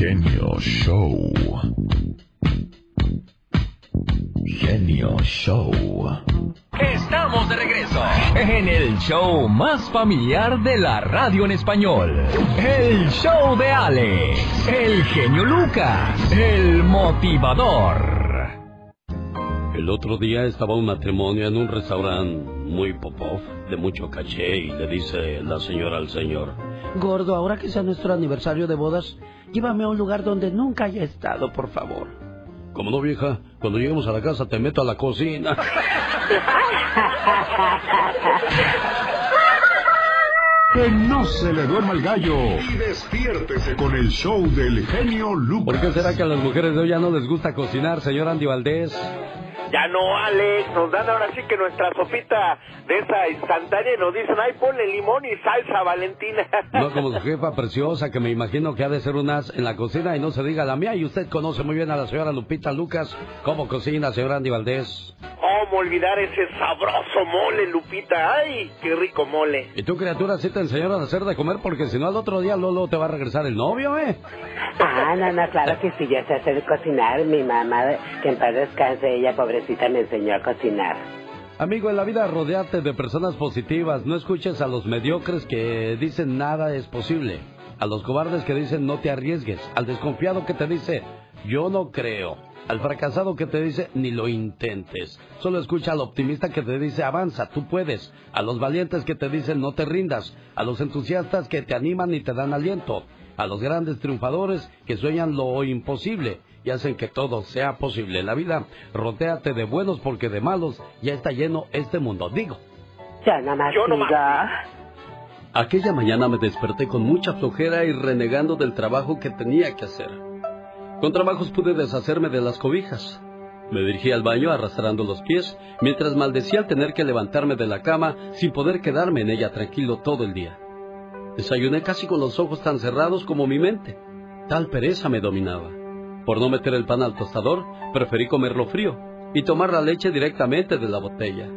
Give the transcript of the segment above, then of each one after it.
Genio Show. Genio Show. Estamos de regreso en el show más familiar de la radio en español. El show de Alex, el genio Lucas, el motivador. El otro día estaba un matrimonio en un restaurante muy popov, de mucho caché, y le dice la señora al señor. Gordo, ahora que sea nuestro aniversario de bodas, llévame a un lugar donde nunca haya estado, por favor. Como no, vieja, cuando lleguemos a la casa te meto a la cocina. Que no se le duerma el gallo. Y despiértese con el show del genio Lucas. ¿Por qué será que a las mujeres de hoy ya no les gusta cocinar, señor Andy Valdés? Ya no, Alex, nos dan ahora sí que nuestra sopita de esa instantánea y nos dicen, ay, ponle limón y salsa, Valentina. No como su jefa preciosa, que me imagino que ha de ser unas en la cocina y no se diga la mía. Y usted conoce muy bien a la señora Lupita Lucas, cómo cocina, señor Andy Valdés. ¿Cómo olvidar ese sabroso mole, Lupita? ¡Ay, qué rico mole! ¿Y tú, criatura, sí te enseñaron a hacer de comer? Porque si no, al otro día Lolo te va a regresar el novio, ¿eh? Ah, no, no, claro que sí, ya sé hacer cocinar. Mi mamá, que en paz descanse, ella pobrecita me enseñó a cocinar. Amigo, en la vida rodeate de personas positivas. No escuches a los mediocres que dicen nada es posible. A los cobardes que dicen no te arriesgues. Al desconfiado que te dice yo no creo. Al fracasado que te dice ni lo intentes. Solo escucha al optimista que te dice avanza, tú puedes. A los valientes que te dicen no te rindas. A los entusiastas que te animan y te dan aliento. A los grandes triunfadores que sueñan lo imposible y hacen que todo sea posible. En la vida, rodéate de buenos porque de malos ya está lleno este mundo. Digo. Ya nada más Yo no. Aquella mañana me desperté con mucha flojera y renegando del trabajo que tenía que hacer. Con trabajos pude deshacerme de las cobijas. Me dirigí al baño arrastrando los pies mientras maldecía al tener que levantarme de la cama sin poder quedarme en ella tranquilo todo el día. Desayuné casi con los ojos tan cerrados como mi mente. Tal pereza me dominaba. Por no meter el pan al tostador, preferí comerlo frío y tomar la leche directamente de la botella.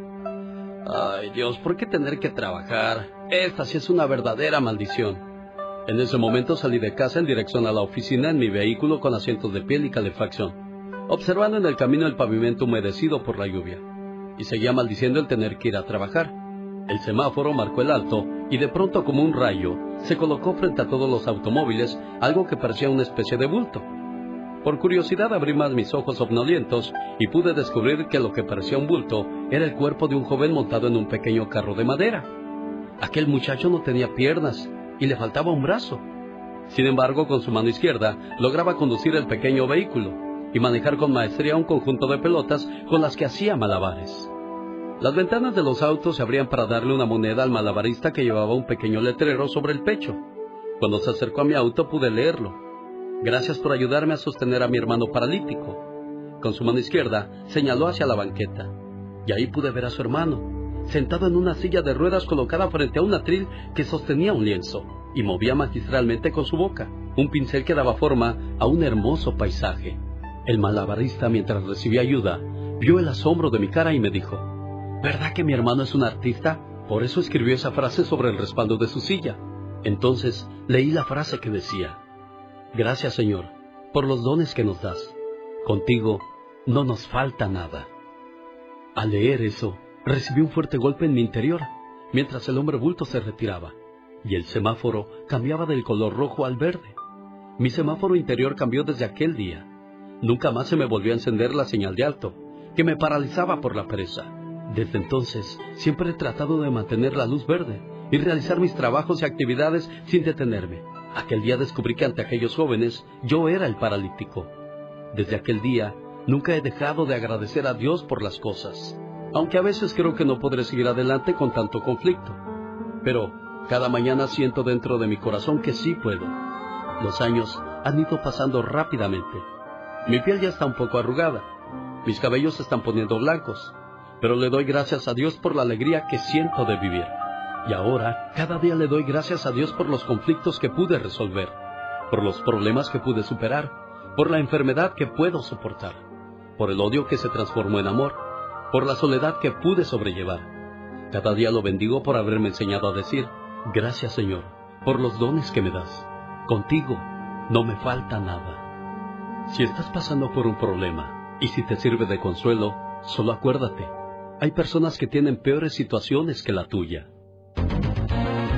Ay Dios, ¿por qué tener que trabajar? Esta sí es una verdadera maldición. En ese momento salí de casa en dirección a la oficina en mi vehículo con asientos de piel y calefacción, observando en el camino el pavimento humedecido por la lluvia, y seguía maldiciendo el tener que ir a trabajar. El semáforo marcó el alto y de pronto como un rayo se colocó frente a todos los automóviles algo que parecía una especie de bulto. Por curiosidad abrí más mis ojos somnolientos y pude descubrir que lo que parecía un bulto era el cuerpo de un joven montado en un pequeño carro de madera. Aquel muchacho no tenía piernas y le faltaba un brazo. Sin embargo, con su mano izquierda lograba conducir el pequeño vehículo y manejar con maestría un conjunto de pelotas con las que hacía malabares. Las ventanas de los autos se abrían para darle una moneda al malabarista que llevaba un pequeño letrero sobre el pecho. Cuando se acercó a mi auto pude leerlo. Gracias por ayudarme a sostener a mi hermano paralítico. Con su mano izquierda señaló hacia la banqueta. Y ahí pude ver a su hermano, sentado en una silla de ruedas colocada frente a un atril que sostenía un lienzo y movía magistralmente con su boca un pincel que daba forma a un hermoso paisaje. El malabarista, mientras recibía ayuda, vio el asombro de mi cara y me dijo, ¿verdad que mi hermano es un artista? Por eso escribió esa frase sobre el respaldo de su silla. Entonces leí la frase que decía, Gracias Señor por los dones que nos das. Contigo no nos falta nada. Al leer eso, recibí un fuerte golpe en mi interior, mientras el hombre bulto se retiraba, y el semáforo cambiaba del color rojo al verde. Mi semáforo interior cambió desde aquel día. Nunca más se me volvió a encender la señal de alto, que me paralizaba por la pereza. Desde entonces, siempre he tratado de mantener la luz verde y realizar mis trabajos y actividades sin detenerme. Aquel día descubrí que ante aquellos jóvenes yo era el paralítico. Desde aquel día, nunca he dejado de agradecer a Dios por las cosas, aunque a veces creo que no podré seguir adelante con tanto conflicto. Pero cada mañana siento dentro de mi corazón que sí puedo. Los años han ido pasando rápidamente. Mi piel ya está un poco arrugada, mis cabellos se están poniendo blancos, pero le doy gracias a Dios por la alegría que siento de vivir. Y ahora, cada día le doy gracias a Dios por los conflictos que pude resolver, por los problemas que pude superar, por la enfermedad que puedo soportar, por el odio que se transformó en amor, por la soledad que pude sobrellevar. Cada día lo bendigo por haberme enseñado a decir, gracias Señor, por los dones que me das. Contigo no me falta nada. Si estás pasando por un problema y si te sirve de consuelo, solo acuérdate, hay personas que tienen peores situaciones que la tuya.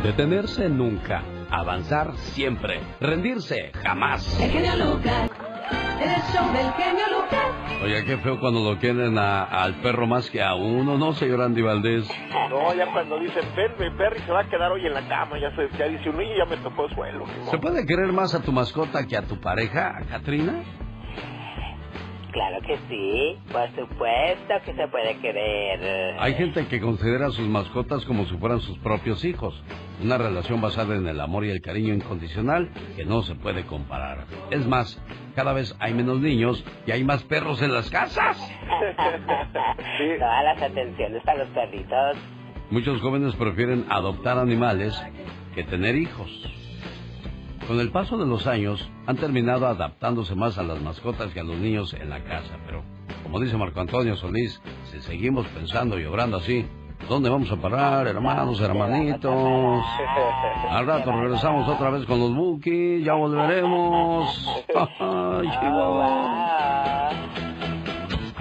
Detenerse nunca, avanzar siempre, rendirse jamás. El Lucas, el show del genio Lucas. Oiga, qué feo cuando lo quieren a- al perro más que a uno, ¿no, señor Andy Valdés? No, ya cuando dicen, ven, mi Perry se va a quedar hoy en la cama, ya, se, ya dice uno, y ya me tocó suelo. ¿Se puede querer más a tu mascota que a tu pareja, Katrina? Claro que sí, por supuesto que se puede querer. Hay gente que considera a sus mascotas como si fueran sus propios hijos. Una relación basada en el amor y el cariño incondicional que no se puede comparar. Es más, cada vez hay menos niños y hay más perros en las casas. Todas las atenciones para los perritos. Muchos jóvenes prefieren adoptar animales que tener hijos. Con el paso de los años, han terminado adaptándose más a las mascotas que a los niños en la casa, pero como dice Marco Antonio Solís, si seguimos pensando y obrando así, ¿dónde vamos a parar, hermanos, hermanitos? Al rato regresamos otra vez con los Bookies, ya volveremos. Ay.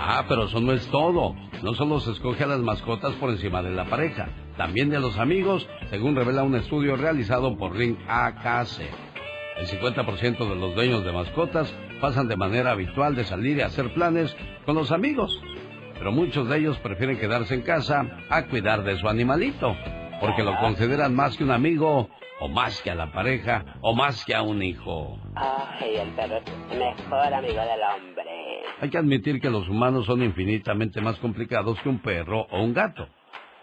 Ah, pero eso no es todo. No solo se escoge a las mascotas por encima de la pareja, también de los amigos, según revela un estudio realizado por Ring AKC. El 50% de los dueños de mascotas pasan de manera habitual de salir y hacer planes con los amigos, pero muchos de ellos prefieren quedarse en casa a cuidar de su animalito, porque lo consideran más que un amigo, o más que a la pareja, o más que a un hijo. Ay, el perro es el mejor amigo del hombre. Hay que admitir que los humanos son infinitamente más complicados que un perro o un gato.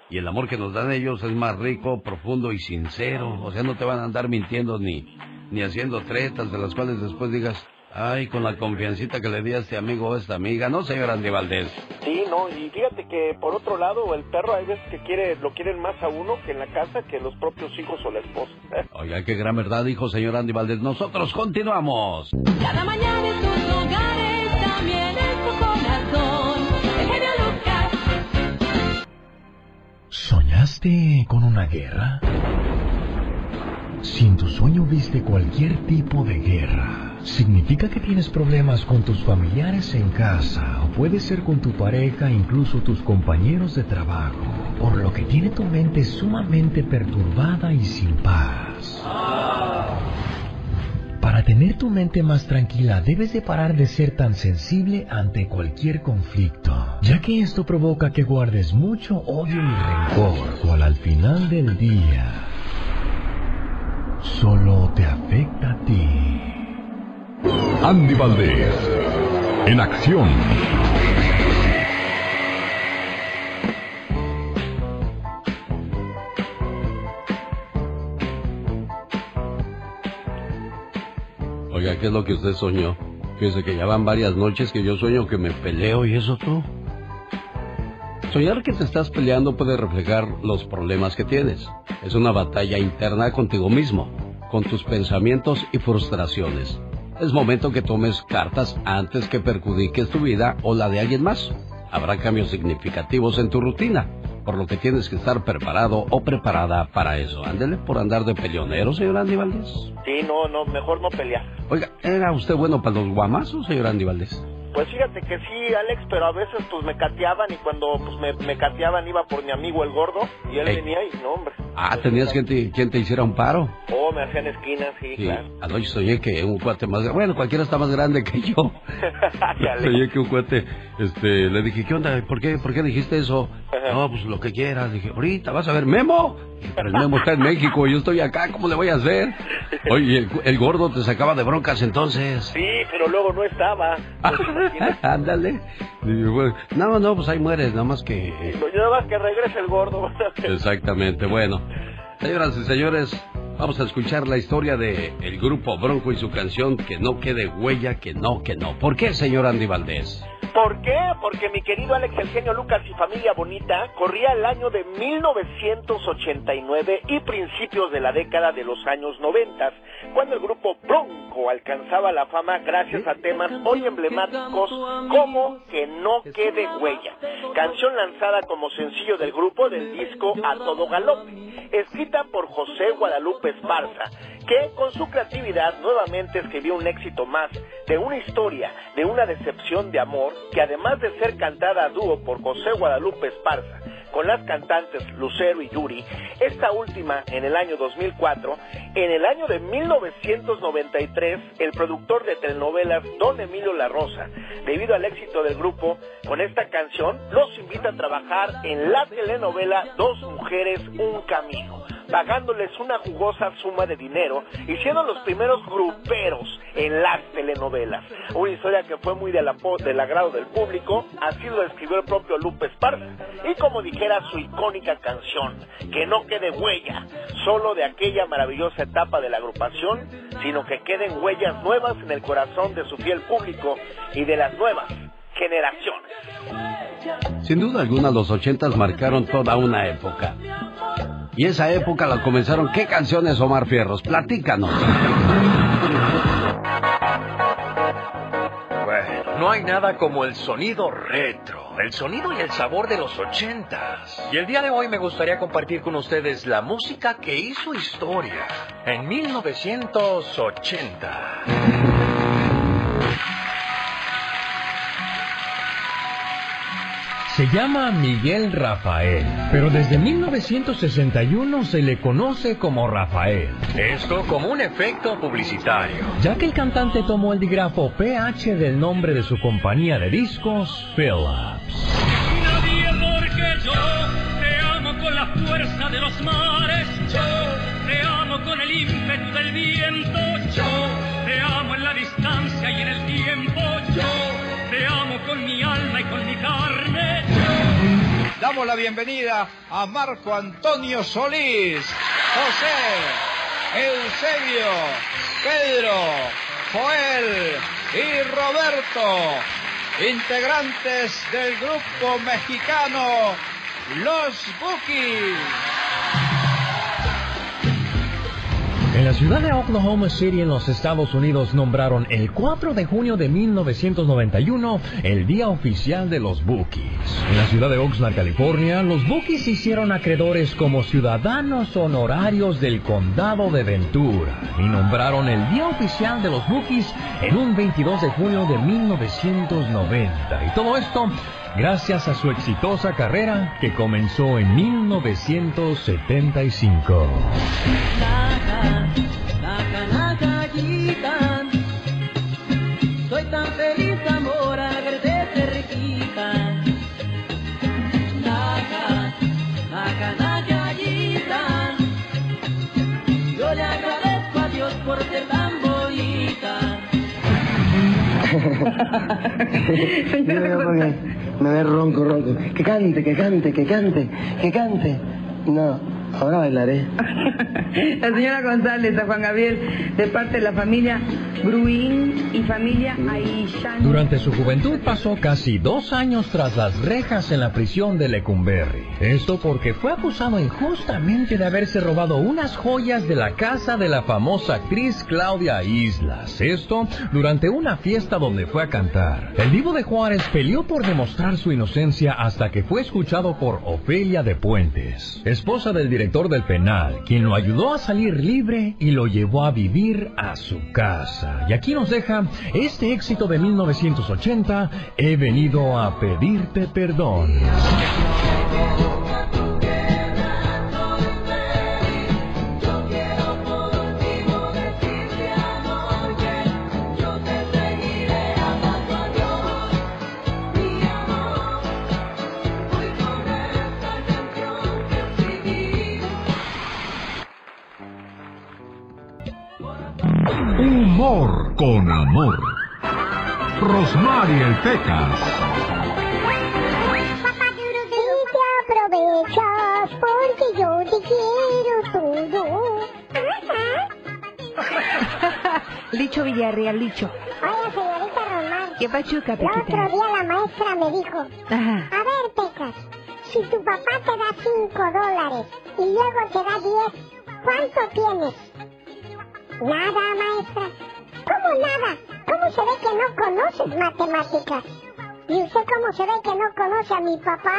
Y el amor que nos dan ellos es más rico, profundo y sincero. O sea, no te van a andar mintiendo ni, ni haciendo tretas de las cuales después digas, ay, con la confiancita que le di a este amigo o a esta amiga. No, señor Andy Valdés. Sí, no, y fíjate que por otro lado, el perro hay veces que quiere, lo quieren más a uno que en la casa que los propios hijos o la esposa. Oiga, qué gran verdad dijo señor Andy Valdés. Nosotros continuamos. Cada mañana en tus hogares, también en tu corazón. El genio Lucas. ¿Soñaste con una guerra? Si en tu sueño viste cualquier tipo de guerra, significa que tienes problemas con tus familiares en casa o puede ser con tu pareja, incluso tus compañeros de trabajo, por lo que tiene tu mente sumamente perturbada y sin paz. Para tener tu mente más tranquila debes de parar de ser tan sensible ante cualquier conflicto, ya que esto provoca que guardes mucho odio y rencor, cual al final del día solo te afecta a ti. Andy Valdés, en acción. Oiga, ¿qué es lo que usted soñó? Fíjese que ya van varias noches que yo sueño que me peleo y eso tú. Soñar que te estás peleando puede reflejar los problemas que tienes. Es una batalla interna contigo mismo, con tus pensamientos y frustraciones. Es momento que tomes cartas antes que perjudiques tu vida o la de alguien más. Habrá cambios significativos en tu rutina, por lo que tienes que estar preparado o preparada para eso. Ándele por andar de peleonero, señor Andy Valdés. Sí, no, no, mejor no pelear. Oiga, ¿era usted bueno para los guamazos, señor Andy Valdés? Pues fíjate que sí, Alex, pero a veces pues me cateaban y cuando pues me, me cateaban iba por mi amigo el gordo y él Ey. venía y no, hombre. Ah, ¿tenías quien te, quien te hiciera un paro? Oh, me hacían esquinas, sí, Sí, claro. anoche soñé que un cuate más... Bueno, cualquiera está más grande que yo. Soñé que un cuate, este, le dije, ¿qué onda? ¿Por qué, por qué dijiste eso? Ajá. No, pues lo que quieras. Dije, ahorita vas a ver Memo. Pero el Memo está en México, yo estoy acá, ¿cómo le voy a hacer? Oye, el, el gordo te sacaba de broncas entonces. Sí, pero luego no estaba. Pues. Ándale. Bueno, no, no, pues ahí mueres, nada más que... Pues nada más que regrese el gordo. Exactamente, bueno. Señoras y señores, vamos a escuchar la historia de el grupo Bronco y su canción Que no quede huella, que no, que no. ¿Por qué, señor Andy Valdés? ¿Por qué? Porque mi querido Alex el genio Lucas y familia bonita corría el año de 1989 y principios de la década de los años 90, cuando el grupo Bronco alcanzaba la fama gracias a temas hoy emblemáticos como Que no quede huella, canción lanzada como sencillo del grupo del disco A Todo Galope, escrita por José Guadalupe Esparza, que con su creatividad nuevamente escribió un éxito más de una historia, de una decepción de amor, que además de ser cantada a dúo por José Guadalupe Esparza, con las cantantes Lucero y Yuri, esta última en el año 2004, en el año de 1993, el productor de telenovelas Don Emilio La Rosa, debido al éxito del grupo, con esta canción los invita a trabajar en la telenovela Dos Mujeres, Un Camino pagándoles una jugosa suma de dinero y siendo los primeros gruperos en las telenovelas. Una historia que fue muy del, apo- del agrado del público, así lo escribió el propio Lupe Esparza. Y como dijera su icónica canción, que no quede huella solo de aquella maravillosa etapa de la agrupación, sino que queden huellas nuevas en el corazón de su fiel público y de las nuevas generaciones. Sin duda alguna, los ochentas marcaron toda una época. Y esa época la comenzaron. ¿Qué canciones, Omar Fierros? Platícanos. Bueno, no hay nada como el sonido retro, el sonido y el sabor de los ochentas. Y el día de hoy me gustaría compartir con ustedes la música que hizo historia en 1980. Se llama Miguel Rafael, pero desde 1961 se le conoce como Rafael, Esto como un efecto publicitario. ya que el cantante tomó el dígrafo PH del nombre de su compañía de discos, Philips. Nadie porque yo. Te amo con la fuerza de los mares, yo te amo con el ímpetu del viento, yo te amo en la distancia y en el tiempo, yo te amo con mi alma Damos la bienvenida a Marco Antonio Solís, José, Eusebio, Pedro, Joel y Roberto, integrantes del grupo mexicano Los Bookies. En la ciudad de Oklahoma City, en los Estados Unidos, nombraron el 4 de junio de 1991 el Día Oficial de los Bookies. En la ciudad de Oxnard, California, los Bookies se hicieron acreedores como ciudadanos honorarios del condado de Ventura y nombraron el Día Oficial de los Bookies en un 22 de junio de 1990. Y todo esto gracias a su exitosa carrera que comenzó en 1975. Me ve ronco, ronco. Que cante, que cante, que cante, que cante. No, ahora bailaré. La señora González, a Juan Gabriel, de parte de la familia Bruín y familia Aishani. Durante su juventud pasó casi dos años tras las rejas en la prisión de Lecumberri. Esto porque fue acusado injustamente de haberse robado unas joyas de la casa de la famosa actriz Claudia Islas. Esto durante una fiesta donde fue a cantar. El vivo de Juárez peleó por demostrar su inocencia hasta que fue escuchado por Ofelia de Puentes, esposa del director del penal, quien lo ayudó a salir libre y lo llevó a vivir a su casa. Y aquí nos deja este éxito de 1980, He venido a pedirte perdón. Humor con amor. Rosmarie el Pecas. te aprovechas porque yo te quiero todo. Licho Villarreal, Licho. Oye, señorita Román. ¿Qué pachuca, El otro día la maestra me dijo, Ajá. a ver, Pecas, si tu papá te da 5 dólares y luego te da 10, ¿cuánto tienes? Nada, maestra. ¿Cómo nada. ¿Cómo se ve que no conoces matemáticas? ¿Y usted cómo se ve que no conoce a mi papá?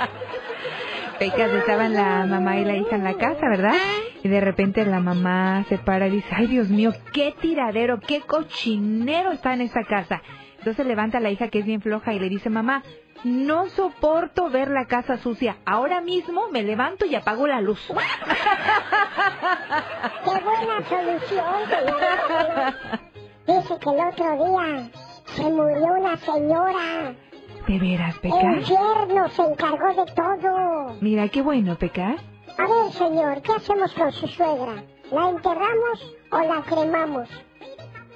Pecas, estaban la mamá y la hija en la casa, ¿verdad? Y de repente la mamá se para y dice, ay Dios mío, qué tiradero, qué cochinero está en esta casa. Entonces levanta la hija que es bien floja y le dice, mamá, no soporto ver la casa sucia. Ahora mismo me levanto y apago la luz. ¡Qué buena solución, señora! Dice que el otro día se murió una señora. ¿De veras, El Pecas? yerno se encargó de todo. Mira, qué bueno, Pecas. A ver, señor, ¿qué hacemos con su suegra? ¿La enterramos o la cremamos?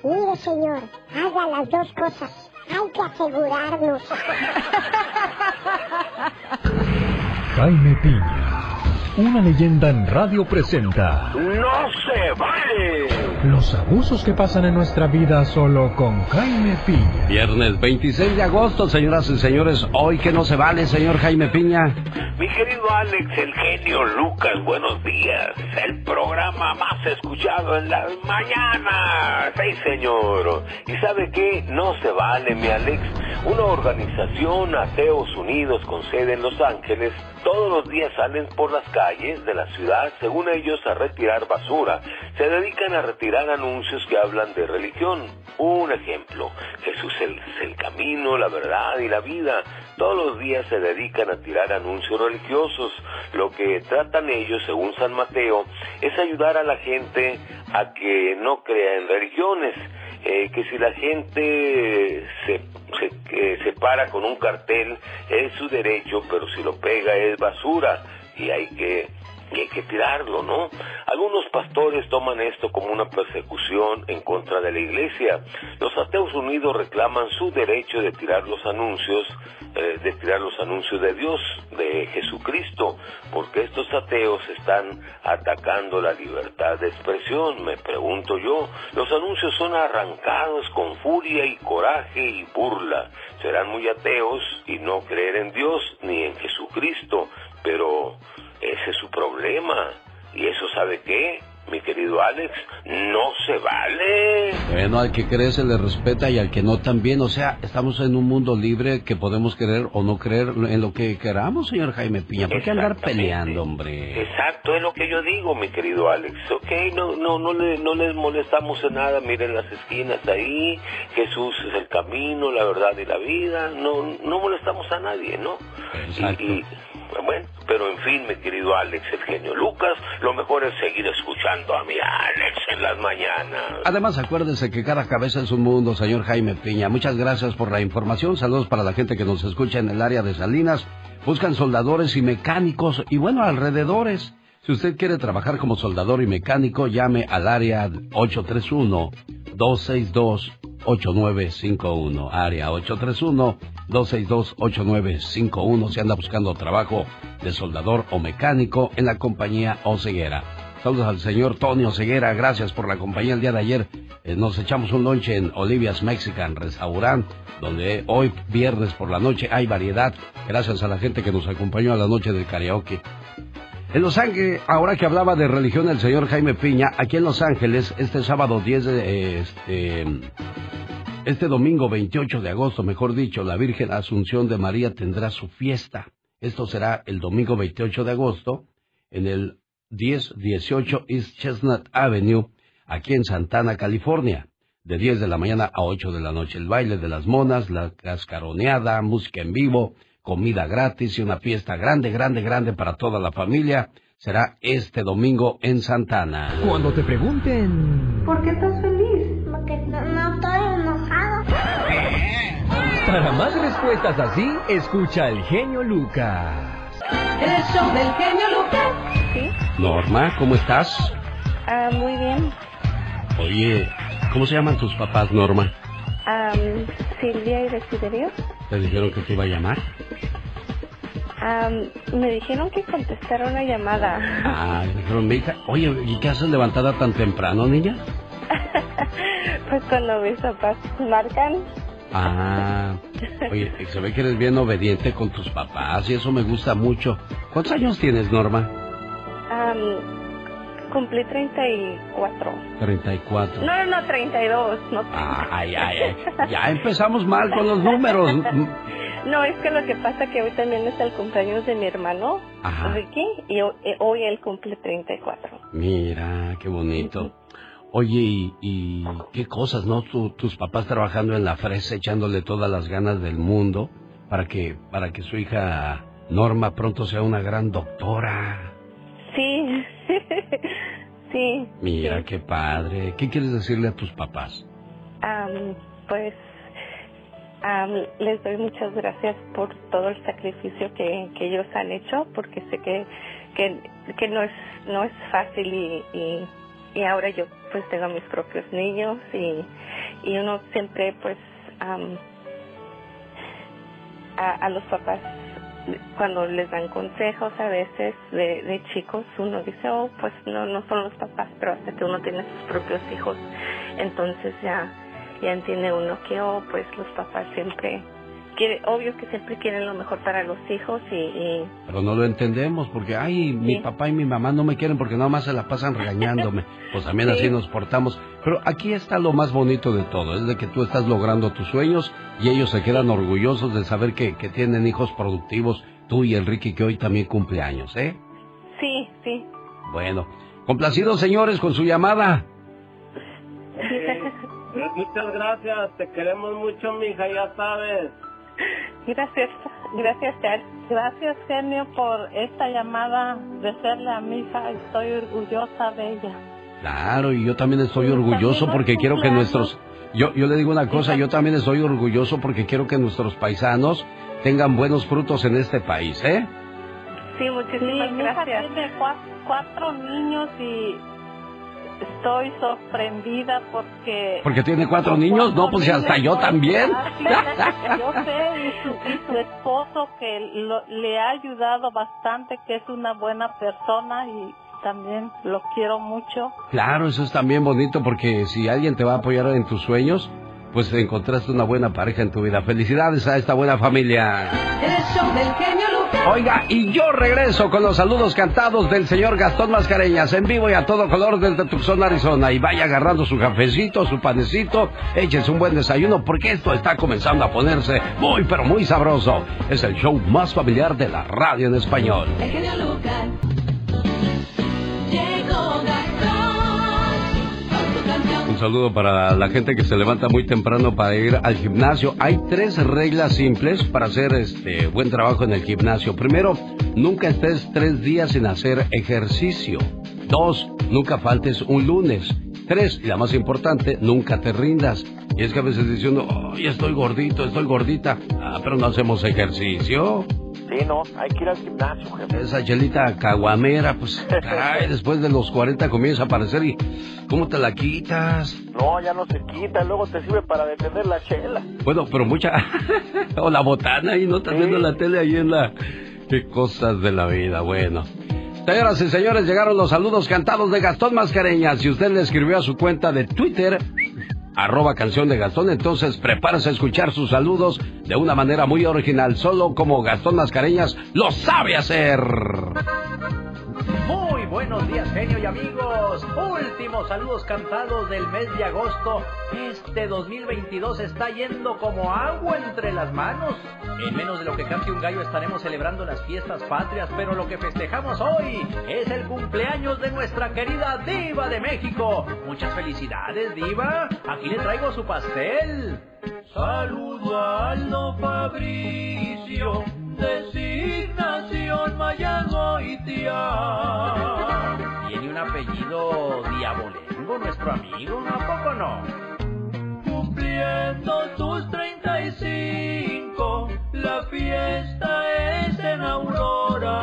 Mire, señor, haga las dos cosas. Hay que asegurarnos. Jaime Piña, una leyenda en radio presenta ¡No se vale! los abusos que pasan en nuestra vida solo con Jaime Piña. Viernes 26 de agosto, señoras y señores. Hoy que no se vale, señor Jaime Piña. Mi querido Alex, el genio Lucas, buenos días. El programa más escuchado en las mañanas. Sí, señor. ¿Y sabe qué? No se vale, mi Alex. Una organización, Ateos Unidos, con sede en Los Ángeles, todos los días salen por las calles de la ciudad, según ellos, a retirar basura. Se dedican a retirar anuncios que hablan de religión. Un ejemplo, Jesús es el camino, la verdad y la vida. Todos los días se dedican a tirar anuncios religiosos. Lo que tratan ellos, según San Mateo, es ayudar a la gente a que no crea en religiones. Eh, que si la gente se, se, eh, se para con un cartel es su derecho, pero si lo pega es basura y hay que y hay que tirarlo, ¿no? Algunos pastores toman esto como una persecución en contra de la iglesia. Los ateos unidos reclaman su derecho de tirar los anuncios, eh, de tirar los anuncios de Dios, de Jesucristo, porque estos ateos están atacando la libertad de expresión, me pregunto yo. Los anuncios son arrancados con furia y coraje y burla. Serán muy ateos y no creer en Dios ni en Jesucristo, pero ese es su problema. ¿Y eso sabe qué? Mi querido Alex, no se vale. Bueno, al que cree se le respeta y al que no también. O sea, estamos en un mundo libre que podemos creer o no creer en lo que queramos, señor Jaime Piña. ¿Por qué andar peleando, hombre? Exacto, es lo que yo digo, mi querido Alex. Ok, no, no, no, le, no les molestamos en nada. Miren las esquinas ahí. Jesús es el camino, la verdad y la vida. No, no molestamos a nadie, ¿no? Exacto. Y, y, bueno, pero en fin, mi querido Alex, el genio Lucas, lo mejor es seguir escuchando a mi Alex en las mañanas. Además, acuérdese que cada cabeza es un mundo, señor Jaime Piña. Muchas gracias por la información. Saludos para la gente que nos escucha en el área de Salinas. Buscan soldadores y mecánicos y bueno, alrededores. Si usted quiere trabajar como soldador y mecánico, llame al área 831-262-8951. Área 831-262-8951 si anda buscando trabajo de soldador o mecánico en la compañía Oceguera. Saludos al señor Tony Oceguera, gracias por la compañía el día de ayer. Eh, nos echamos un lonche en Olivia's Mexican Restaurant, donde hoy viernes por la noche hay variedad, gracias a la gente que nos acompañó a la noche del karaoke. En Los Ángeles, ahora que hablaba de religión el señor Jaime Piña, aquí en Los Ángeles, este sábado 10 de, este, este domingo 28 de agosto, mejor dicho, la Virgen Asunción de María tendrá su fiesta. Esto será el domingo 28 de agosto en el 1018 East Chestnut Avenue, aquí en Santana, California. De 10 de la mañana a 8 de la noche. El baile de las monas, la cascaroneada, música en vivo, comida gratis y una fiesta grande, grande, grande para toda la familia. Será este domingo en Santana. Cuando te pregunten... ¿Por qué estás feliz? Porque no, no estoy enojado. Para más respuestas así, escucha al genio Lucas. El show del genio Lucas. Sí, Norma, ¿cómo estás? ah, muy bien. Oye, ¿cómo se llaman tus papás, Norma? Am, Silvia y Desiderio. ¿Te dijeron que te iba a llamar? Am, me dijeron que contestara una llamada. Ah, dijeron, mi hija, oye, ¿y qué haces levantada tan temprano, niña? pues cuando mis papás marcan, Ah, oye, se ve que eres bien obediente con tus papás y eso me gusta mucho. ¿Cuántos años tienes, Norma? am, cumplí 34. 34. No, no, no, 32. No, Ay, ay, ay. Ya empezamos mal con los números. no, es que lo que pasa que hoy también es el cumpleaños de mi hermano, Ajá. Ricky, y eh, hoy él cumple 34. Mira, qué bonito. Oye, y, y qué cosas, ¿no? Tu- tus papás trabajando en la fresa, echándole todas las ganas del mundo para que, para que su hija Norma pronto sea una gran doctora. Sí, sí. Mira, sí. qué padre. ¿Qué quieres decirle a tus papás? Pues les doy muchas gracias por todo el sacrificio que, que ellos han hecho, porque sé que, que, que no es no es fácil y, y, y ahora yo pues tengo mis propios niños y, y uno siempre pues a, a los papás cuando les dan consejos a veces de, de chicos uno dice oh pues no no son los papás pero hasta que uno tiene sus propios hijos. Entonces ya ya entiende uno que oh pues los papás siempre quiere obvio que siempre quieren lo mejor para los hijos y, y Pero no lo entendemos porque, ay, mi papá y mi mamá no me quieren porque nada más se la pasan regañándome. Pues también Sí. así nos portamos. Pero aquí está lo más bonito de todo, es de que tú estás logrando tus sueños y ellos se quedan orgullosos de saber que, que tienen hijos productivos, tú y el Ricky que hoy también cumple años, ¿eh? sí sí Bueno, complacidos señores con su llamada. Muchas gracias, te queremos mucho, mija, ya sabes. Gracias gracias. Gracias, genio, por esta llamada de serle a mi hija. Estoy orgullosa de ella. Claro, y yo también estoy orgulloso porque quiero que nuestros... Yo, yo le digo una cosa, yo también estoy orgulloso porque quiero que nuestros paisanos tengan buenos frutos en este país, ¿eh? sí Sí, muchísimas mi hija gracias tiene cua- cuatro niños y estoy sorprendida porque... Porque tiene cuatro niños, no, pues hasta yo también. Yo sé, y su, y su esposo que lo- le ha ayudado bastante, que es una buena persona y también lo quiero mucho. Claro, eso es también bonito porque si alguien te va a apoyar en tus sueños, pues encontraste una buena pareja en tu vida. Felicidades a esta buena familia. El show del genio Lucas. Oiga, y yo regreso con los saludos cantados del señor Gastón Mascareñas en vivo y a todo color desde Tucson, Arizona. Y vaya agarrando su cafecito, su panecito, échese un buen desayuno porque esto está comenzando a ponerse muy, pero muy sabroso. Es el show más familiar de la radio en español. El genio Lucas. Un saludo para la gente que se levanta muy temprano para ir al gimnasio. Hay tres reglas simples para hacer este buen trabajo en el gimnasio. Primero, nunca estés tres días sin hacer ejercicio. Dos, nunca faltes un lunes. Tres, y la más importante, nunca te rindas. Y es que a veces diciendo, ay, estoy gordito, estoy gordita. Ah, pero no hacemos ejercicio. Sí, no, hay que ir al gimnasio, jefe. Esa chelita caguamera, pues, ay, después de los 40 comienza a aparecer y, ¿cómo te la quitas? No, ya no se quita, luego te sirve para detener la chela. Bueno, pero mucha... o la botana y no estás viendo la tele ahí en la... Qué cosas de la vida, bueno. Señoras y señores, llegaron los saludos cantados de Gastón Mascareñas. Si usted le escribió a su cuenta de Twitter, arroba canción de Gastón, entonces prepárese a escuchar sus saludos de una manera muy original, solo como Gastón Mascareñas lo sabe hacer. Buenos días, genio y amigos. Últimos saludos cantados del mes de agosto. Este 2022 está yendo como agua entre las manos. En menos de lo que cante un gallo estaremos celebrando las fiestas patrias, pero lo que festejamos hoy es el cumpleaños de nuestra querida diva de México. Muchas felicidades, diva. Aquí le traigo su pastel. Saludo a Aldo Fabricio, designación Mayagoitia. Tiene un apellido diabolengo, nuestro amigo, ¿a poco no? Cumpliendo tus 35, la fiesta es en Aurora.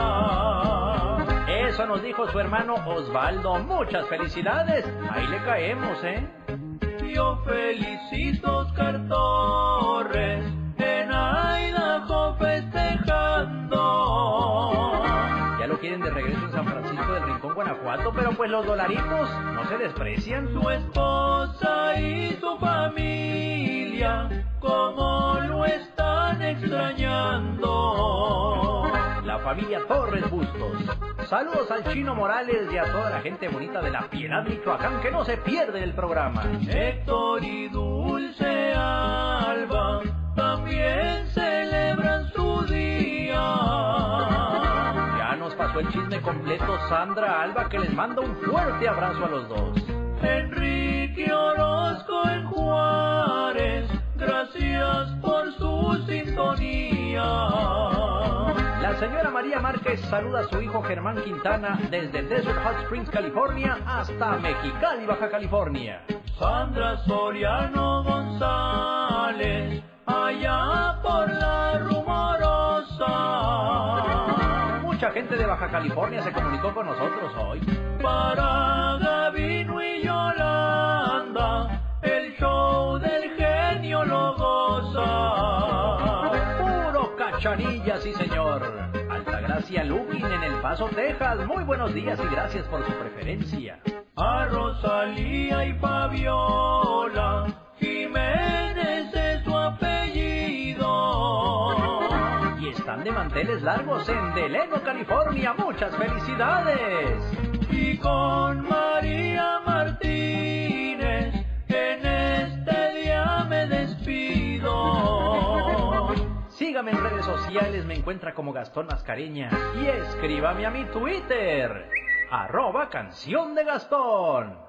Eso nos dijo su hermano Osvaldo. Muchas felicidades. Ahí le caemos, ¿eh? Yo felicito Oscar Torres en Idaho festejando. Ya lo quieren de regreso en San Francisco del Rincón, Guanajuato, pero pues los dolaritos no se desprecian. Su esposa y su familia, como lo están extrañando. Familia Torres Bustos. Saludos al Chino Morales y a toda la gente bonita de la Piedad, Michoacán, que no se pierde el programa. Héctor y Dulce Alba también celebran su día. Ya nos pasó el chisme completo Sandra Alba, que les manda un fuerte abrazo a los dos. Enrique Orozco en Juárez, gracias por su sintonía. La señora María Márquez saluda a su hijo Germán Quintana desde Desert Hot Springs, California, hasta Mexicali, Baja California. Sandra Soriano González, allá por la rumorosa. Mucha gente de Baja California se comunicó con nosotros hoy. Para Gavino y Yolanda, el show del genio lo goza. Cachanilla, sí señor. Altagracia Lugin en El Paso, Texas. Muy buenos días y gracias por su preferencia. A Rosalía y Fabiola, Jiménez es su apellido. Y están de manteles largos en Deleno, California. Muchas felicidades. Y con María Martínez, en este día me despido. Sígame en redes sociales, me encuentra como Gastón Mascareña. Y escríbame a mi Twitter, arroba canción de Gastón.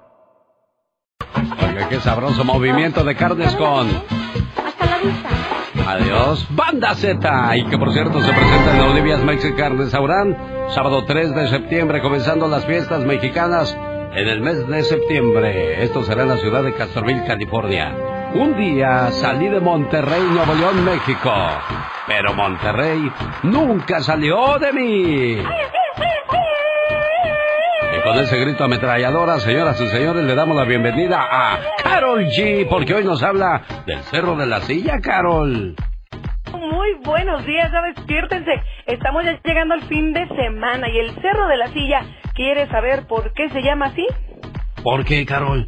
Oiga, qué sabroso movimiento de carnes con... Hasta la vista. Adiós, Banda Z. Y que por cierto se presenta en Olivia's Mexican Restaurant, sábado 3 de septiembre, comenzando las fiestas mexicanas en el mes de septiembre. Esto será en la ciudad de Castroville, California. Un día salí de Monterrey, Nuevo León, México. Pero Monterrey nunca salió de mí. Y con ese grito ametralladora, señoras y señores, le damos la bienvenida a Carol G, porque hoy nos habla del Cerro de la Silla, Carol. Muy buenos días, ya despiértense. Estamos ya llegando al fin de semana y el Cerro de la Silla, ¿quiere saber por qué se llama así? ¿Por qué, Carol?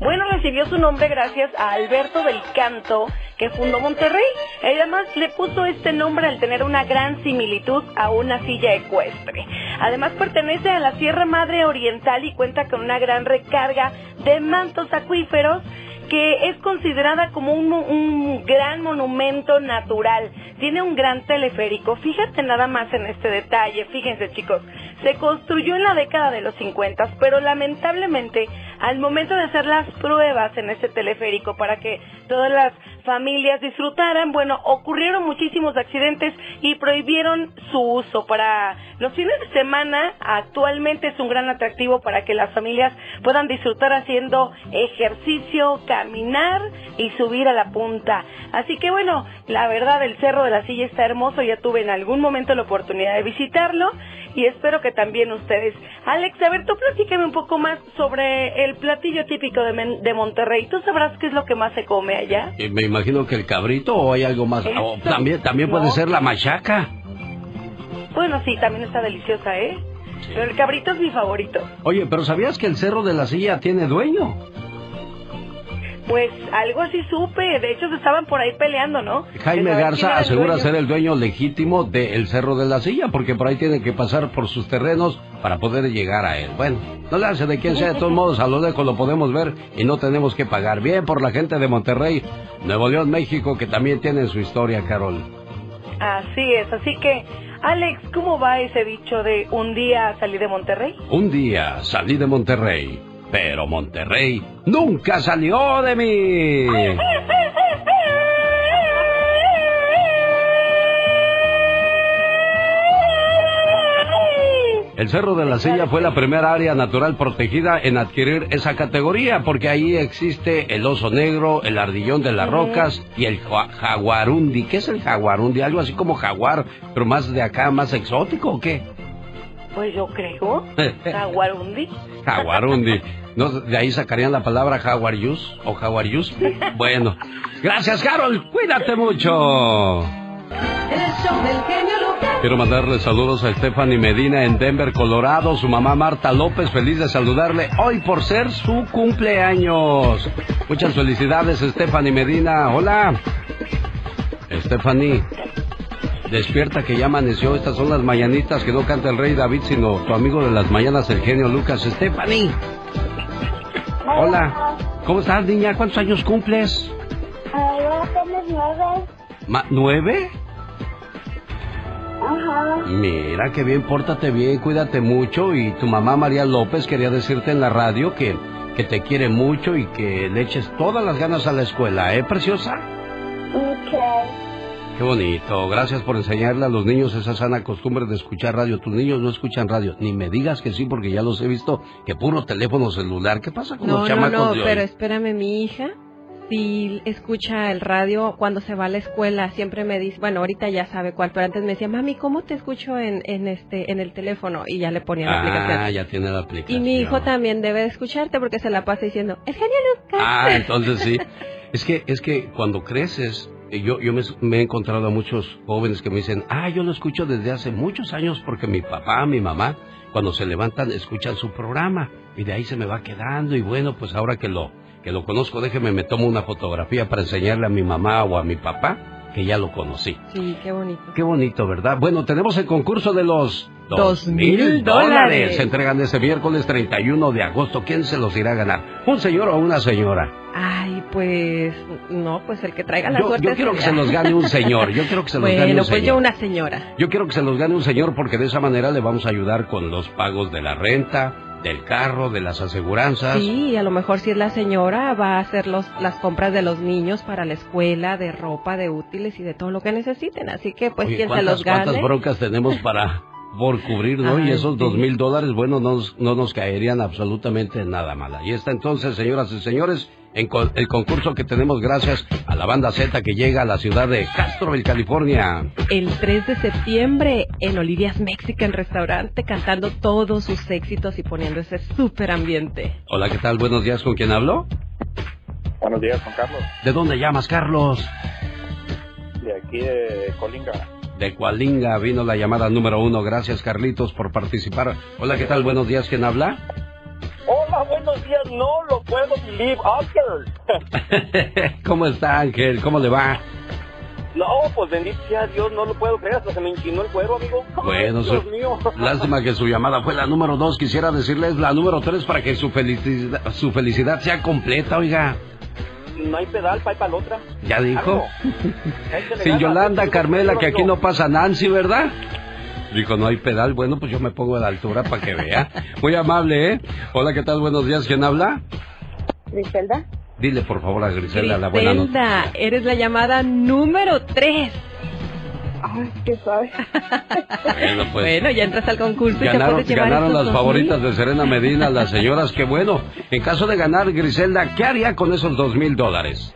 Bueno, recibió su nombre gracias a Alberto del Canto, que fundó Monterrey. Además le puso este nombre al tener una gran similitud a una silla ecuestre. Además pertenece a la Sierra Madre Oriental y cuenta con una gran recarga de mantos acuíferos que es considerada como un, un, gran monumento natural. Tiene un gran teleférico. Fíjate nada más en este detalle. Fíjense chicos, se construyó en la década de los 50, pero lamentablemente al momento de hacer las pruebas en este teleférico para que todas las familias disfrutaran, bueno, ocurrieron muchísimos accidentes y prohibieron su uso para los fines de semana. Actualmente es un gran atractivo para que las familias puedan disfrutar haciendo ejercicio, caminar y subir a la punta. Así que bueno, la verdad el Cerro de la Silla está hermoso, ya tuve en algún momento la oportunidad de visitarlo y espero que también ustedes. Alex, a ver, tú platícame un poco más sobre el platillo típico de, Men- de Monterrey. ¿Tú sabrás qué es lo que más se come allá? Y me imagino que el cabrito o hay algo más. Eso, O también también puede ser la machaca. Bueno, sí, también está deliciosa, ¿eh? Pero el cabrito es mi favorito. Oye, pero ¿sabías que el Cerro de la Silla tiene dueño? Pues algo así supe. De hecho, se estaban por ahí peleando, ¿no? Jaime De Garza asegura dueño. ser el dueño legítimo del Cerro de la Silla, porque por ahí tiene que pasar por sus terrenos para poder llegar a él. Bueno, no le hace de quién sea, de todos modos, a lo lejos lo podemos ver y no tenemos que pagar. Bien por la gente de Monterrey, Nuevo León, México, que también tiene su historia, Carol. Así es. Así que, Alex, ¿cómo va ese dicho de un día salí de Monterrey? Un día salí de Monterrey, pero Monterrey nunca salió de mí. El Cerro de la Silla fue la primera área natural protegida en adquirir esa categoría, porque ahí existe el oso negro, el ardillón de las rocas y el jaguarundi. ¿Qué es el jaguarundi? Algo así como jaguar, pero más de acá, más exótico o qué? Pues yo creo. Jaguarundi. Jaguarundi. ¿No, ¿De ahí sacarían la palabra jaguarius o jaguarius? Bueno. Gracias, Carol. Cuídate mucho. El show del genio Lucas. Quiero mandarle saludos a Stephanie Medina en Denver, Colorado. Su mamá Marta López, feliz de saludarle hoy por ser su cumpleaños. Muchas felicidades, Stephanie Medina. Hola. Stephanie. Despierta que ya amaneció. Estas son las mañanitas que no canta el rey David, sino tu amigo de las mañanas, el genio Lucas Stephanie. Hola. ¿Cómo estás, niña? ¿Cuántos años cumples? Ah, apenas nueve. Ma- ¿Nueve? Ajá. Mira, qué bien, pórtate bien, cuídate mucho. Y tu mamá María López quería decirte en la radio que, que te quiere mucho y que le eches todas las ganas a la escuela, ¿eh, preciosa? Ok. Qué bonito. Gracias por enseñarle a los niños esa sana costumbre de escuchar radio. Tus niños no escuchan radio. Ni me digas que sí, porque ya los he visto que puro teléfono celular. ¿Qué pasa con No, los no, chamacos no, de hoy? pero espérame, mi hija, si escucha el radio cuando se va a la escuela, siempre me dice, bueno, ahorita ya sabe cuál, pero antes me decía, mami, ¿cómo te escucho en, en este, en el teléfono? Y ya le ponía la Ah, aplicación. ya tiene la Y aplicación. mi hijo también debe de escucharte porque se la pasa diciendo, el genio Lucas. Ah, entonces sí. Es que, es que cuando creces, yo, yo me, me he encontrado a muchos jóvenes que me dicen, ah, yo lo escucho desde hace muchos años porque mi papá, mi mamá, cuando se levantan, escuchan su programa y de ahí se me va quedando y bueno, pues ahora que lo, que lo conozco, déjeme, me tomo una fotografía para enseñarle a mi mamá o a mi papá que ya lo conocí. Sí, qué bonito. Qué bonito, ¿verdad? Bueno, tenemos el concurso de los Dos mil dólares. Se entregan este miércoles 31 de agosto. ¿Quién se los irá a ganar? ¿Un señor o una señora? Ay, pues, no, pues el que traiga la Yo, suerte. yo quiero que se los gane un señor. Yo quiero que se los bueno, gane un pues señor. yo una señora. Yo quiero que se los gane un señor porque de esa manera le vamos a ayudar con los pagos de la renta, del carro, de las aseguranzas. Sí, a lo mejor si es la señora va a hacer los, las compras de los niños para la escuela, de ropa, de útiles y de todo lo que necesiten. Así que pues Oye, quien se ¿cuántas, los gane. cuántas broncas tenemos para por cubrir, ¿no? y esos dos mil dólares, bueno, no, nos- no nos caerían absolutamente nada mal. Y está entonces, señoras y señores, en co- el concurso que tenemos gracias a la banda Z que llega a la ciudad de Castroville, California. El 3 de septiembre en Olivia's Mexican Restaurante cantando todos sus éxitos y poniendo ese súper ambiente. Hola, ¿qué tal? Buenos días, ¿con quién hablo? Buenos días, Juan Carlos. ¿De dónde llamas, Carlos? De aquí de Colinga. De Cualinga vino la llamada número uno. Gracias, Carlitos, por participar. Hola, ¿qué tal? Buenos días, ¿quién habla? Hola, buenos días. No lo puedo believe, Oscar. ¿Cómo está, Ángel? ¿Cómo le va? No, pues bendito sea Dios, no lo puedo creer. Hasta se me inclinó el cuero, amigo. Bueno, Dios su- mío. lástima que su llamada fue la número dos. Quisiera decirles la número tres para que su felicidad, su felicidad sea completa, oiga. No hay pedal, para para la otra. ¿Ya dijo? Sin Yolanda, Carmela, que aquí no pasa Nancy, ¿verdad? Dijo, no hay pedal. Bueno, pues yo me pongo a la altura para que vea. Muy amable, ¿eh? Hola, ¿qué tal? Buenos días. ¿Quién habla? Griselda. Dile, por favor, a Griselda la buena noticia. Griselda, eres la llamada número 3. Ay, qué suave. Bueno, pues, Bueno, ya entras al concurso Ganaron, las favoritas mil. de Serena Medina, las señoras. Que bueno, en caso de ganar, Griselda, ¿qué haría con esos dos mil dólares?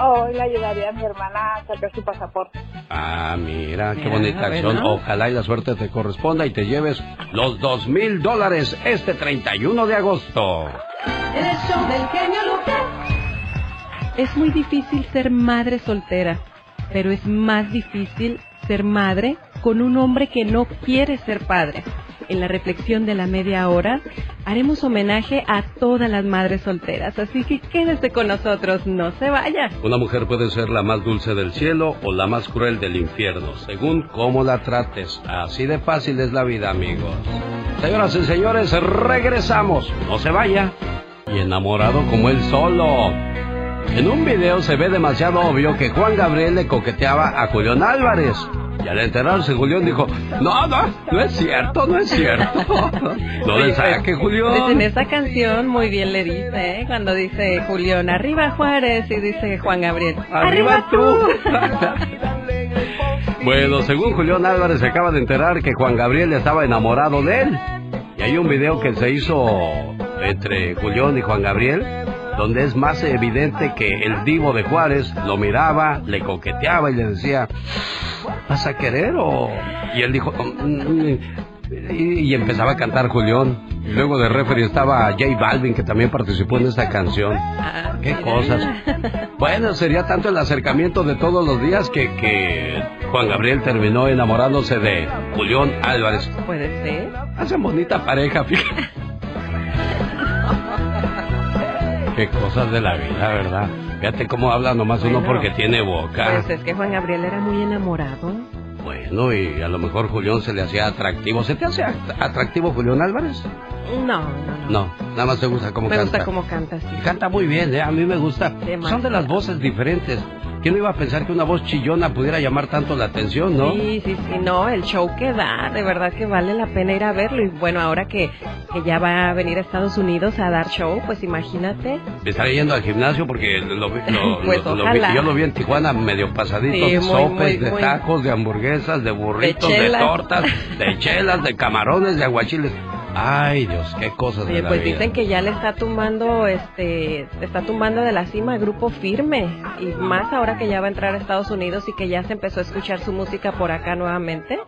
Hoy le ayudaría a mi hermana a sacar su pasaporte. Ah, mira, qué Mira, bonita acción. bueno. Ojalá y la suerte te corresponda y te lleves los dos mil dólares este 31 de agosto. En el show del genio Lucas. Es muy difícil ser madre soltera, pero es más difícil ser madre con un hombre que no quiere ser padre. En la reflexión de la media hora haremos homenaje a todas las madres solteras, así que quédese con nosotros, no se vaya. Una mujer puede ser la más dulce del cielo o la más cruel del infierno, según cómo la trates. Así de fácil es la vida, amigos. Señoras y señores, regresamos. No se vaya. Y enamorado como él solo. En un video se ve demasiado obvio que Juan Gabriel le coqueteaba a Julián Álvarez. Y al enterarse, Julián dijo, no, no, no es cierto, no es cierto. No le saque, Pues en Julián. esa canción muy bien le dice, ¿eh? cuando dice Julián, arriba Juárez, y dice Juan Gabriel, arriba tú. Bueno, según Julián Álvarez se acaba de enterar que Juan Gabriel estaba enamorado de él. Y hay un video que se hizo entre Julián y Juan Gabriel, donde es más evidente que el divo de Juárez lo miraba, le coqueteaba y le decía, ¿vas a querer o...? Y él dijo, "Mm, mm", y, y empezaba a cantar Julián. Luego de referee estaba J Balvin, que también participó en esta canción. Qué cosas. Bueno, sería tanto el acercamiento de todos los días que, que Juan Gabriel terminó enamorándose de Julián Álvarez. Puede ser. Hacen bonita pareja, fíjate. Qué cosas de la vida, ¿verdad? Fíjate cómo habla nomás uno Bueno. porque tiene boca. Pues es que Juan Gabriel era muy enamorado. bueno y a lo mejor Julián se le hacía atractivo. ¿Se te hace at- atractivo Julián Álvarez? No, no, no. No, nada más te gusta cómo Me canta. gusta cómo canta, sí. Y canta muy bien, ¿eh? A mí me gusta. Demasiado. Son de las voces diferentes. ¿Quién iba a pensar que una voz chillona pudiera llamar tanto la atención, no? Sí, sí, sí, no, el show que da, de verdad que vale la pena ir a verlo. Y bueno, ahora que, que ya va a venir a Estados Unidos a dar show, pues imagínate. Estaré yendo al gimnasio porque lo, vi- lo- Pues lo- lo vi- yo lo vi en Tijuana medio pasadito, Sí, de muy, sopes, muy, de muy- tacos, de hamburguesas, de burritos, De tortas, de chelas, de camarones, de aguachiles. Ay, Dios, qué cosas de la pues vida. dicen que ya le está tumbando, este, está tumbando de la cima el grupo firme. Y más ahora que ya va a entrar a Estados Unidos y que ya se empezó a escuchar su música por acá nuevamente.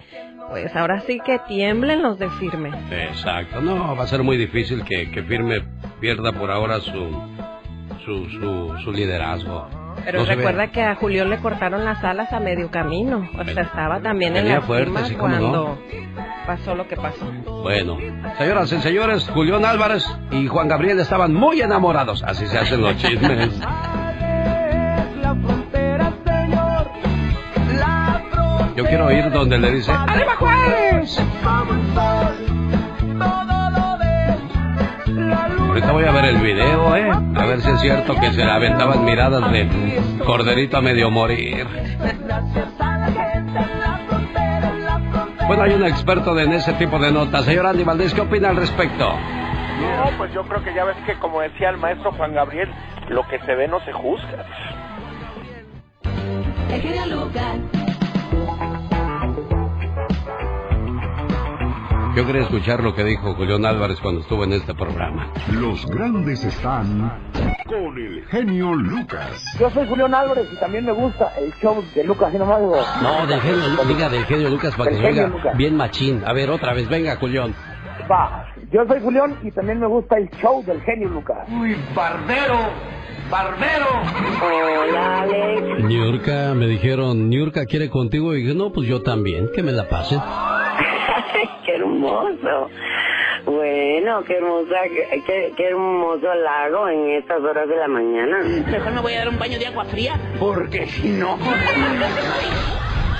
Pues ahora sí que tiemblen los de firme. Exacto, no, va a ser muy difícil que, que Firme pierda por ahora su, su, su, su liderazgo. Pero No recuerda que a Julián le cortaron las alas a medio camino. O sea, estaba también en la fuerte, cima sí, no. cuando pasó lo que pasó. Bueno, señoras y señores, Julián Álvarez y Juan Gabriel estaban muy enamorados. Así se hacen los chismes. Yo quiero ir donde le dice, ¡Arriba Juárez! Ahorita voy a ver el video, ¿eh? A ver si es cierto que se aventaban miradas de corderito a medio morir. Bueno, hay un experto en ese tipo de notas. Señor Andy Valdés, ¿qué opina al respecto? No, pues yo creo que ya ves que como decía el maestro Juan Gabriel, lo que se ve no se juzga. El genio Yo quería escuchar lo que dijo Julián Álvarez cuando estuvo en este programa. Los grandes están con el genio Lucas. Yo soy Julián Álvarez y también me gusta el show de Lucas, y nomás digo. No, del genio, diga del genio Lucas para que se oiga Lucas. bien machín. A ver, otra vez, venga, Julián. Va, yo soy Julián y también me gusta el show del genio Lucas. Uy, barbero, barbero. Hola, Alex. Niurka, me dijeron, Niurka quiere contigo. Y dije, no, pues yo también, que me la pasen. qué hermoso. Bueno, qué hermosa, qué, qué- qué hermoso lago en estas horas de la mañana. Mejor me voy a dar un baño de agua fría. Porque si no.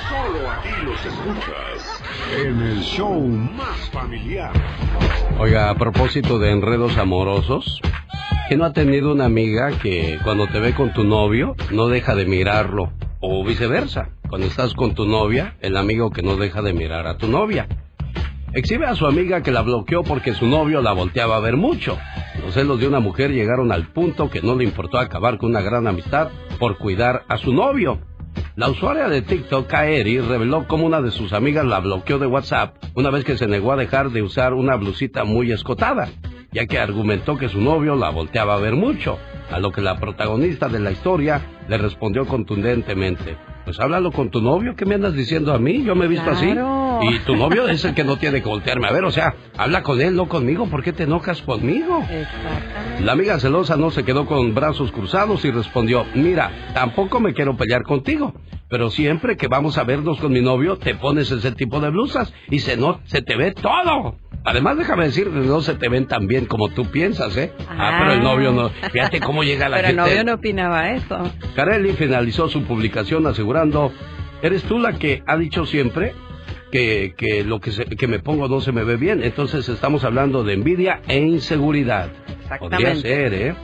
Solo aquí los escuchas en el show más familiar. Oiga, a propósito de enredos amorosos, ¿que no ha tenido una amiga que cuando te ve con tu novio no deja de mirarlo? O viceversa, cuando estás con tu novia, el amigo que no deja de mirar a tu novia. Exhibe a su amiga que la bloqueó porque su novio la volteaba a ver mucho. Los celos de una mujer llegaron al punto que no le importó acabar con una gran amistad por cuidar a su novio. La usuaria de TikTok, Kaeri, reveló cómo una de sus amigas la bloqueó de WhatsApp una vez que se negó a dejar de usar una blusita muy escotada, ya que argumentó que su novio la volteaba a ver mucho, a lo que la protagonista de la historia le respondió contundentemente. Pues háblalo con tu novio, ¿qué me andas diciendo a mí? Yo me he visto así. Y tu novio es el que no tiene que voltearme a ver, o sea, habla con él, no conmigo, ¿por qué te enojas conmigo? Exactamente. La amiga celosa no se quedó con brazos cruzados y respondió, mira, tampoco me quiero pelear contigo, pero siempre que vamos a vernos con mi novio te pones ese tipo de blusas y se, no, se te ve todo. Además, déjame decir, no se te ven tan bien como tú piensas, ¿eh? Ah, pero el novio no. Fíjate cómo llega la Pero el gente. novio no opinaba eso. Carelli finalizó su publicación asegurando, ¿eres tú la que ha dicho siempre que, que lo que, se- que me pongo no se me ve bien? Entonces estamos hablando de envidia e inseguridad. Podría ser, ¿eh?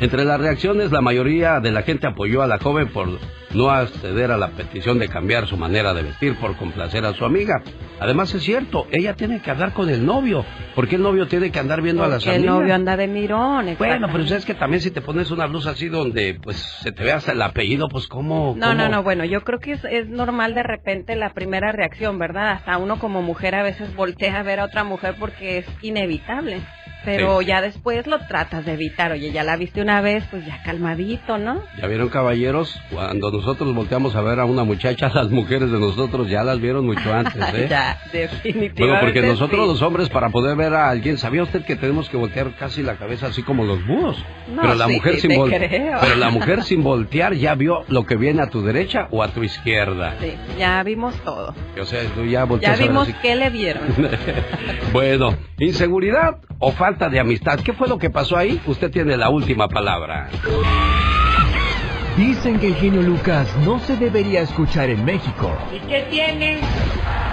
Entre las reacciones, la mayoría de la gente apoyó a la joven por no acceder a la petición de cambiar su manera de vestir por complacer a su amiga. Además es cierto, ella tiene que hablar con el novio, porque el novio tiene que andar viendo a las Porque el amigas. novio anda de mirón. Bueno, pero es que también si te pones una blusa así donde pues se te ve hasta el apellido, pues cómo... No, cómo? no, no, bueno, yo creo que es, es normal de repente la primera reacción, ¿verdad? Hasta uno como mujer a veces voltea a ver a otra mujer porque es inevitable. Pero Sí. ya después lo tratas de evitar. Oye, ya la viste una vez, pues ya calmadito, ¿no? ¿Ya vieron caballeros? Cuando nosotros volteamos a ver a una muchacha, las mujeres de nosotros ya las vieron mucho antes, ¿eh? ya, definitivamente. Bueno, porque nosotros sí. los hombres para poder ver a alguien, ¿sabía usted que tenemos que voltear casi la cabeza así como los búhos? No, pero la sí, mujer sin creo. pero la mujer sin voltear ya vio lo que viene a tu derecha o a tu izquierda. Sí, ya vimos todo. O sea, tú ya Ya volteas a ver vimos así. qué le vieron. bueno, inseguridad o falta de amistad. ¿Qué fue lo que pasó ahí? Usted tiene la última palabra. Dicen que el genio Lucas no se debería escuchar en México. ¿Y qué tienen?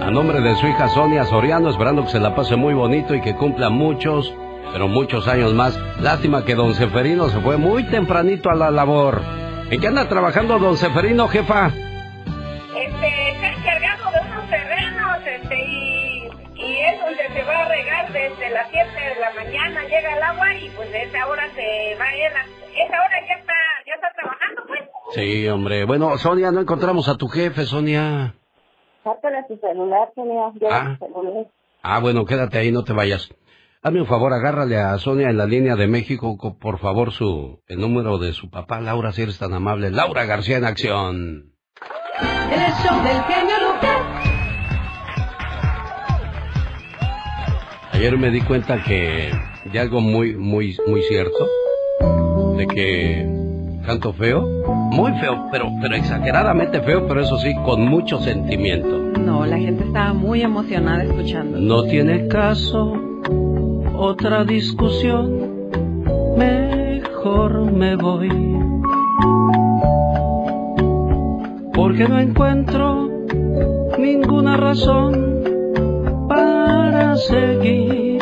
a nombre de su hija Sonia Soriano, esperando que se la pase muy bonito y que cumpla muchos, pero muchos años más. Lástima que don Seferino se fue muy tempranito a la labor. ¿En qué anda trabajando don Seferino, jefa? Este, está encargado de unos terrenos, este, y, y es donde se va a regar desde las 7 de la mañana, llega el agua y pues de esa hora se va a ir, a- esa hora ya está, ya está trabajando pues. Sí, hombre. Bueno, Sonia, no encontramos a tu jefe, Sonia. Sácale su celular, señor, ya Ah. su celular. Ah, bueno, quédate ahí, no te vayas. Hazme un favor, agárrale a Sonia en la línea de México, co- por favor, su el número de su papá, Laura, si eres tan amable. Laura García en acción. El show del genio Lucas. Ayer me di cuenta que de algo muy, muy, muy cierto, de que canto feo, muy feo, pero, pero exageradamente feo, pero eso sí, con mucho sentimiento. No, la gente estaba muy emocionada escuchando. No tiene caso otra discusión, mejor me voy. Porque no encuentro ninguna razón para seguir.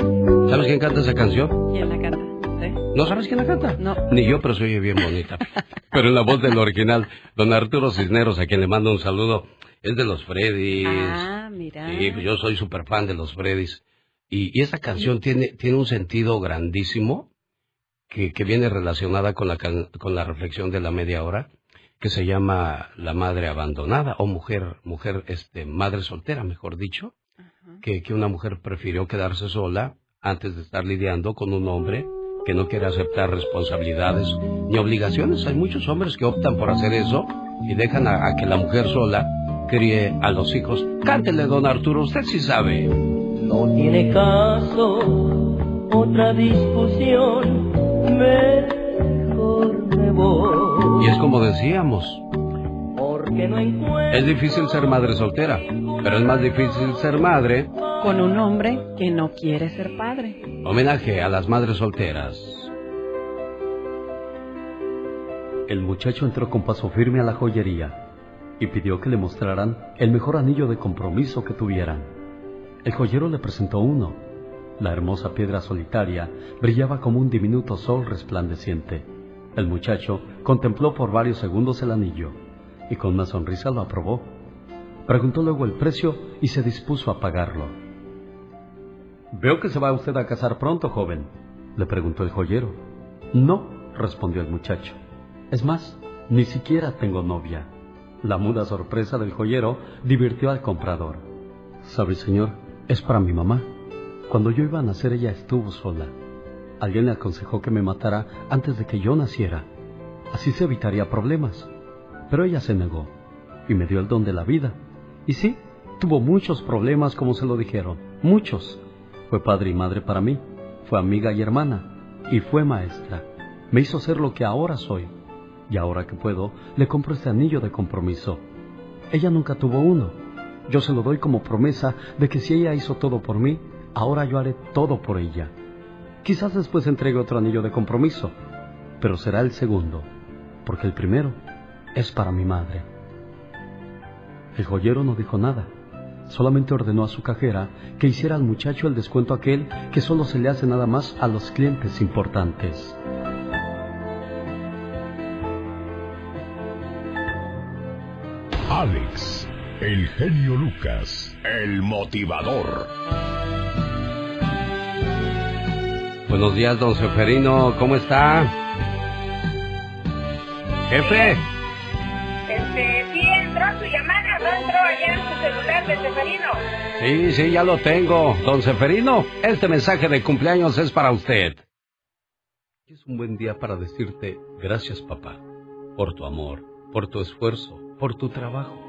¿Sabes quién canta esa canción? ¿Quién la canta? ¿Sí? ¿No sabes quién la canta? No. Ni yo, pero se oye bien bonita. pero en la voz del original, don Arturo Cisneros, a quien le mando un saludo, es de los Freddys. Ah, mira. Sí, pues yo soy súper fan de los Freddys. Y, y esa canción tiene, tiene un sentido grandísimo que, que viene relacionada con la, con la reflexión de la media hora, que se llama La Madre Abandonada, o mujer, mujer, este, madre soltera, mejor dicho, que, que una mujer prefirió quedarse sola antes de estar lidiando con un hombre que no quiere aceptar responsabilidades ni obligaciones. Hay muchos hombres que optan por hacer eso y dejan a, a que la mujer sola críe a los hijos. Cántele, don Arturo, usted sí sabe. No tiene caso otra discusión. Mejor me voy. Y es como decíamos. Es difícil ser madre soltera, pero es más difícil ser madre. Con un hombre que no quiere ser padre. Homenaje a las madres solteras. El muchacho entró con paso firme a la joyería y pidió que le mostraran el mejor anillo de compromiso que tuvieran. El joyero le presentó uno. La hermosa piedra solitaria brillaba como un diminuto sol resplandeciente. El muchacho contempló por varios segundos el anillo y con una sonrisa lo aprobó. Preguntó luego el precio y se dispuso a pagarlo. Veo que se va usted a casar pronto, joven, le preguntó el joyero. No, respondió el muchacho. Es más, ni siquiera tengo novia. La muda sorpresa del joyero divirtió al comprador. Sabe, señor, es para mi mamá. Cuando yo iba a nacer ella estuvo sola. Alguien le aconsejó que me matara antes de que yo naciera. Así se evitaría problemas. Pero ella se negó y me dio el don de la vida. Y sí, tuvo muchos problemas como se lo dijeron, muchos. Fue padre y madre para mí, fue amiga y hermana, y fue maestra. Me hizo ser lo que ahora soy. Y ahora que puedo, le compro este anillo de compromiso. Ella nunca tuvo uno. Yo se lo doy como promesa de que si ella hizo todo por mí, ahora yo haré todo por ella. Quizás después entregue otro anillo de compromiso, pero será el segundo, porque el primero es para mi madre. El joyero no dijo nada, solamente ordenó a su cajera que hiciera al muchacho el descuento aquel que solo se le hace nada más a los clientes importantes. Alex, el genio Lucas, el motivador. Buenos días, don Seferino, ¿cómo está? Jefe, llamada, no entró allá en su celular de Seferino. sí, sí, ya lo tengo. Don Seferino, este mensaje de cumpleaños es para usted. Es un buen día para decirte gracias, papá, por tu amor, por tu esfuerzo, por tu trabajo.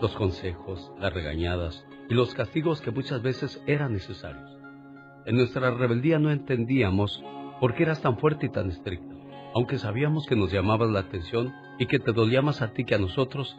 los consejos, las regañadas y los castigos que muchas veces eran necesarios. En nuestra rebeldía no entendíamos por qué eras tan fuerte y tan estricto. Aunque sabíamos que nos llamabas la atención y que te dolía más a ti que a nosotros,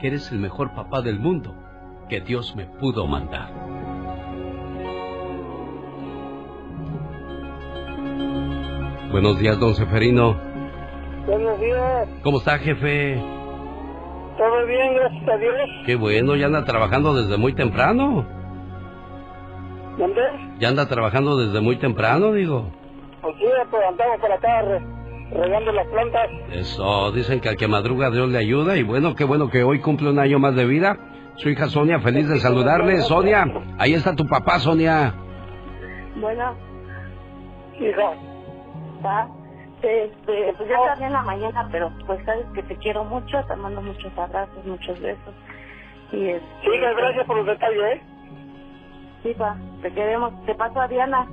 que eres el mejor papá del mundo que Dios me pudo mandar. Buenos días, don Seferino. Buenos días. ¿Cómo está, jefe? ¿Todo bien, gracias a Dios? Qué bueno, ya anda trabajando desde muy temprano. ¿Dónde? Ya anda trabajando desde muy temprano, digo. Pues sí, pues andamos por acá re- regando las plantas. Eso, dicen que al que madruga Dios le ayuda y bueno, qué bueno que hoy cumple un año más de vida. Su hija Sonia, feliz de saludarle. Sonia, ahí está tu papá, Sonia. Bueno, Hija, pa, este, pues ya salí en la mañana, pero pues sabes que te quiero mucho, te mando muchos abrazos, muchos besos. Y este, sí, gracias por los detalles, ¿eh? Sí, pa, te queremos. Te paso a Diana.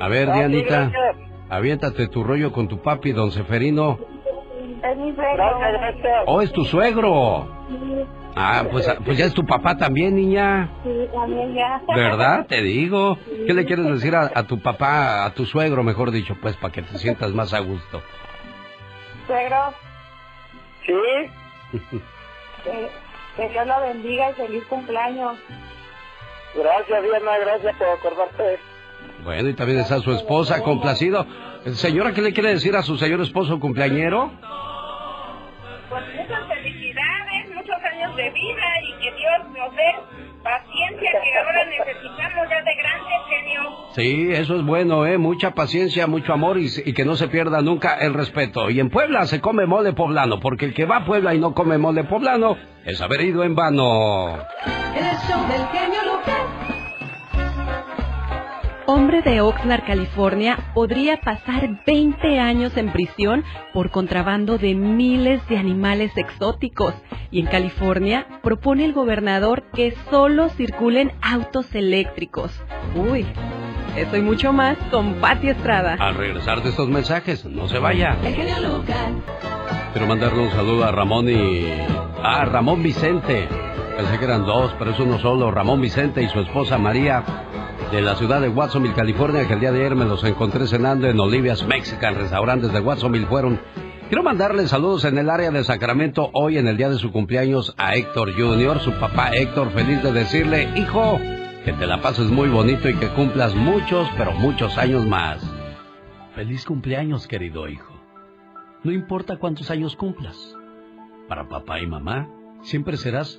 A ver, Ah, Dianita, gracias. Aviéntate tu rollo con tu papi, don Seferino. Es mi suegro. Gracias, gracias. Oh, es tu suegro. Sí, Ah, pues, pues ya es tu papá también, niña. sí, también ya. ¿Verdad? Te digo. ¿Qué le quieres decir a, a tu papá, a tu suegro, mejor dicho, pues, para que te sientas más a gusto? Suegro, Sí, que, que Dios lo bendiga y feliz cumpleaños. gracias, Diana, gracias por acordarte. Bueno, y también está su esposa, complacido. Señora, ¿qué le quiere decir a su señor esposo cumpleañero? Pues muchas felicidades, muchos años de vida y que Dios nos dé paciencia que ahora necesitamos ya de grandes, genio. Sí, eso es bueno, ¿eh? Mucha paciencia, mucho amor y, y que no se pierda nunca el respeto. Y en Puebla se come mole poblano, porque el que va a Puebla y no come mole poblano es haber ido en vano. El show del genio Lucas. Hombre de Oxnard, California, podría pasar 20 años en prisión por contrabando de miles de animales exóticos. Y en California propone el gobernador que solo circulen autos eléctricos. Uy, eso y mucho más con Pati Estrada. Al regresar de estos mensajes, no se vaya. El genio Lucas. Quiero mandarle un saludo a Ramón y... Ah, Ramón Vicente. Pensé que eran dos, pero es uno solo. Ramón Vicente y su esposa María de la ciudad de Watsonville, California, que el día de ayer me los encontré cenando en Olivia's Mexican, restaurantes de Watsonville fueron. Quiero mandarle saludos en el área de Sacramento hoy en el día de su cumpleaños a Héctor Jr., su papá Héctor, feliz de decirle, hijo, que te la pases muy bonito y que cumplas muchos, pero muchos años más. Feliz cumpleaños, querido hijo. No importa cuántos años cumplas. Para papá y mamá, siempre serás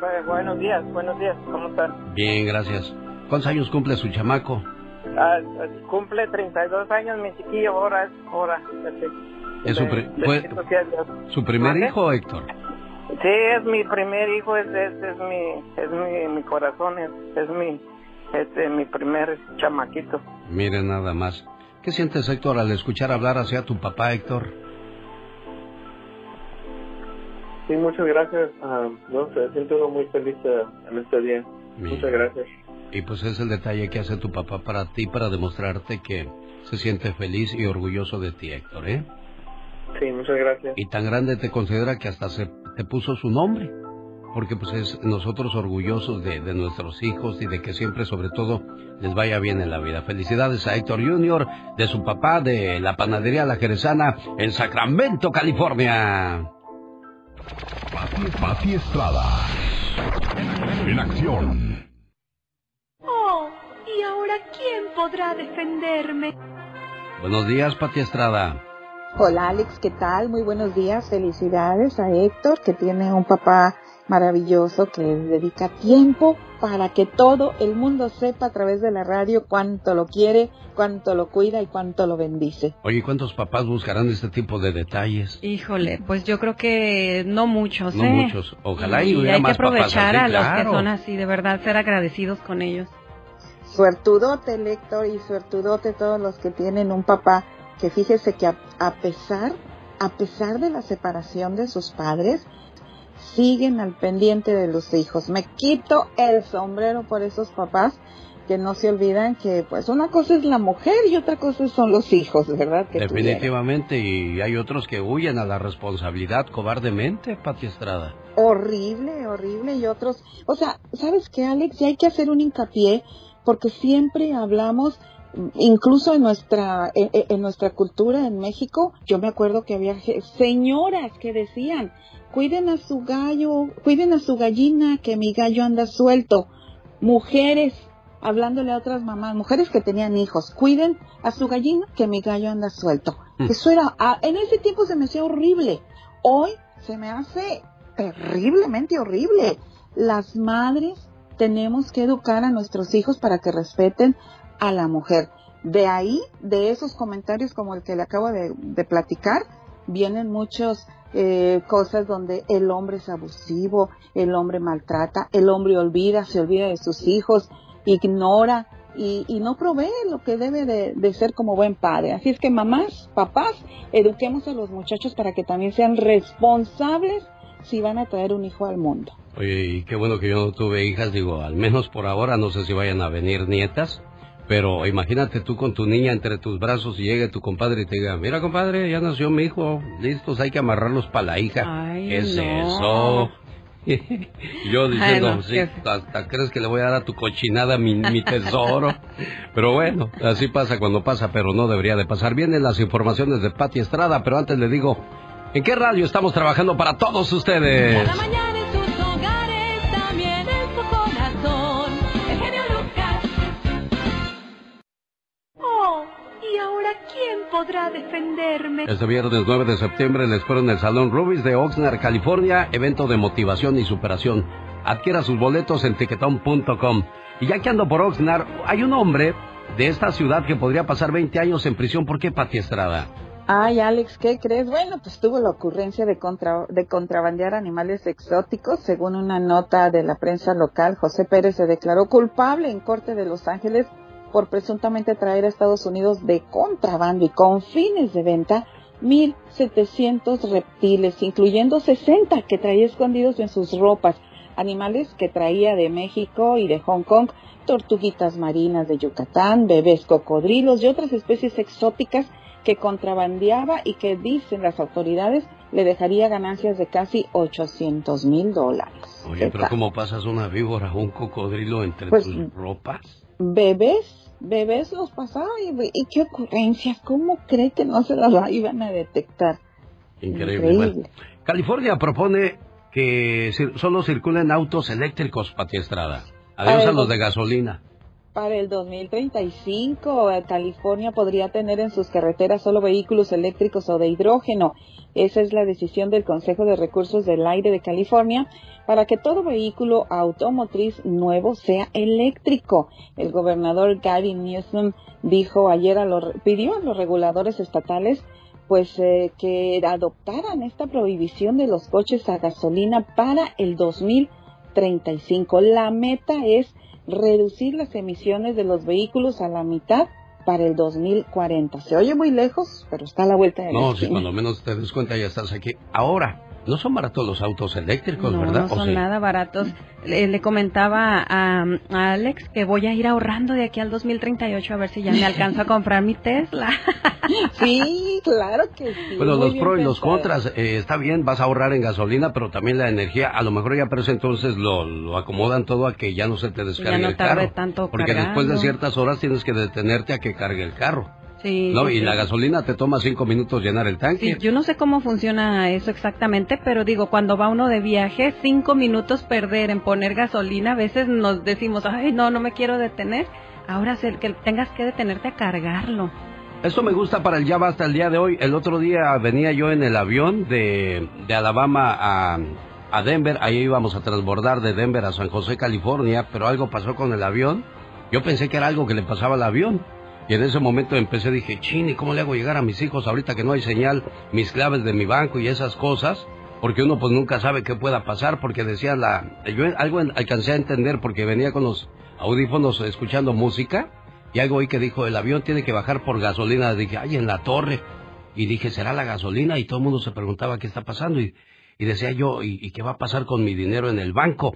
Buenos días, buenos días, ¿cómo están? Bien, gracias. ¿Cuántos años cumple su chamaco? Ah, cumple 32 años mi chiquillo, ahora es hora. este, ¿Es su, pri- fue primer hijo, Héctor? Sí, es mi primer hijo, es, es, es mi, es mi, mi corazón, es, es mi, este, mi primer chamaquito. Mire nada más. ¿Qué sientes, Héctor, al escuchar hablar hacia tu papá, Héctor? Sí, muchas gracias. Ah, no sé, siento uno muy feliz eh, en este día. Bien. Muchas gracias. Y pues es el detalle que hace tu papá para ti, para demostrarte que se siente feliz y orgulloso de ti, Héctor, ¿eh? Sí, muchas gracias. Y tan grande te considera que hasta se te puso su nombre. Porque pues es nosotros orgullosos de, de nuestros hijos y de que siempre, sobre todo, les vaya bien en la vida. Felicidades a Héctor Jr., de su papá, de la panadería La Jerezana, en Sacramento, California. Pati, Pati Estrada. en acción. Oh, ¿y ahora quién podrá defenderme? Buenos días, Pati Estrada. Hola Alex, ¿qué tal? Muy buenos días. Felicidades a Héctor, que tiene un papá maravilloso que dedica tiempo para que todo el mundo sepa a través de la radio cuánto lo quiere, cuánto lo cuida y cuánto lo bendice. Oye, ¿cuántos papás buscarán este tipo de detalles? Híjole, pues yo creo que no muchos, No ¿eh? muchos. Ojalá y, y hubiera hay que papás aprovechar así, a los que son así, de verdad, ser agradecidos con ellos. Suertudote, Héctor, y suertudote todos los que tienen un papá que fíjese que a, a pesar, a pesar de la separación de sus padres, siguen al pendiente de los hijos. Me quito el sombrero por esos papás que no se olvidan que pues una cosa es la mujer y otra cosa son los hijos, ¿verdad? Que tuvieron. Definitivamente, y hay otros que huyen a la responsabilidad cobardemente, Pati Estrada. horrible, horrible y otros, o sea, ¿sabes qué, Alex? Y hay que hacer un hincapié porque siempre hablamos incluso en nuestra en, en- nuestra cultura en México, yo me acuerdo que había señoras que decían, "Cuiden a su gallo, cuiden a su gallina que mi gallo anda suelto." Mujeres hablándole a otras mamás, mujeres que tenían hijos, cuiden a su gallina que mi gallo anda suelto. Eso era, ah, en ese tiempo se me hacía horrible. Hoy se me hace terriblemente horrible. Las madres tenemos que educar a nuestros hijos para que respeten a la mujer. De ahí, de esos comentarios como el que le acabo de, de platicar, vienen muchas eh, cosas donde el hombre es abusivo, el hombre maltrata, el hombre olvida, se olvida de sus hijos, ignora y, y no provee lo que debe de, de ser como buen padre. Así es que mamás, papás, eduquemos a los muchachos para que también sean responsables si van a traer un hijo al mundo. Oye, y qué bueno que yo no tuve hijas, digo, al menos por ahora, no sé si vayan a venir nietas, pero imagínate tú con tu niña entre tus brazos y llegue tu compadre y te diga, mira compadre, ya nació mi hijo, listos, hay que amarrarlos para la hija. Ay, ¿Qué es no. eso? yo diciendo, Ay, no, sí, hasta crees que le voy a dar a tu cochinada mi, mi tesoro. Pero bueno, así pasa cuando pasa, pero no debería de pasar. Vienen las informaciones de Pati Estrada, pero antes le digo, ¿en qué radio estamos trabajando para todos ustedes? Cada mañana en ahora quién podrá defenderme? Este viernes 9 de septiembre les espero en el Salón Rubis de Oxnard, California, evento de motivación y superación. Adquiera sus boletos en tiquetón.com. Y ya que ando por Oxnard, hay un hombre de esta ciudad que podría pasar 20 años en prisión. ¿Por qué, Pati Estrada? Ay, Alex, ¿qué crees? Bueno, pues tuvo la ocurrencia de, contra- de contrabandear animales exóticos. Según una nota de la prensa local, José Pérez se declaró culpable en corte de Los Ángeles por presuntamente traer a Estados Unidos de contrabando y con fines de venta 1.700 reptiles, incluyendo 60 que traía escondidos en sus ropas, animales que traía de México y de Hong Kong, tortuguitas marinas de Yucatán, bebés cocodrilos y otras especies exóticas que contrabandeaba y que dicen las autoridades le dejaría ganancias de casi 800 mil dólares. Oye, ¿Qué pero? ¿cómo pasas una víbora un cocodrilo entre Pues, tus ropas? Bebés, bebés los pasaba y, y qué ocurrencias, ¿cómo cree que no se las iban a detectar? Increíble. Increíble. Bueno, California propone que solo circulen autos eléctricos, Pati Estrada. Adiós a los de gasolina. Para el 2035, eh, California podría tener en sus carreteras solo vehículos eléctricos o de hidrógeno. Esa es la decisión del Consejo de Recursos del Aire de California para que todo vehículo automotriz nuevo sea eléctrico. El gobernador Gavin Newsom dijo ayer a los, pidió a los reguladores estatales pues eh, que adoptaran esta prohibición de los coches a gasolina para el 2035. La meta es reducir las emisiones de los vehículos a la mitad para el 2040. Se oye muy lejos, pero está a la vuelta de la No, si cuando menos te des cuenta ya estás aquí. Ahora, no son baratos los autos eléctricos, No, ¿verdad? no ¿O son sí? nada baratos. Le, le comentaba a, a Alex que voy a ir ahorrando de aquí al 2038 a ver si ya me alcanzo a comprar mi Tesla. Sí, claro que sí. Bueno, muy los pros y los contras, eh, está bien, vas a ahorrar en gasolina, pero también la energía, a lo mejor ya para ese entonces lo, lo acomodan todo a que ya no se te descargue no el tarde carro. tanto porque después de ciertas horas tienes que detenerte a que cargue el carro. Sí, No, sí, y sí. la gasolina te toma cinco minutos llenar el tanque. Sí, yo no sé cómo funciona eso exactamente, pero digo, cuando va uno de viaje, cinco minutos perder en poner gasolina, a veces nos decimos, ay, no, no me quiero detener. Ahora sé que tengas que detenerte a cargarlo. Eso me gusta para el ya basta el día de hoy. El otro día venía yo en el avión de, de Alabama a, a Denver. Ahí íbamos a transbordar de Denver a San José, California, pero algo pasó con el avión. Yo pensé que era algo que le pasaba al avión. Y en ese momento empecé, dije, chini, ¿cómo le hago llegar a mis hijos ahorita que no hay señal, mis claves de mi banco y esas cosas? Porque uno pues nunca sabe qué pueda pasar, porque decía la... Yo algo alcancé a entender porque venía con los audífonos escuchando música y algo ahí que dijo, el avión tiene que bajar por gasolina. Dije, ay, en la torre. Y dije, ¿será la gasolina? Y todo el mundo se preguntaba qué está pasando. Y, y decía yo, ¿y, y qué va a pasar con mi dinero en el banco?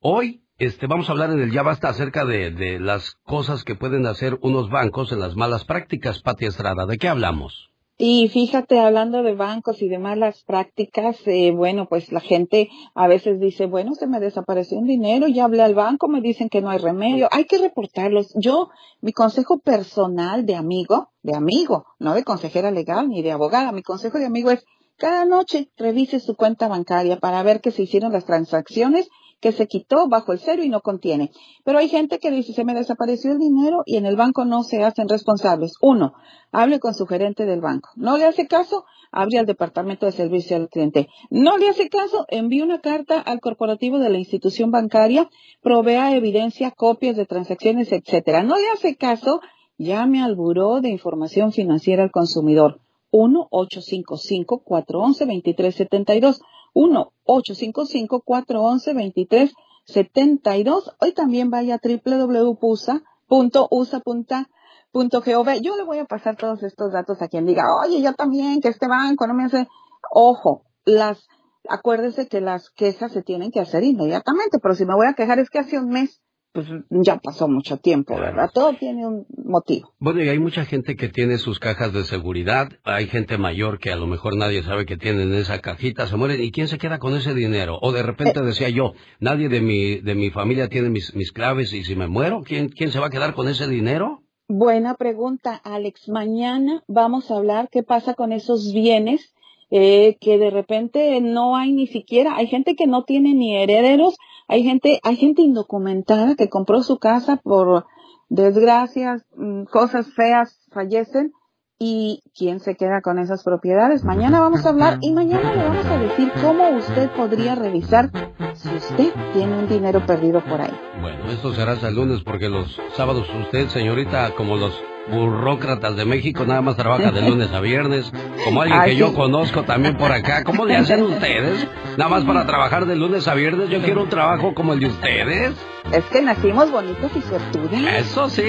Hoy este, vamos a hablar en el Ya Basta acerca de, de las cosas que pueden hacer unos bancos en las malas prácticas, Pati Estrada. ¿De qué hablamos? Y fíjate, hablando de bancos y de malas prácticas, eh, bueno, pues la gente a veces dice, bueno, se me desapareció un dinero, ya hablé al banco, me dicen que no hay remedio, hay que reportarlos. Yo, mi consejo personal de amigo, de amigo, no de consejera legal ni de abogada, mi consejo de amigo es, cada noche revise su cuenta bancaria para ver que se hicieron las transacciones que se quitó bajo el cero y no contiene. Pero hay gente que dice, se me desapareció el dinero y en el banco no se hacen responsables. Uno, hable con su gerente del banco. No le hace caso, abre al departamento de servicio al cliente. No le hace caso, envíe una carta al corporativo de la institución bancaria, provea evidencia, copias de transacciones, etcétera. No le hace caso, llame al Buró de Información Financiera al Consumidor. 1-855-411-2372. 1-855-411-2372. Hoy también vaya a www.pusa.usa.gov. Yo le voy a pasar todos estos datos a quien diga, oye, yo también, que este banco no me hace. Ojo, las, acuérdese que las quejas se tienen que hacer inmediatamente, pero si me voy a quejar es que hace un mes, pues ya pasó mucho tiempo, ¿verdad? Todo tiene un motivo. Bueno, y hay mucha gente que tiene sus cajas de seguridad. Hay gente mayor que a lo mejor nadie sabe que tienen esa cajita, se mueren. ¿Y quién se queda con ese dinero? O de repente decía yo, nadie de mi, de mi familia tiene mis, mis claves y si me muero, ¿quién, ¿quién se va a quedar con ese dinero? Buena pregunta, Alex. Mañana vamos a hablar qué pasa con esos bienes eh, que de repente no hay ni siquiera, hay gente que no tiene ni herederos, hay gente, hay gente indocumentada que compró su casa por desgracias, mm, cosas feas, fallecen y quién se queda con esas propiedades. Mañana vamos a hablar y mañana le vamos a decir cómo usted podría revisar si usted tiene un dinero perdido por ahí. Bueno, esto será hasta el lunes porque los sábados usted, señorita, como los burócratas de México, nada más trabaja de lunes a viernes. Como alguien Ay, que yo conozco también por acá. ¿Cómo le hacen ustedes? Nada más para trabajar de lunes a viernes. Yo quiero un trabajo como el de ustedes. Es que nacimos bonitos y suertudos. Eso sí.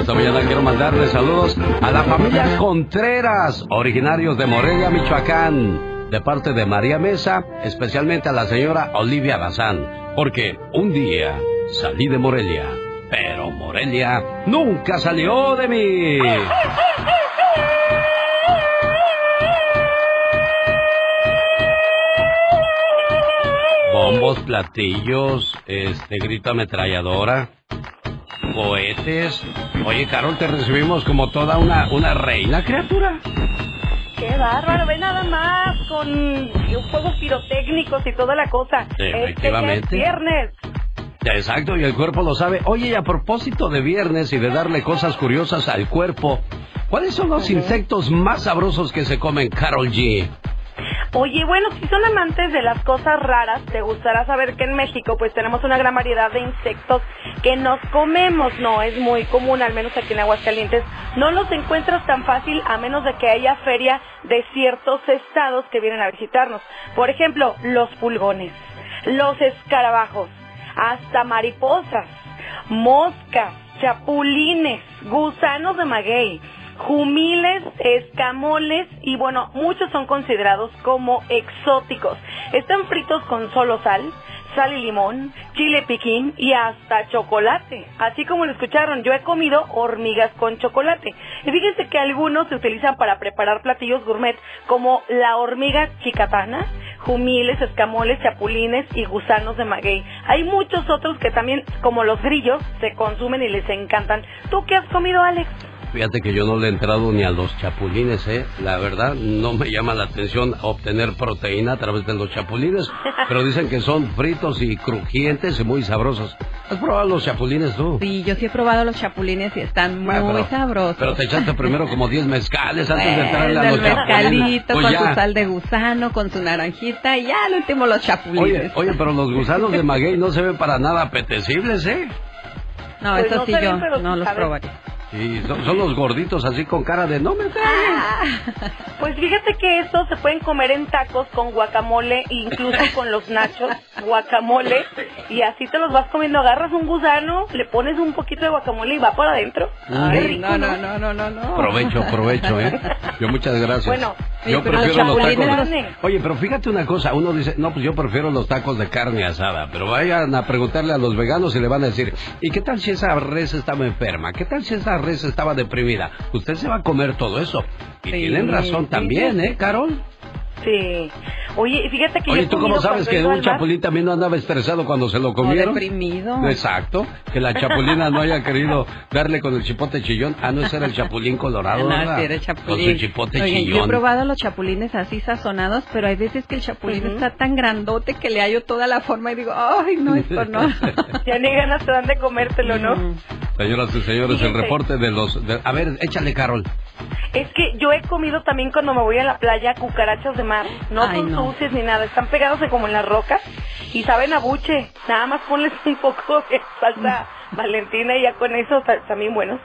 Esta mañana quiero mandarle saludos a la familia Contreras, originarios de Morelia, Michoacán, de parte de María Mesa, especialmente a la señora Olivia Bazán, porque un día salí de Morelia, pero Morelia nunca salió de mí. Bombos, platillos, este grito ametralladora, cohetes. Oye, Carol, te recibimos como toda una, una reina, criatura. Qué bárbaro, ve nada más con fuegos pirotécnicos y toda la cosa. Efectivamente. Este ya es viernes. Exacto, y el cuerpo lo sabe. Oye, y a propósito de viernes y de darle cosas curiosas al cuerpo, ¿cuáles son los insectos más sabrosos que se comen, Carol G? Oye, bueno, si son amantes de las cosas raras, te gustará saber que en México pues tenemos una gran variedad de insectos que nos comemos, no es muy común, al menos aquí en Aguascalientes, no los encuentras tan fácil a menos de que haya feria de ciertos estados que vienen a visitarnos. Por ejemplo, los pulgones, los escarabajos, hasta mariposas, moscas, chapulines, gusanos de maguey, jumiles, escamoles y bueno, muchos son considerados como exóticos. Están fritos con solo sal, sal y limón, chile piquín y hasta chocolate. Así como lo escucharon, yo he comido hormigas con chocolate. Y fíjense que algunos se utilizan para preparar platillos gourmet como la hormiga chicatana, jumiles, escamoles, chapulines y gusanos de maguey. Hay muchos otros que también, como los grillos, se consumen y les encantan. ¿Tú qué has comido, Alex? Fíjate que yo no le he entrado ni a los chapulines, ¿eh? La verdad, no me llama la atención obtener proteína a través de los chapulines, pero dicen que son fritos y crujientes y muy sabrosos. ¿Has probado los chapulines tú? Sí, yo sí he probado los chapulines y están muy Bueno, pero- sabrosos. Pero te echaste primero como 10 mezcales antes de entrarle a los chapulines. mezcalito Pues con ya. su sal de gusano, con su naranjita y ya al último los chapulines. oye, pero los gusanos de maguey no se ven para nada apetecibles, ¿eh? no, Pues eso no sí yo ven, no los saben. Y son, son los gorditos así con cara de no me Pues fíjate que estos se pueden comer en tacos con guacamole, incluso con los nachos, guacamole, y así te los vas comiendo. Agarras un gusano, le pones un poquito de guacamole y va por adentro. Rico, no, no, no, no, no, no. Provecho, provecho, ¿eh? Yo muchas gracias. Bueno, yo pero prefiero los tacos. los- Oye, pero fíjate una cosa, uno dice, no, pues yo prefiero los tacos de carne asada, pero vayan a preguntarle a los veganos y le van a decir, ¿y qué tal si esa res estaba enferma? ¿Qué tal si esa res estaba deprimida? Usted se va a comer todo eso. Y tienen razón sí, también, sí. ¿eh, Carol? Sí. Oye, fíjate que yo Oye, he ¿tú cómo sabes que un chapulín también no andaba estresado cuando se lo comieron? deprimido. Exacto, que la chapulina no haya querido darle con el chipote chillón. Ah, no, ese era el chapulín colorado, No, ¿verdad? sí, era el Con chapulín. su chipote Oigan, yo he chillón. probado los chapulines así sazonados, pero hay veces que el chapulín Ujú. está tan grandote que le hallo toda la forma y digo, ay, no, esto no. Ya ni ganas te dan de comértelo, ¿no? Mm. Señoras y señores, el reporte de los... de- A ver, échale, Carol. Es que yo he comido también cuando me voy a la playa cucarachas de mar. No Ay, son no. sucias ni nada, están pegadas de como en las rocas y saben a buche. Nada más ponles un poco de salsa valentina y ya con eso ta- también buenos.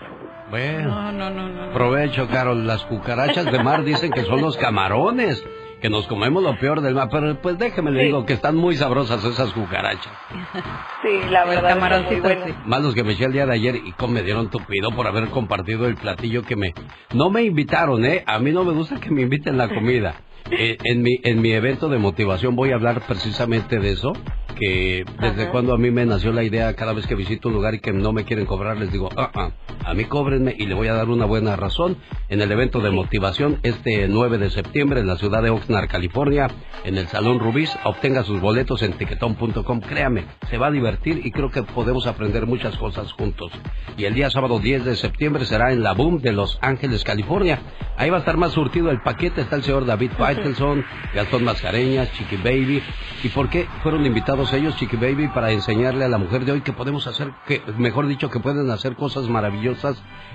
Bueno, No, no, no, no. provecho, Carol. Las cucarachas de mar dicen que son los camarones, que nos comemos lo peor del mar. Pero pues déjeme le Sí. digo que están muy sabrosas esas cucarachas. Sí, la verdad. camaroncitos, sí. Más los que me eché el día de ayer y cómo me dieron tupido por haber compartido el platillo que me... No me invitaron, ¿eh? A mí no me gusta que me inviten la comida. Eh, en, mi, en mi evento de motivación voy a hablar precisamente de eso, que desde Ajá. cuando a mí me nació la idea cada vez que visito un lugar y que no me quieren cobrar, les digo, ah, ah, a mí cóbrenme y le voy a dar una buena razón. En el evento de motivación este 9 de septiembre en la ciudad de Oxnard, California, en el Salón Rubís, obtenga sus boletos en tiquetón.com. Créame, se va a divertir y creo que podemos aprender muchas cosas juntos. Y el día sábado 10 de septiembre será en la Boom de Los Ángeles, California. Ahí va a estar más surtido el paquete. Está el señor David Faitelson, Gastón Mascareñas, Chiqui Baby. ¿Y por qué fueron invitados ellos, Chiqui Baby, para enseñarle a la mujer de hoy que podemos hacer, que mejor dicho, que pueden hacer cosas maravillosas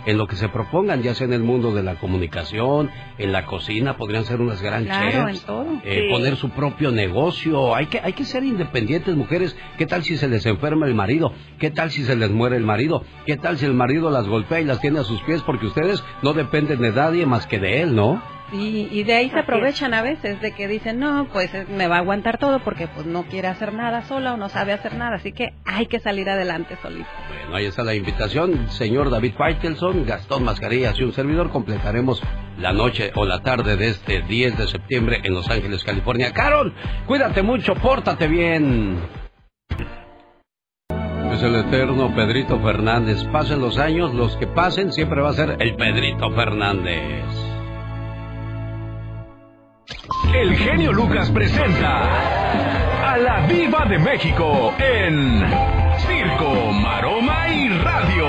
en lo que se propongan, ya sea en el mundo de la comunicación, en la cocina, podrían ser unas gran Claro, chefs, en todo. eh, Sí. poner su propio negocio. Hay que, hay que ser independientes, mujeres. ¿Qué tal si se les enferma el marido? ¿Qué tal si se les muere el marido? ¿Qué tal si el marido las golpea y las tiene a sus pies? Porque ustedes no dependen de nadie más que de él, ¿no? Sí, y de ahí se aprovechan a veces de que dicen, no, pues eh, me va a aguantar todo porque pues no quiere hacer nada sola o no sabe hacer nada, así que hay que salir adelante solito. Bueno, ahí está la invitación. Señor David Faitelson, Gastón Mascarillas y un servidor completaremos la noche o la tarde de este 10 de septiembre en Los Ángeles, California. Carol, cuídate mucho, pórtate bien. Es el eterno Pedrito Fernández. Pasen los años, los que pasen, siempre va a ser el Pedrito Fernández. El genio Lucas presenta a la Viva de México en Circo, Maroma y Radio.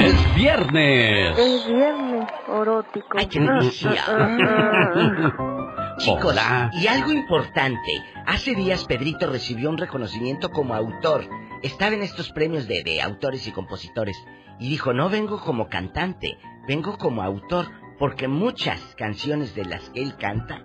Es viernes. Es viernes erótico. Ay, qué delicia. Chicos, Hola. y algo importante. Hace días Pedrito recibió un reconocimiento como autor. Estaba en estos premios de, de autores y compositores. Y dijo, no vengo como cantante, vengo como autor, porque muchas canciones de las que él canta,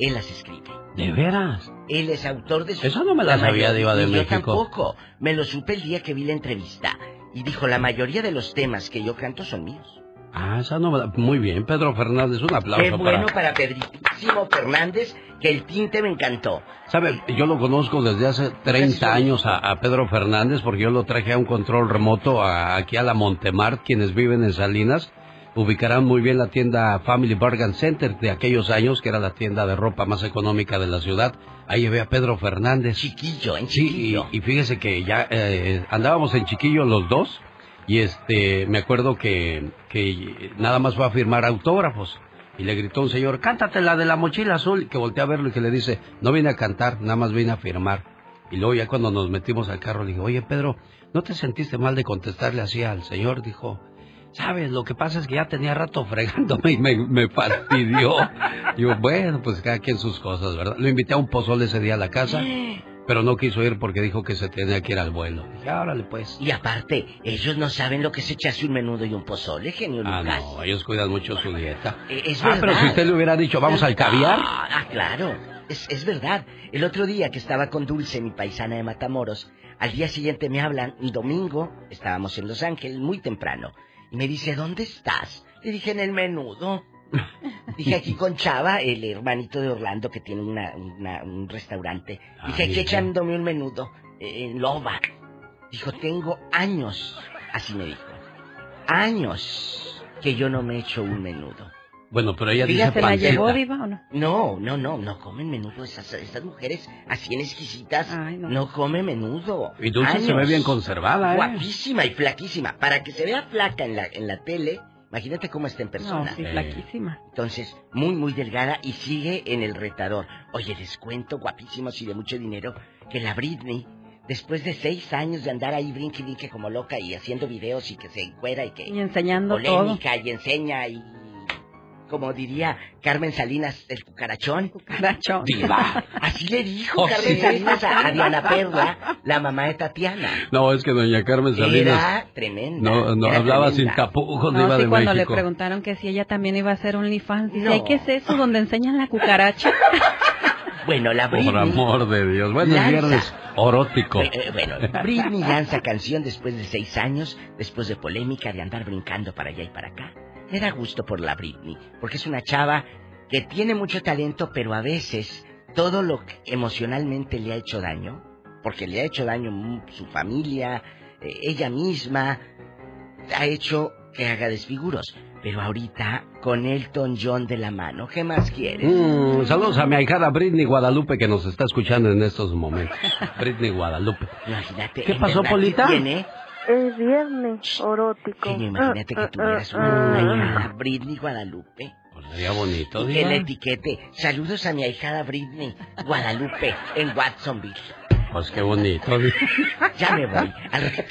él las escribe. ¿De veras? Él es autor de su... Esa no me la sabía, mayoría- Diva de México. Yo tampoco. Me lo supe el día que vi la entrevista. Y dijo, la mayoría de los temas que yo canto son míos. Ah, esa no me la- Muy bien, Pedro Fernández, un aplauso Qué bueno para... para Pedritísimo Fernández, que el tinte me encantó. ¿Sabe? Yo lo conozco desde hace 30 años a, a Pedro Fernández porque yo lo traje a un control remoto a- aquí a la Montemart, quienes viven en Salinas. Ubicarán muy bien la tienda Family Bargain Center de aquellos años, que era la tienda de ropa más económica de la ciudad. Ahí llevé a Pedro Fernández. Chiquillo, en Sí, chiquillo. y, y fíjese que ya eh, andábamos en chiquillo los dos y este me acuerdo que, que nada más fue a firmar autógrafos y le gritó un señor, cántate la de la mochila azul, que voltea a verlo y que le dice, no vine a cantar, nada más vine a firmar. Y luego ya cuando nos metimos al carro le dije, oye Pedro, ¿no te sentiste mal de contestarle así al señor? Dijo, ¿sabes? Lo que pasa es que ya tenía rato fregándome y me, me fastidió. Digo, bueno, pues cada quien sus cosas, ¿verdad? Lo invité a un pozole ese día a la casa. Pero no quiso ir porque dijo que se tenía que ir al vuelo. Dije, órale pues. Y aparte, ellos no saben lo que es echarse un menudo y un pozole, genio Ah, Lucas. no, ellos cuidan mucho su dieta. Eh, Es ah, pero verdad. si usted le hubiera dicho, vamos al caviar. Ah, ah, claro. Es, es verdad. El otro día que estaba con Dulce, mi paisana de Matamoros, al día siguiente me hablan, domingo, estábamos en Los Ángeles muy temprano, y me dice, ¿dónde estás? Le dije, en el menudo. Dije aquí con Chava, el hermanito de Orlando que tiene una, una- un restaurante. Dije Ah, aquí echándome un menudo eh, en Loba. Dijo, tengo años, así me dijo, años que yo no me echo un menudo. Bueno, pero ella ¿Ella dice se la llevó, Diva, o no? No, no, no, no comen menudo. Esas, esas mujeres así en exquisitas no. no. comen menudo. Y Dulce se ve bien conservada, ¿eh? Guapísima y flaquísima. Para que se vea flaca en la, en la tele, imagínate cómo está en No, persona. sí, flaquísima. Entonces, muy, muy delgada y sigue en el retador. Oye, les cuento, guapísimos y de mucho dinero, que la Britney, después de seis años de andar ahí brinque, brinque como loca y haciendo videos y que se encuera y que... Y enseñando polémica y enseña y... Como diría Carmen Salinas, el cucarachón. Cucarachón. Diva. Así le dijo Oh, Carmen sí. Salinas a, a Diana Perla, la mamá de Tatiana. No, es que doña Carmen Salinas. Era tremenda. No, no era hablaba tremenda. sin tapujos, No, iba sí, de cuando México. le preguntaron que si ella también iba a hacer OnlyFans, dice, No. "Ay, ¿qué es eso donde enseñan la cucaracha? Bueno, la Por Britney... amor de Dios. Bueno, es Lanza. viernes orótico. Eh, eh, bueno, Britney lanza canción después de seis años, después de polémica de andar brincando para allá y para acá. Me da gusto por la Britney, porque es una chava que tiene mucho talento, pero a veces todo lo que emocionalmente le ha hecho daño, porque le ha hecho daño su familia, eh, ella misma, ha hecho que haga desfiguros. Pero ahorita, con Elton John de la mano, ¿qué más quieres? Mm, saludos a mi ahijada Britney Guadalupe que nos está escuchando en estos momentos. Britney Guadalupe. Imagínate. ¿Qué pasó, Polita? ¿qué tiene? Es viernes erótico. Genio, imagínate que Ah, tuvieras ah, una ah. ahijada Britney Guadalupe. Pues sería bonito, que diva. le etiquete. Saludos a mi ahijada Britney Guadalupe en Watsonville. Pues qué bonito. Ya me voy. Al rato.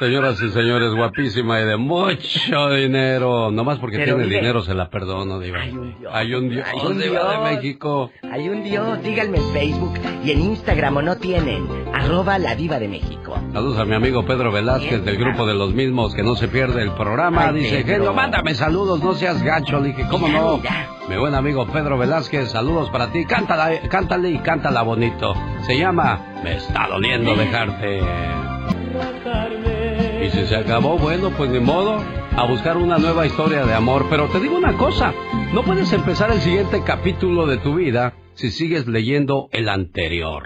Señoras y señores, guapísima y de mucho dinero. Nomás porque Pero tiene mire, dinero se la perdono, diva. Hay un Dios. Hay un Dios, Hay un diva Dios. de México. Hay un Dios. Díganme en Facebook y en Instagram o no tienen. Arroba la diva de México. Saludos a mi amigo Pedro Velázquez del grupo de los mismos que no se pierde el programa. Ay, Dice, Pedro. Genio, mándame saludos, no seas gacho. Le dije, ¿cómo Mira, no? mira. Mi buen amigo Pedro Velázquez, saludos para ti. Cántala, cántale y cántala bonito. Se llama Me está doliendo dejarte. Y si se acabó, bueno, pues ni modo, a buscar una nueva historia de amor. Pero te digo una cosa, no puedes empezar el siguiente capítulo de tu vida si sigues leyendo el anterior.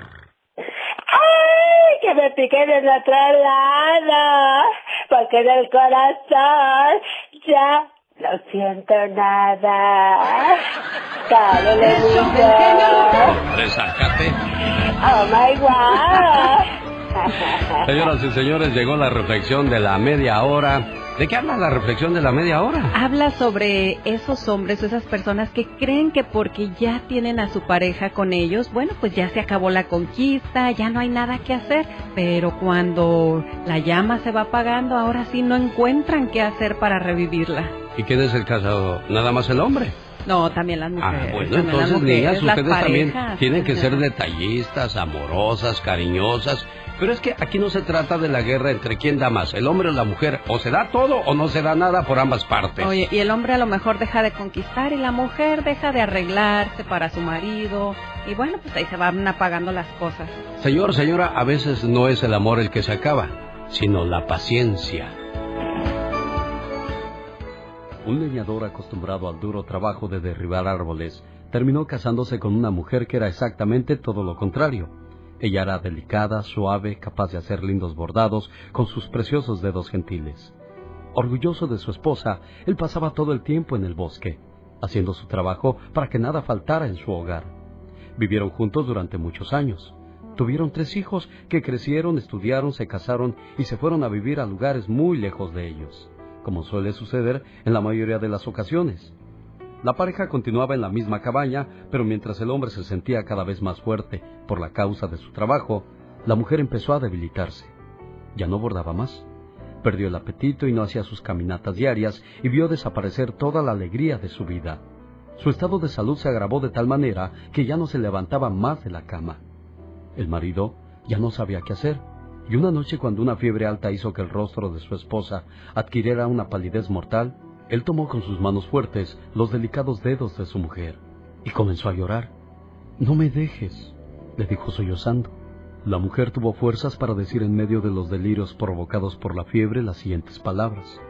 ¡Ay, que me pique del otro lado! Porque el corazón ya no siento nada. Caro le sácate. oh my god. Señoras y señores, llegó la reflexión de la media hora. ¿De qué habla la reflexión de la media hora? Habla sobre esos hombres o esas personas que creen que porque ya tienen a su pareja con ellos, bueno, pues ya se acabó la conquista, ya no hay nada que hacer. Pero cuando la llama se va apagando, ahora sí no encuentran qué hacer para revivirla. ¿Y quién es el casado? ¿Nada más el hombre? No, también las Ah, mujeres. bueno, también las entonces, niñas, ustedes también tienen que ser detallistas, amorosas, cariñosas. Pero es que aquí no se trata de la guerra entre quién da más, el hombre o la mujer. O se da todo o no se da nada por ambas partes. Oye, y el hombre a lo mejor deja de conquistar y la mujer deja de arreglarse para su marido. Y bueno, pues ahí se van apagando las cosas. Señor, señora, a veces no es el amor el que se acaba, sino la paciencia. Un leñador acostumbrado al duro trabajo de derribar árboles terminó casándose con una mujer que era exactamente todo lo contrario. Ella era delicada, suave, capaz de hacer lindos bordados con sus preciosos dedos gentiles. Orgulloso de su esposa, él pasaba todo el tiempo en el bosque, haciendo su trabajo para que nada faltara en su hogar. Vivieron juntos durante muchos años. Tuvieron tres hijos que crecieron, estudiaron, se casaron y se fueron a vivir a lugares muy lejos de ellos, como suele suceder en la mayoría de las ocasiones. La pareja continuaba en la misma cabaña, pero mientras el hombre se sentía cada vez más fuerte por la causa de su trabajo, la mujer empezó a debilitarse. Ya no bordaba más. Perdió el apetito y no hacía sus caminatas diarias y vio desaparecer toda la alegría de su vida. Su estado de salud se agravó de tal manera que ya no se levantaba más de la cama. El marido ya no sabía qué hacer, y una noche cuando una fiebre alta hizo que el rostro de su esposa adquiriera una palidez mortal, él tomó con sus manos fuertes los delicados dedos de su mujer y comenzó a llorar. No me dejes, le dijo sollozando. La mujer tuvo fuerzas para decir en medio de los delirios provocados por la fiebre las siguientes palabras.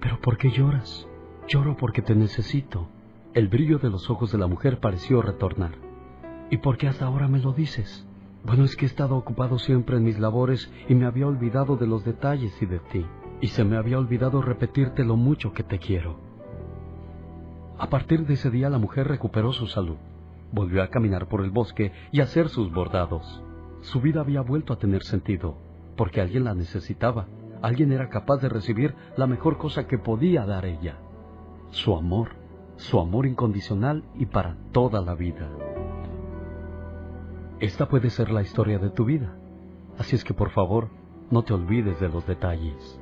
¿Pero por qué lloras? Lloro porque te necesito. El brillo de los ojos de la mujer pareció retornar. ¿Y por qué hasta ahora me lo dices? Bueno, es que he estado ocupado siempre en mis labores y me había olvidado de los detalles y de ti. Y se me había olvidado repetirte lo mucho que te quiero. A partir de ese día la mujer recuperó su salud. Volvió a caminar por el bosque y a hacer sus bordados. Su vida había vuelto a tener sentido, porque alguien la necesitaba. Alguien era capaz de recibir la mejor cosa que podía dar ella. Su amor, su amor incondicional y para toda la vida. Esta puede ser la historia de tu vida. Así es que por favor, no te olvides de los detalles.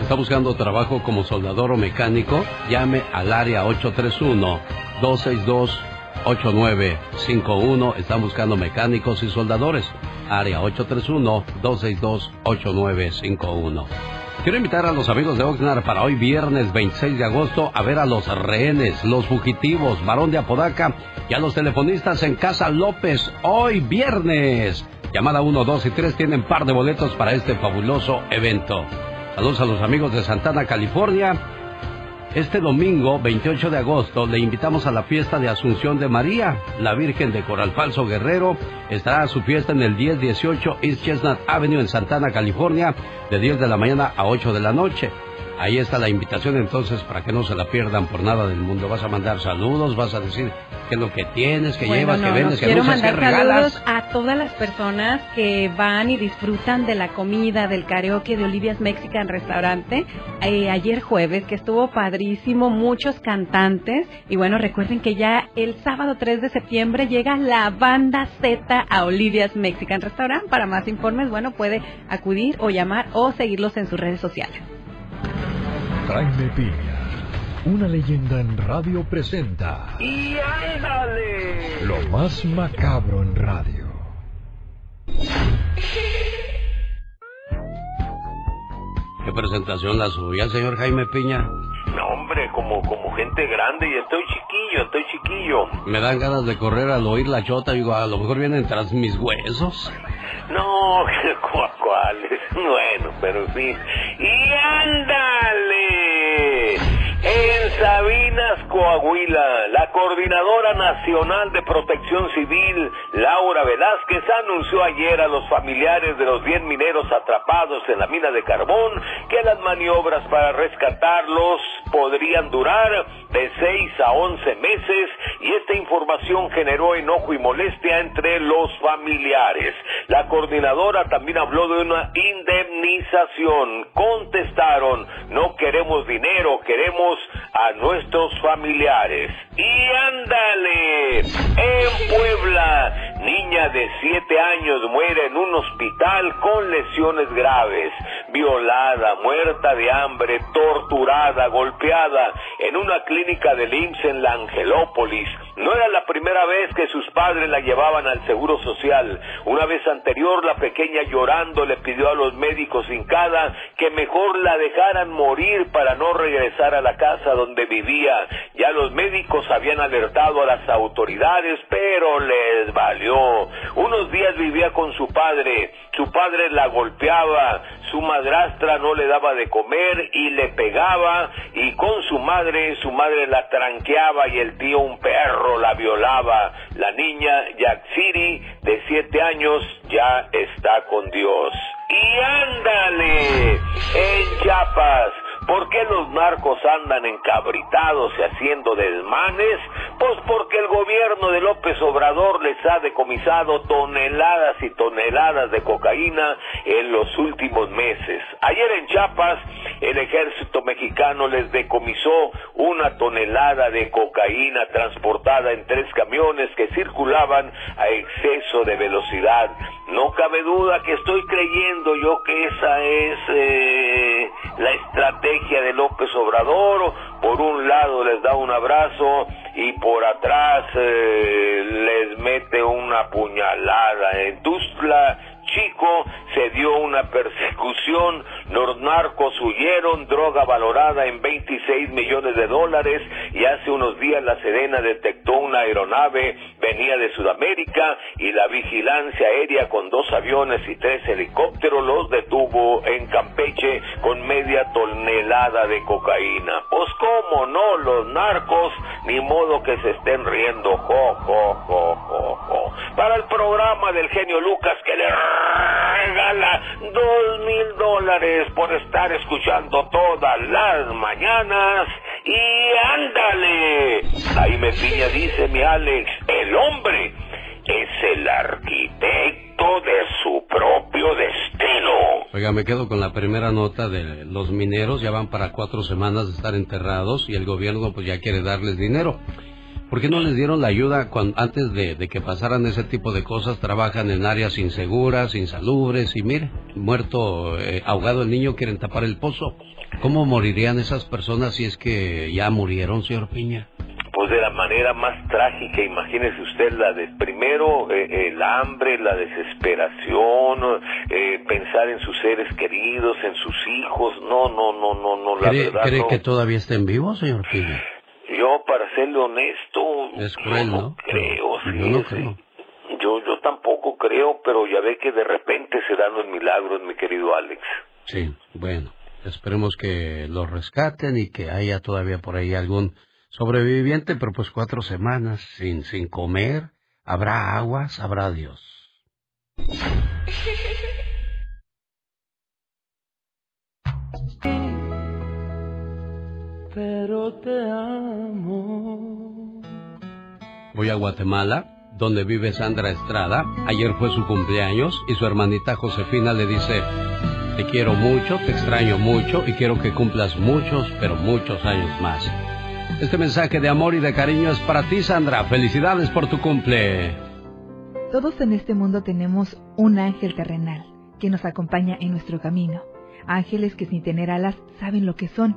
¿Está buscando trabajo como soldador o mecánico? Llame al área 831-262-8951. Están buscando mecánicos y soldadores. Área 831-262-8951. Quiero invitar a los amigos de Oxnard para hoy viernes 26 de agosto a ver a los rehenes, los fugitivos, varón de Apodaca y a los telefonistas en Casa López hoy viernes. Llamada 1, 2 y 3 tienen par de boletos para este fabuloso evento. Saludos a los amigos de Santana, California. Este domingo, 28 de agosto, le invitamos a la fiesta de Asunción de María. La Virgen de Coral Falso Guerrero estará a su fiesta en el 1018 East Chestnut Avenue en Santana, California, de 10 de la mañana a 8 de la noche. Ahí está la invitación entonces para que no se la pierdan por nada del mundo. Vas a mandar saludos, vas a decir qué es lo que tienes, que Bueno, llevas, no, que vendes, que quiero usas, que mandar regalas. saludos a todas las personas que van y disfrutan de la comida, del karaoke de Olivia's Mexican Restaurante. Eh, ayer jueves, que estuvo padrísimo, muchos cantantes. Y bueno, recuerden que ya el sábado 3 de septiembre llega la banda Z a Olivia's Mexican Restaurant. Para más informes, bueno, puede acudir o llamar o seguirlos en sus redes sociales. Jaime Piña, una leyenda en radio presenta ¡Y ándale! lo más macabro en radio. ¿Qué presentación la suya, señor Jaime Piña? No, hombre, como, como gente grande y estoy chiquillo, estoy chiquillo. Me dan ganas de correr al oír la chota. Digo, a lo mejor vienen tras mis huesos. No, ¿cuál, cuáles? Bueno, pero sí. ¡Y ándale! En Sabinas, Coahuila, la Coordinadora Nacional de Protección Civil, Laura Velázquez, anunció ayer a los familiares de los 10 mineros atrapados en la mina de carbón que las maniobras para rescatarlos podrían durar de 6 a 11 meses y esta información generó enojo y molestia entre los familiares. La coordinadora también habló de una indemnización. Contestaron, no queremos dinero, queremos a nuestros familiares. Y ándale, en Puebla, niña de 7 años muere en un hospital con lesiones graves, violada, muerta de hambre, torturada, golpeada en una clínica del IMSS en la Angelópolis. No era la primera vez que sus padres la llevaban al Seguro Social. Una vez anterior, la pequeña llorando le pidió a los médicos hincada que mejor la dejaran morir para no regresar a la casa donde vivía. Ya los médicos habían alertado a las autoridades, pero les valió. Unos días vivía con su padre. Su padre la golpeaba, su madrastra no le daba de comer y le pegaba y con su madre, su madre la tranqueaba y el tío un perro la violaba. La niña Yaxiri de siete años ya está con Dios. Y ándale, en Chiapas, ¿por qué los narcos andan encabritados y haciendo desmanes? Pues porque el gobierno de López Obrador les ha decomisado toneladas y toneladas de cocaína en los últimos meses. Ayer en Chiapas, el ejército mexicano les decomisó una tonelada de cocaína transportada en tres camiones que circulaban a exceso de velocidad. No cabe duda que estoy creyendo yo que esa es eh, la estrategia de López Obrador. Por un lado les da un abrazo y por atrás eh, les mete una puñalada. En Tuzla Chico se dio una persecución, los narcos huyeron, droga valorada en 26 millones de dólares y hace unos días la Sedena detectó una aeronave, venía de Sudamérica y la vigilancia aérea con dos aviones y tres helicópteros los detuvo en Campeche con media tonelada de cocaína. Pues cómo no, los narcos, ni modo que se estén riendo, jo, jo, jo, jo, jo. Para el programa del genio Lucas que le regala dos mil dólares por estar escuchando todas las mañanas. Y ándale. me Piña dice mi Alex, el hombre es el arquitecto de su propio destino. Oiga, me quedo con la primera nota de los mineros, ya van para cuatro semanas de estar enterrados y el gobierno pues ya quiere darles dinero. ¿Por qué no les dieron la ayuda cuando, antes de, que pasaran ese tipo de cosas? Trabajan en áreas inseguras, insalubres y mire, muerto, eh, ahogado el niño, quieren tapar el pozo. ¿Cómo morirían esas personas si es que ya murieron, señor Piña? Pues de la manera más trágica, imagínese usted la de primero eh, el hambre, la desesperación, eh, pensar en sus seres queridos, en sus hijos, no, no, no, no, no, la ¿Cree, verdad. ¿Cree que todavía estén vivos, señor Piña? Yo, para serle honesto, es cruel, no, creo, yo no creo. Yo, yo tampoco creo, pero ya ve que de repente se dan los milagros, mi querido Alex. Sí, bueno, esperemos que lo rescaten y que haya todavía por ahí algún sobreviviente, pero pues cuatro semanas sin, sin comer, habrá agua, sabrá Dios. pero te amo. Voy a Guatemala, donde vive Sandra Estrada. Ayer fue su cumpleaños y su hermanita Josefina le dice, te quiero mucho, te extraño mucho y quiero que cumplas muchos, pero muchos años más. Este mensaje de amor y de cariño es para ti, Sandra. Felicidades por tu cumple. Todos en este mundo tenemos un ángel terrenal que nos acompaña en nuestro camino. Ángeles que sin tener alas saben lo que son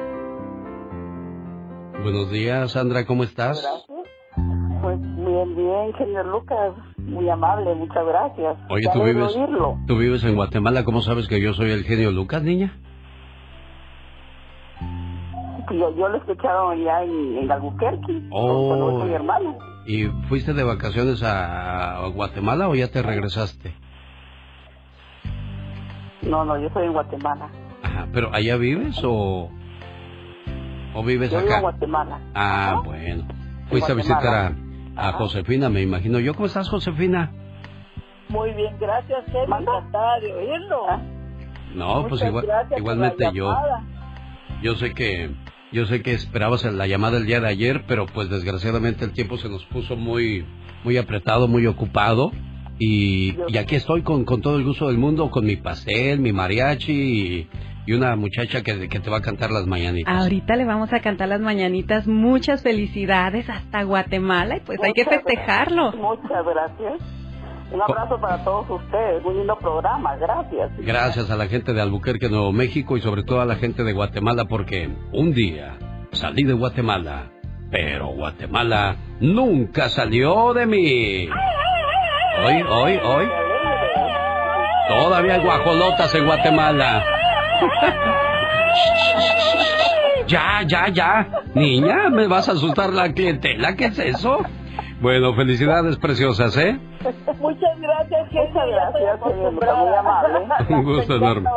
Buenos días, Sandra, ¿cómo estás? Gracias. Pues bien, bien, señor Lucas. Muy amable, muchas gracias. Oye, ¿tú vives, ¿tú vives en Guatemala? ¿Cómo sabes que yo soy el genio Lucas, niña? Yo, yo lo he escuchado ya en, en Albuquerque. Oh. Con mi hermano. ¿Y fuiste de vacaciones a Guatemala o ya te regresaste? No, no, yo estoy en Guatemala. Ajá, ¿pero allá vives o...? ¿O vives Yo acá? Vivo en Guatemala. Ah, bueno. Fuiste a visitar a, Josefina, me imagino. ¿Yo cómo estás, Josefina? Muy bien, gracias, Kevin. Encantada de oírlo. Ah. No, pues igual, igualmente yo. Yo sé que yo sé que esperabas la llamada el día de ayer, pero pues desgraciadamente el tiempo se nos puso muy muy apretado, muy ocupado. Y, y aquí estoy con, con todo el gusto del mundo, con mi pastel, mi mariachi y, y una muchacha que, que, te va a cantar las mañanitas. Ahorita le vamos a cantar las mañanitas. Muchas felicidades hasta Guatemala y pues hay que festejarlo. Muchas gracias. Un abrazo para todos ustedes. Un lindo programa. Gracias. Gracias a la gente de Albuquerque, Nuevo México y sobre todo a la gente de Guatemala porque un día salí de Guatemala, pero Guatemala nunca salió de mí. Hoy, hoy, hoy. Todavía hay guajolotas en Guatemala. Ya, ya, ya. Niña, ¿me vas a asustar la clientela? ¿Qué es eso? Bueno, felicidades preciosas, ¿eh? Muchas gracias, Muchas gracias, señor, muy amable. Un gusto enorme.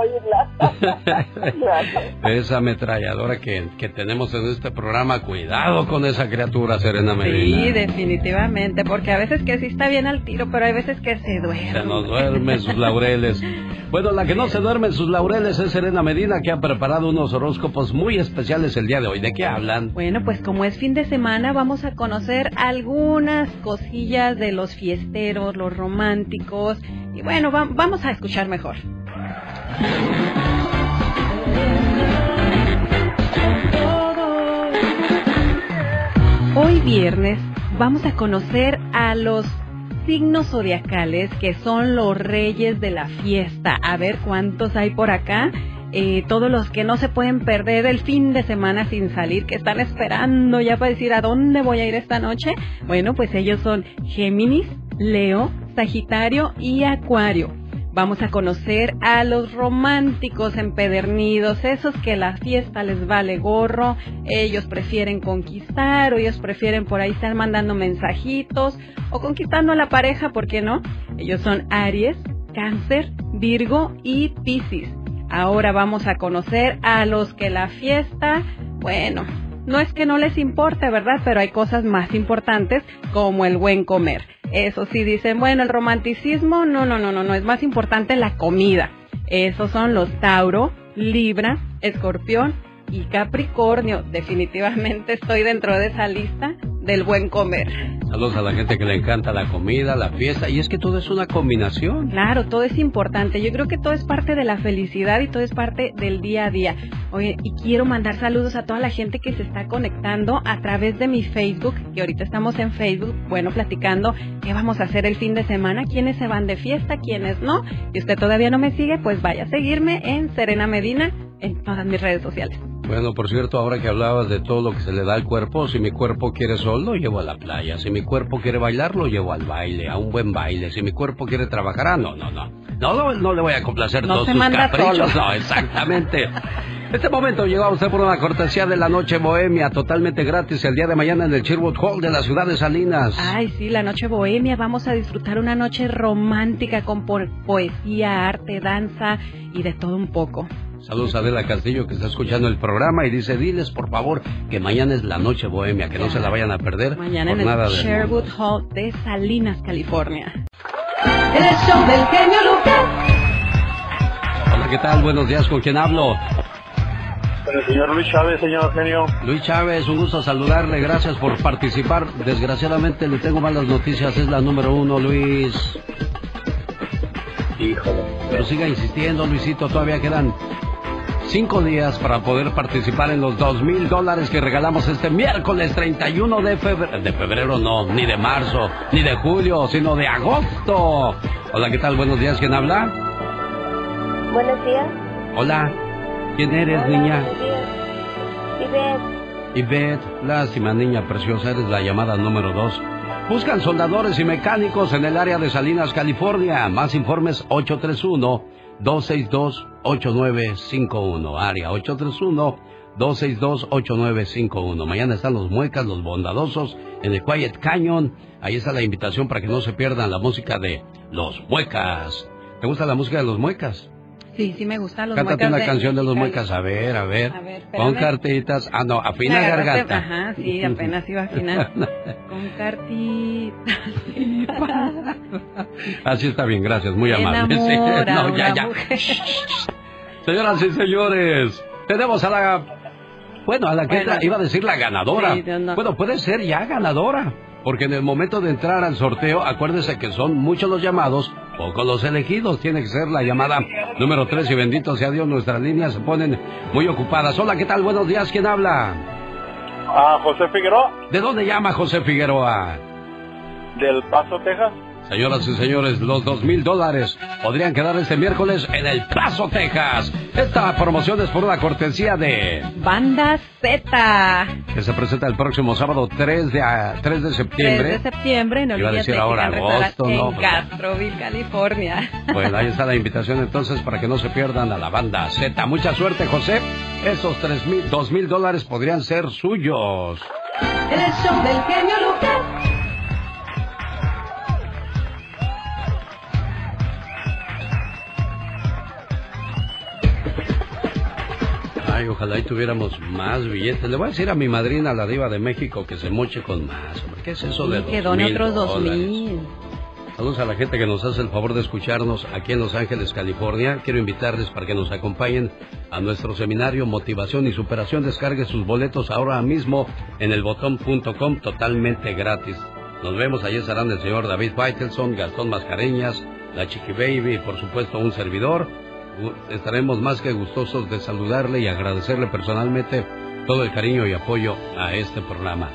Esa ametralladora que, que tenemos en este programa, cuidado con esa criatura, Serena Medina. Sí, definitivamente, porque a veces que sí está bien al tiro, pero hay veces que se duerme. Se nos duermen sus laureles. Bueno, la que no se duerme en sus laureles es Serena Medina, que ha preparado unos horóscopos muy especiales el día de hoy. ¿De qué hablan? Bueno, pues como es fin de semana, vamos a conocer algunas cosillas de los fiesteros, los románticos. Y bueno, vamos a escuchar mejor. Hoy viernes vamos a conocer a los signos zodiacales que son los reyes de la fiesta. A ver cuántos hay por acá. Eh, todos los que no se pueden perder el fin de semana sin salir, que están esperando ya para decir a dónde voy a ir esta noche. Bueno, pues ellos son Géminis, Leo, Sagitario y Acuario. Vamos a conocer a los románticos empedernidos, esos que la fiesta les vale gorro, ellos prefieren conquistar o ellos prefieren por ahí estar mandando mensajitos o conquistando a la pareja, ¿por qué no? Ellos son Aries, Cáncer, Virgo y Piscis. Ahora vamos a conocer a los que la fiesta, bueno, no es que no les importe, ¿verdad? Pero hay cosas más importantes como el buen comer. Eso sí dicen, bueno, el romanticismo, no, no, no, no, no, es más importante la comida. Esos son los Tauro, Libra, Escorpión y Capricornio. Definitivamente estoy dentro de esa lista del buen comer. Saludos a la gente que le encanta la comida, la fiesta, y es que todo es una combinación. Claro, todo es importante. Yo creo que todo es parte de la felicidad y todo es parte del día a día. Oye, y quiero mandar saludos a toda la gente que se está conectando a través de mi Facebook, que ahorita estamos en Facebook, bueno, platicando qué vamos a hacer el fin de semana, quiénes se van de fiesta, quiénes no. Y usted todavía no me sigue, pues vaya a seguirme en Serena Medina en todas mis redes sociales. Bueno, por cierto, ahora que hablabas de todo lo que se le da al cuerpo, si mi cuerpo quiere sol, lo llevo a la playa. Si mi cuerpo quiere bailar, lo llevo al baile, a un buen baile. Si mi cuerpo quiere trabajar, ah, no, no, no. No, no, le voy a complacer todos sus caprichos. No, exactamente. Este momento llegó a usted por una cortesía de la noche bohemia, totalmente gratis el día de mañana en el Sherwood Hall de la ciudad de Salinas. Ay, sí, la noche bohemia. Vamos a disfrutar una noche romántica con poesía, arte, danza y de todo un poco. Saludos a Adela Castillo que está escuchando el programa y dice, diles por favor que mañana es la noche bohemia, que no se la vayan a perder. Mañana en el Sherwood Hall de Salinas, California. El show del genio Lucas. Hola, ¿qué tal? Buenos días, ¿con quién hablo? Con el señor Luis Chávez, señor genio. Luis Chávez, un gusto saludarle, gracias por participar. Desgraciadamente le tengo malas noticias, es la número uno, Luis. Híjole. Pero siga insistiendo, Luisito, todavía quedan cinco días para poder participar en los dos mil dólares que regalamos este miércoles 31 de febrero. De febrero no, ni de marzo, ni de julio, sino de agosto. Hola, ¿qué tal? Buenos días, ¿quién habla? Buenos días. Hola, ¿quién eres, niña? Ivette. Ivette, lástima, niña preciosa, eres la llamada número dos. Buscan soldadores y mecánicos en el área de Salinas, California. Más informes 831 262-8951. Área 831-262-8951. Mañana están los muecas, los bondadosos, en el Quiet Canyon. Ahí está la invitación para que no se pierdan la música de los muecas. ¿Te gusta la música de los muecas? Sí, sí me gusta los Cántate muecas. una canción de los muecas, a ver, a ver. A ver, Con cartitas. Ah, no, afina garganta. Ajá, sí, apenas iba a afinar. Con cartitas. Así está bien, gracias, muy amable. Sí, no, ya, ya. Señoras y señores, tenemos a la... Bueno, a la que Bueno. iba a decir la ganadora. Sí, no. Bueno, puede ser ya ganadora. Porque en el momento de entrar al sorteo, acuérdese que son muchos los llamados, pocos los elegidos. Tiene que ser la llamada número 3 y bendito sea Dios, nuestras líneas se ponen muy ocupadas. Hola, ¿qué tal? Buenos días, ¿quién habla? Ah, José Figueroa, ¿De dónde llama José Figueroa? del Paso, Texas. Señoras y señores, los dos mil dólares podrían quedar este miércoles en El Paso, Texas. Esta promoción es por una cortesía de... Banda Z. que se presenta el próximo sábado 3 de, 3 de 3 septiembre. de septiembre, no Iba a decir ahora agosto, en ¿no? Pues, Castroville, California. Bueno, ahí está la invitación entonces para que no se pierdan a la banda Z. Mucha suerte, José. Esos tres mil, dos mil dólares podrían ser suyos. El show del genio Lucas. Ay, ojalá y tuviéramos más billetes. Le voy a decir a mi madrina, la diva de México, que se moche con más. Hombre. ¿Qué es eso de Que done otros dos mil. Saludos a la gente que nos hace el favor de escucharnos aquí en Los Ángeles, California. Quiero invitarles para que nos acompañen a nuestro seminario Motivación y Superación. Descargue sus boletos ahora mismo en elbotón.com totalmente gratis. Nos vemos, allí estarán el señor David Faitelson, Gastón Mascareñas, la Chiqui Baby y por supuesto un servidor. Estaremos más que gustosos de saludarle y agradecerle personalmente todo el cariño y apoyo a este programa.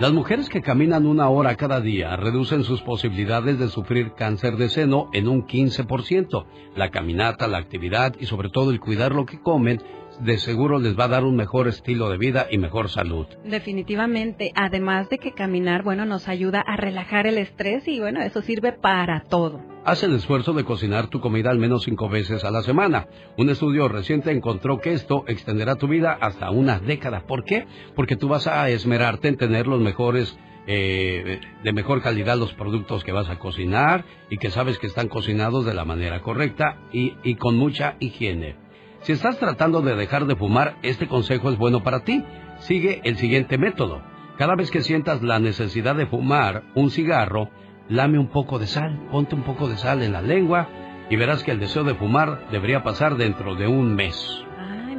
Las mujeres que caminan una hora cada día reducen sus posibilidades de sufrir cáncer de seno en un 15%. La caminata, la actividad y sobre todo el cuidar lo que comen de seguro les va a dar un mejor estilo de vida y mejor salud. Definitivamente, además de que caminar, bueno, nos ayuda a relajar el estrés y bueno, eso sirve para todo. Haz el esfuerzo de cocinar tu comida al menos cinco veces a la semana. Un estudio reciente encontró que esto extenderá tu vida hasta una década. ¿Por qué? Porque tú vas a esmerarte en tener los mejores eh, de mejor calidad los productos que vas a cocinar y que sabes que están cocinados de la manera correcta y, y con mucha higiene. Si estás tratando de dejar de fumar, este consejo es bueno para ti. Sigue el siguiente método. Cada vez que sientas la necesidad de fumar un cigarro, lame un poco de sal, ponte un poco de sal en la lengua y verás que el deseo de fumar debería pasar dentro de un mes.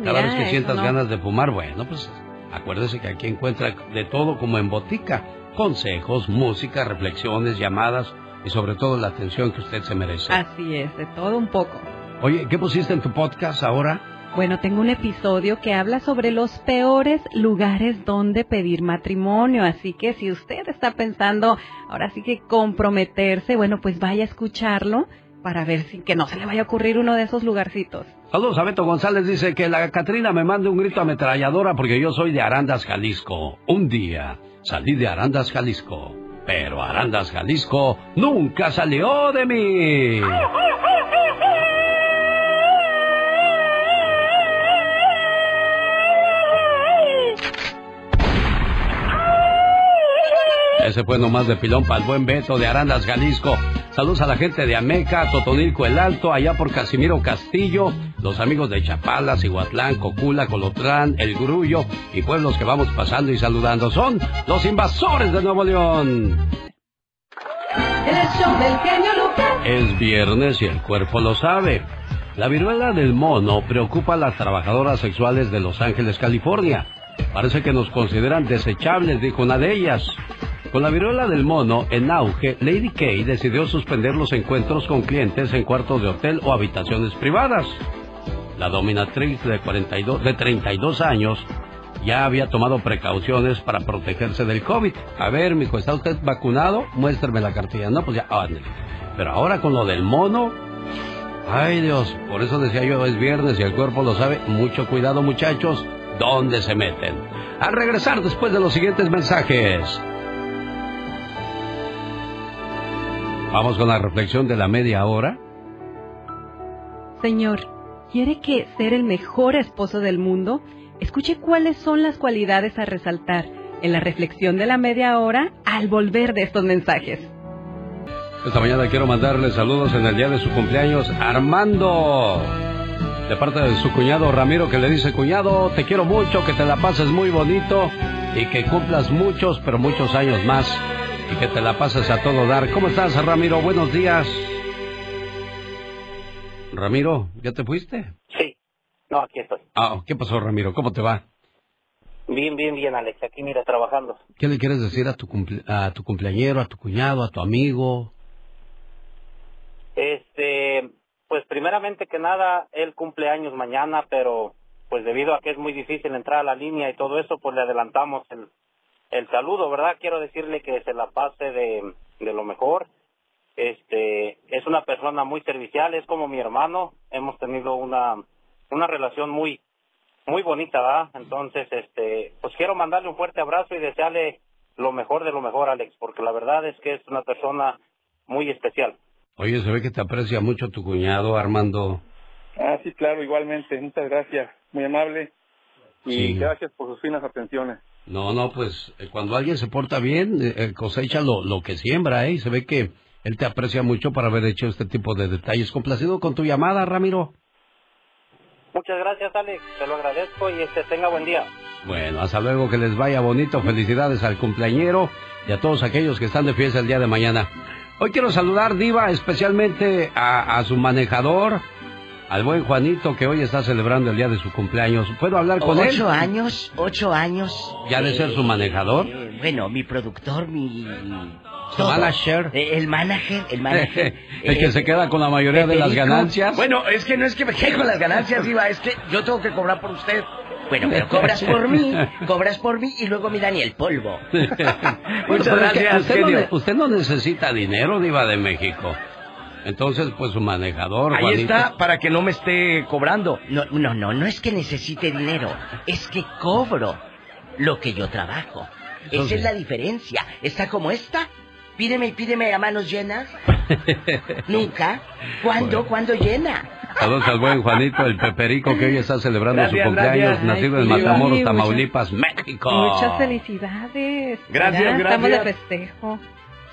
Cada vez que sientas ganas de fumar, bueno, pues acuérdese que aquí encuentra de todo como en botica. Consejos, música, reflexiones, llamadas y sobre todo la atención que usted se merece. Así es, de todo un poco. Oye, ¿qué pusiste en tu podcast ahora? Bueno, tengo un episodio que habla sobre los peores lugares donde pedir matrimonio, así que si usted está pensando ahora sí que comprometerse, bueno, pues vaya a escucharlo para ver si que no se le vaya a ocurrir uno de esos lugarcitos. Saludos a Beto González, dice que la Catrina me mande un grito ametralladora porque yo soy de Arandas, Jalisco. Un día salí de Arandas, Jalisco, pero Arandas, Jalisco nunca salió de mí. Ese fue nomás de pilón para el buen Beto de Arandas, Jalisco. Saludos a la gente de Ameca, Totonilco, El Alto, allá por Casimiro Castillo, los amigos de Chapala, Cihuatlán, Cocula, Colotlán, El Grullo y pueblos que vamos pasando y saludando. Son los invasores de Nuevo León. El show del genio Lucas. Es viernes y el cuerpo lo sabe. La viruela del mono preocupa a las trabajadoras sexuales de Los Ángeles, California. Parece que nos consideran desechables, dijo una de ellas. Con la viruela del mono en auge, Lady Kay decidió suspender los encuentros con clientes en cuartos de hotel o habitaciones privadas. La dominatriz de, 42, de 32 años ya había tomado precauciones para protegerse del COVID. A ver, mijo, ¿está usted vacunado? Muéstrame la cartilla. No, pues ya, ándale. Pero ahora con lo del mono, ay Dios, por eso decía yo, es viernes y el cuerpo lo sabe. Mucho cuidado, muchachos, ¿dónde se meten? Al regresar después de los siguientes mensajes. Vamos con la reflexión de la media hora. Señor, ¿quiere que ser el mejor esposo del mundo? Escuche cuáles son las cualidades a resaltar en la reflexión de la media hora al volver de estos mensajes. Esta mañana quiero mandarle saludos en el día de su cumpleaños Armando. De parte de su cuñado Ramiro que le dice, cuñado, te quiero mucho, que te la pases muy bonito y que cumplas muchos, pero muchos años más y que te la pases a todo dar. ¿Cómo estás, Ramiro? Buenos días. Ramiro, ¿ya te fuiste? Sí. No, aquí estoy. Ah, ¿qué pasó, Ramiro? ¿Cómo te va? Bien, bien, bien, Alex. Aquí, mira, trabajando. ¿Qué le quieres decir a tu, cumple a tu cumpleañero, a tu cuñado, a tu amigo? Este, pues primeramente que nada, él cumple años mañana, pero pues debido a que es muy difícil entrar a la línea y todo eso, pues le adelantamos el, el saludo, ¿verdad? Quiero decirle que se la pase de, de lo mejor. Este, es una persona muy servicial, es como mi hermano. Hemos tenido una, una relación muy, muy bonita, ¿verdad? Entonces, este, pues quiero mandarle un fuerte abrazo y desearle lo mejor de lo mejor, Alex, porque la verdad es que es una persona muy especial. Oye, se ve que te aprecia mucho tu cuñado, Armando. Ah, sí, claro, igualmente. Muchas gracias. Muy amable. Y Sí. gracias por sus finas atenciones. No, no, pues eh, cuando alguien se porta bien, eh, eh, cosecha lo, lo que siembra, ¿eh? Y se ve que él te aprecia mucho por haber hecho este tipo de detalles. ¿Complacido con tu llamada, Ramiro? Muchas gracias, Alex. Te lo agradezco y este tenga buen día. Bueno, hasta luego, que les vaya bonito. Felicidades al cumpleañero y a todos aquellos que están de fiesta el día de mañana. Hoy quiero saludar, Diva, especialmente a, a su manejador, al buen Juanito, que hoy está celebrando el día de su cumpleaños. ¿Puedo hablar con él? Ocho años, ocho años. ¿Ya de ser su manejador? Eh, bueno, mi productor, mi... ¿Su manager? Eh, El manager, el manager. el que Eh, se queda con la mayoría de las ganancias. Bueno, es que no es que me quede con las ganancias, Diva, es que yo tengo que cobrar por usted. Bueno, pero cobras por mí, cobras por mí y luego mi Daniel Polvo. Bueno, Muchas gracias, usted, no, usted no necesita dinero, Diva de México. Entonces, pues su manejador, Ahí Juanito. está, para que no me esté cobrando. No, no, no, no es que necesite dinero, es que cobro lo que yo trabajo. Eso Esa es la diferencia. Está como esta. Pídeme y pídeme a manos llenas. Nunca. ¿Cuándo? ¿Cuándo llena? Saludos al buen Juanito, el peperico que hoy está celebrando Gracias, su cumpleaños, gracias. nacido en Ay, Matamoros, Tamaulipas, México. Muchas felicidades. Gracias, Ya Estamos de gracias. festejo.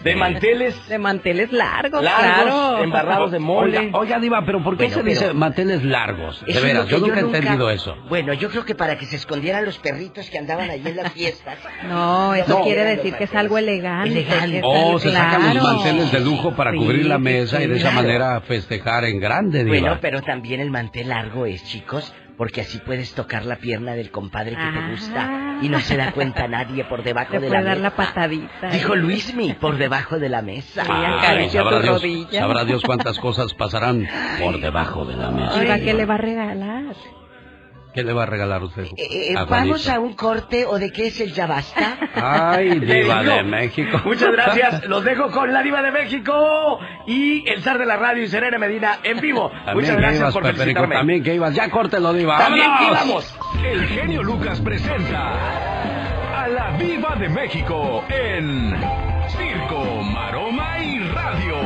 De manteles. De manteles largos, Largos, claro. embarrados de mole. Oiga, oiga, Diva, pero ¿por qué Bueno, se dice manteles largos? De veras, yo nunca he entendido eso. Bueno, yo creo que para que se escondieran los perritos que andaban allí en las fiestas. No, eso No, quiere decir que es algo elegante. Elegante. Oh, algo- se sacan los claro. manteles de lujo para Sí, cubrir la sí, mesa y de esa claro. manera festejar en grande, Diva. Bueno, pero también el mantel largo es, chicos, porque así puedes tocar la pierna del compadre que te gusta y no se da cuenta nadie por debajo Te de la dar mesa. la patadita. Dijo Luismi, por debajo de la mesa. Sí, Ay, acaricia sabrá tu Dios, rodilla. sabrá Dios cuántas cosas pasarán por debajo de la mesa. Oiga, ¿qué le va a regalar? ¿Qué le va a regalar usted? Eh, a ¿Vamos Juanito? a un corte o de qué es el ya basta? Ay, diva de México. Muchas gracias. Los dejo con la diva de México y el zar de la radio y Serena Medina en vivo. También Muchas gracias ibas, por Peperico, felicitarme. también que ibas. Ya córtelo, diva. También que íbamos. El genio Lucas presenta a la Viva de México en Circo, Maroma y Radio.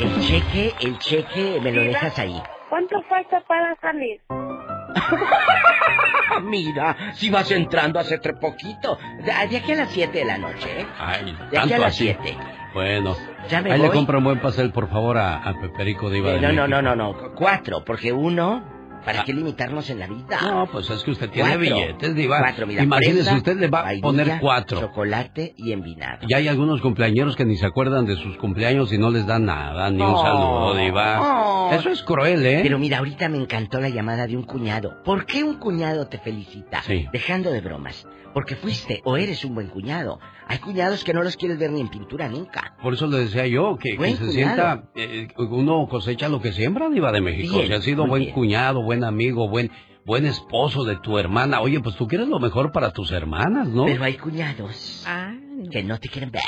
El cheque, el cheque, me lo dejas ahí. ¿Cuánto falta para salir? Mira, si vas entrando hace tre poquito. De, aquí a las 7 de la noche, ¿eh? Ay, De aquí tanto a las así. 7. Bueno, Ya me ahí le compro un buen pastel, por favor, a, a Peperico Diva de Eh, no, no, México. no, no, no. Cuatro, porque uno, ¿para qué limitarnos en la vida? No, pues es que usted tiene Cuatro. billetes, Diva. Cuatro, mira, Imagínese, presa, usted le va a poner cuatro. Chocolate y envinado. Y hay algunos cumpleañeros que ni se acuerdan de sus cumpleaños y no les dan nada, ni un Oh. saludo, Diva. Oh. Eso es cruel, ¿eh? Pero mira, ahorita me encantó la llamada de un cuñado. ¿Por qué un cuñado te felicita? Sí. Dejando de bromas. Porque fuiste o eres un buen cuñado. Hay cuñados que no los quieres ver ni en pintura nunca. Por eso le decía yo que, que se cuñado. sienta, eh, uno cosecha lo que siembra, Diva de México. Bien, si ha sido buen bien. cuñado, buen amigo, buen buen esposo de tu hermana. Oye, pues tú quieres lo mejor para tus hermanas, ¿no? Pero hay cuñados Ah, no. que no te quieren ver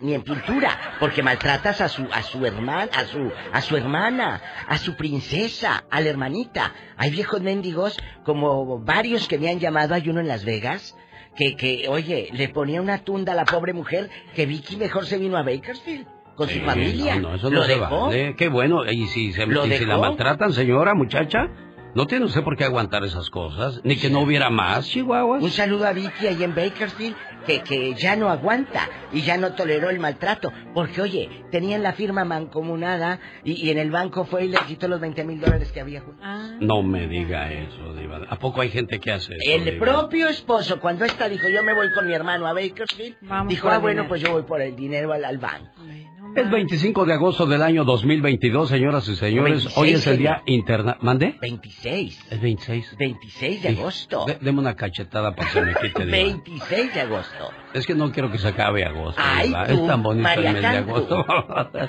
ni en pintura, porque maltratas a su a su hermana, a su a su hermana, a su princesa, a la hermanita. Hay viejos mendigos como varios que me han llamado, hay uno en Las Vegas que que oye, le ponía una tunda a la pobre mujer que Vicky mejor se vino a Bakersfield con Sí, su familia. No, no, eso Lo no se dejó. vale. Qué bueno. Y si, se, ¿Lo y si la maltratan, señora, muchacha, no tiene usted por qué aguantar esas cosas. Ni que no hubiera más, Chihuahua. Un saludo a Vicky ahí en Bakersfield, que, que ya no aguanta y ya no toleró el maltrato. Porque, oye, tenían la firma mancomunada y, y en el banco fue y le quitó los 20 mil dólares que había. Ah, No me diga eso, Diva. ¿A poco hay gente que hace eso? El Diva? propio esposo, cuando esta dijo, yo me voy con mi hermano a Bakersfield, Vamos dijo, ah, bueno, dinero". pues yo voy por el dinero al, al banco. Es 25 de agosto del año 2022, señoras y señores. 26, Hoy es el día interna... ¿Mande? 26. Es 26. 26 de agosto. De- deme una cachetada para que me quite, Diva. 26 de agosto. Es que no quiero que se acabe agosto, Ay, tú, Es tan bonito María el mes de agosto.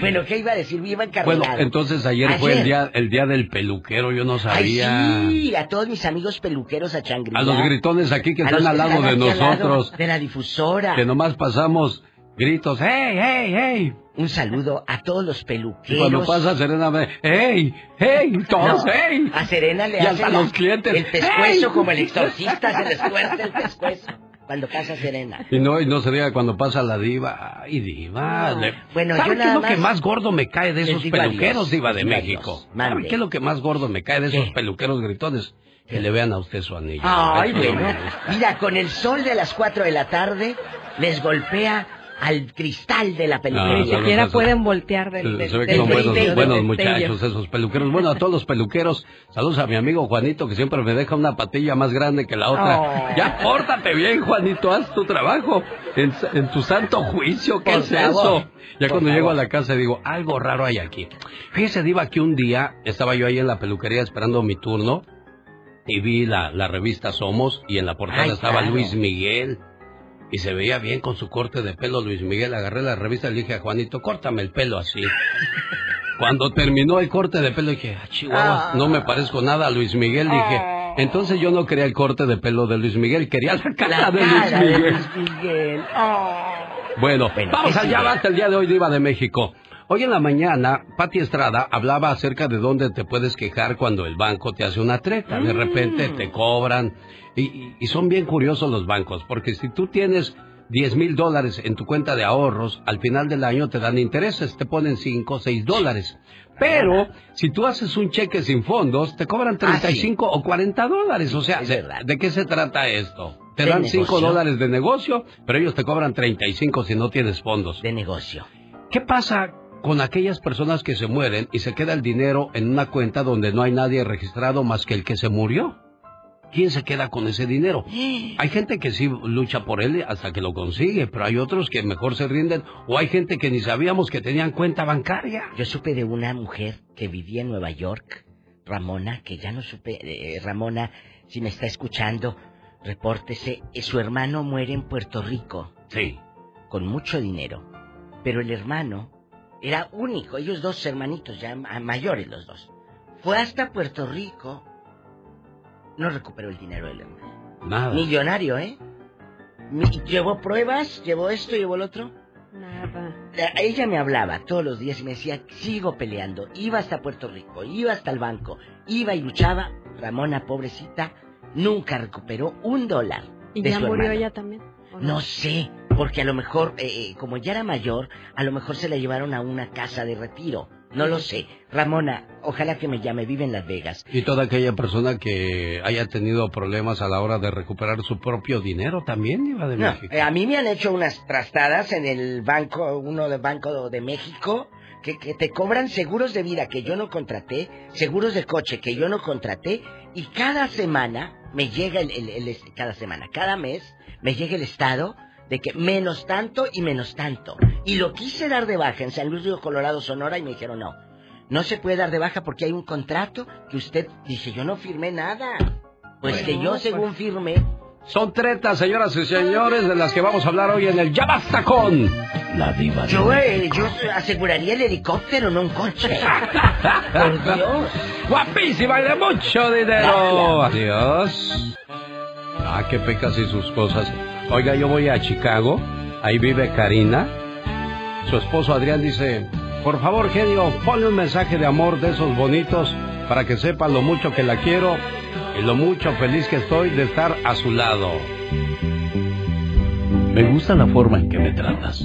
Bueno, ¿qué iba a decir? Viva bueno, encarnado. entonces ayer, fue el día, el día del peluquero, yo no Ay, sabía. sí, a todos mis amigos peluqueros a Changrilla. A los gritones aquí que A están al lado de lado nosotros. de la difusora. Que nomás pasamos gritos, ¡hey, hey, hey! Un saludo a todos los Y peluqueros. cuando pasa Serena, me, ¡hey, hey! Todos, No, ¡hey! A Serena le Y hace hasta la- los clientes, el pescuezo ¡hey! como el exorcista se les tuerce el pescuezo cuando pasa Serena. Y no, y no se diga cuando pasa la diva. ¡Ay, diva! No. le- Bueno, ¿Sabe yo qué nada es lo que más gordo me cae de esos adiós, peluqueros, diva de México? adiós. Mande. ¿Sabe qué es lo que más gordo me cae de esos ¿Qué? peluqueros gritones? Que le vean a usted su anillo. Ay, bueno. Mira, con el sol de las 4 de la tarde les golpea al cristal de la peluquería. Ni siquiera pueden voltear del, del, Se ve que del son buenos, muchachos esos peluqueros. Bueno, a todos los peluqueros, saludos a mi amigo Juanito que siempre me deja una patilla más grande que la otra. Oh. Ya pórtate bien, Juanito, haz tu trabajo en, en tu santo juicio. ¿Qué Por es favor. eso? Ya Por cuando llego a la casa digo, algo raro hay aquí. Fíjese, Diva, que un día estaba yo ahí en la peluquería esperando mi turno y vi la, la revista Somos y en la portada Ay, estaba claro. Luis Miguel. Y se veía bien con su corte de pelo Luis Miguel. Agarré la revista y le dije a Juanito, córtame el pelo así. Cuando terminó el corte de pelo dije, ah, Chihuahua, no me parezco nada a Luis Miguel. Dije, entonces yo no quería el corte de pelo de Luis Miguel, quería la cara La de Luis de Miguel. Luis Miguel. Oh. Bueno, Bueno, vamos ¿qué allá, basta el día de hoy, Diva de México. Hoy en la mañana, Pati Estrada hablaba acerca de dónde te puedes quejar cuando el banco te hace una treta. De repente te cobran. Y, son bien curiosos los bancos, porque si tú tienes 10 mil dólares en tu cuenta de ahorros, al final del año te dan intereses, te ponen 5 o 6 dólares. Pero si tú haces un cheque sin fondos, te cobran 35 o 40 dólares. O sea, ¿de, qué se trata esto? Te De dan 5 negocio. dólares de negocio, pero ellos te cobran 35 si no tienes fondos. De negocio. ¿Qué pasa con aquellas personas que se mueren y se queda el dinero en una cuenta donde no hay nadie registrado más que el que se murió? ¿Quién se queda con ese dinero? Hay gente que sí lucha por él hasta que lo consigue, pero hay otros que mejor se rinden o hay gente que ni sabíamos que tenían cuenta bancaria. Yo supe de una mujer que vivía en Nueva York, Ramona, que ya no supe, eh, Ramona, si me está escuchando, repórtese, eh, su hermano muere en Puerto Rico. Sí. Con mucho dinero. Pero el hermano era único, ellos dos hermanitos, ya ma- mayores los dos. Fue hasta Puerto Rico, no recuperó el dinero del hermano. Nada. Millonario, ¿eh? Llevó pruebas, llevó esto, llevó el otro. Nada. La- Ella me hablaba todos los días y me decía, sigo peleando. Iba hasta Puerto Rico, iba hasta el banco, iba y luchaba. Ramona, pobrecita, nunca recuperó un dólar. ¿Y de ya su murió hermano. ella también? ¿o No sé, porque a lo mejor, eh, eh, como ya era mayor, a lo mejor se la llevaron a una casa de retiro. No lo sé. Ramona, ojalá que me llame, vive en Las Vegas. Y toda aquella persona que haya tenido problemas a la hora de recuperar su propio dinero también, Diva de No, México. eh, a mí me han hecho unas trastadas en el banco, uno del Banco de México, que, que te cobran seguros de vida que yo no contraté, seguros de coche que yo no contraté, y cada semana me llega el, el- el- cada semana, cada mes me llega el estado de que menos tanto y menos tanto. Y lo quise dar de baja en San Luis Río Colorado, Sonora, y me dijeron no. No se puede dar de baja porque hay un contrato que usted dice, yo no firmé nada. Pues que yo según firmé, Son tretas, señoras y señores, de las que vamos a hablar hoy en el Ya Basta con la Diva de Yo, eh, yo aseguraría el helicóptero, no un coche. Por Dios. Guapísima y de mucho dinero. Adiós. Ah, qué pecas y sus cosas. Oiga, yo voy a Chicago. Ahí vive Karina. Su esposo Adrián dice, por favor, genio, ponle un mensaje de amor de esos bonitos para que sepa lo mucho que la quiero y lo mucho feliz que estoy de estar a su lado. Me gusta la forma en que me tratas.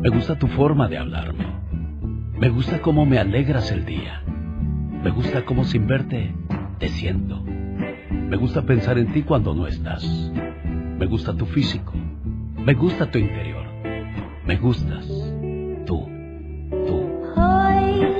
Me gusta tu forma de hablarme. Me gusta cómo me alegras el día. Me gusta cómo sin verte te siento. Me gusta pensar en ti cuando no estás. Me gusta tu físico. Me gusta tu interior. Me gustas. Tú. Hoy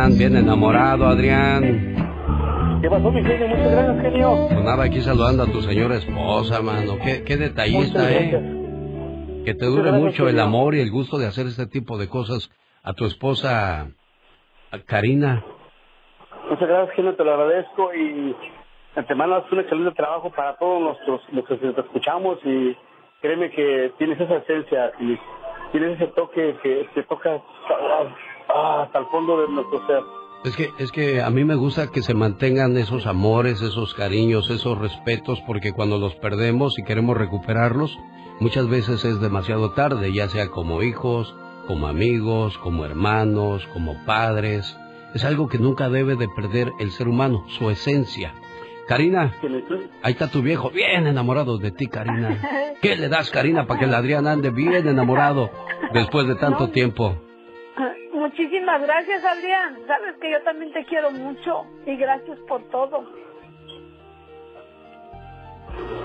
Adrián, bien enamorado, Adrián. ¿Qué pasó, mi genio? Muchas gracias, genio. Pues nada, aquí saludando a tu señora esposa, mano. Qué, qué detallista, ¿eh? Que te dure gracias, mucho el amor y el gusto de hacer este tipo de cosas a tu esposa, a Karina. Muchas gracias, genio, te lo agradezco y antemano haces un excelente trabajo para todos nuestros, los que te escuchamos y créeme que tienes esa esencia y tienes ese toque que te toca ah, hasta el fondo de nuestro ser. Es que, es que a mí me gusta que se mantengan esos amores, esos cariños, esos respetos, porque cuando los perdemos y queremos recuperarlos, muchas veces es demasiado tarde, ya sea como hijos, como amigos, como hermanos, como padres. Es algo que nunca debe de perder el ser humano, su esencia. Karina, ahí está tu viejo, bien enamorado de ti, Karina. ¿Qué le das, Karina, para que el Adrián ande bien enamorado después de tanto tiempo? Muchísimas gracias, Adrián. Sabes que yo también te quiero mucho y gracias por todo.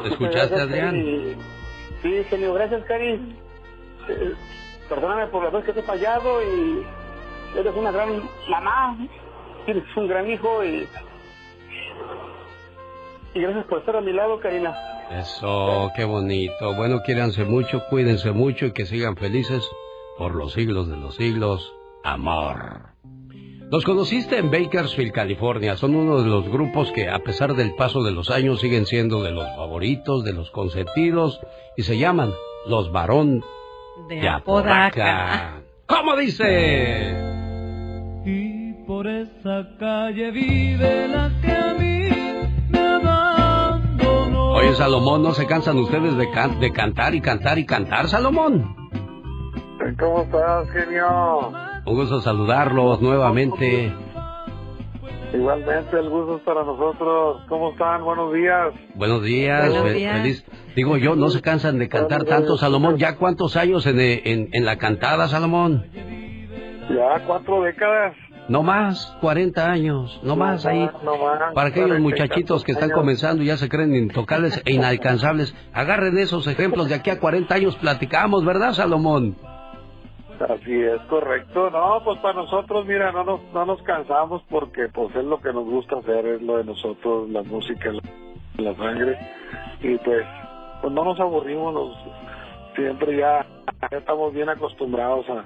¿Te escuchaste, Adrián? Sí, genio, gracias, Cari. Eh, perdóname por la vez que te he fallado y eres una gran mamá, tienes un gran hijo y, y gracias por estar a mi lado, Karina. Eso, qué bonito. Bueno, quiéranse mucho, cuídense mucho y que sigan felices por los siglos de los siglos. Amor. Los conociste en Bakersfield, California. Son uno de los grupos que, a pesar del paso de los años, siguen siendo de los favoritos, de los consentidos, y se llaman los Varón De, de Apodaca. Apodaca. ¿Cómo dice? Y por esa calle vive la que a mí me abandonó. Oye, Salomón, ¿no se cansan ustedes de, can- de cantar y cantar y cantar, Salomón? ¿Cómo estás, genio? Un gusto saludarlos nuevamente. Igualmente, el gusto es para nosotros. ¿Cómo están? Buenos días. Buenos días, Buenos fe- días. feliz. Digo yo, no se cansan de cantar tanto, Salomón. ¿Ya cuántos años en, eh, en, en la cantada, Salomón? Ya cuatro décadas. No más, 40 años, no más ahí. No más. Para aquellos 40 muchachitos que están años. comenzando y ya se creen intocables e inalcanzables, agarren esos ejemplos de aquí a 40 años platicamos, ¿verdad, Salomón? Así es, correcto. No, pues para nosotros, mira, no nos, no nos cansamos porque pues es lo que nos gusta hacer, es lo de nosotros, la música, la, la sangre. Y pues, pues no nos aburrimos, siempre ya, ya estamos bien acostumbrados a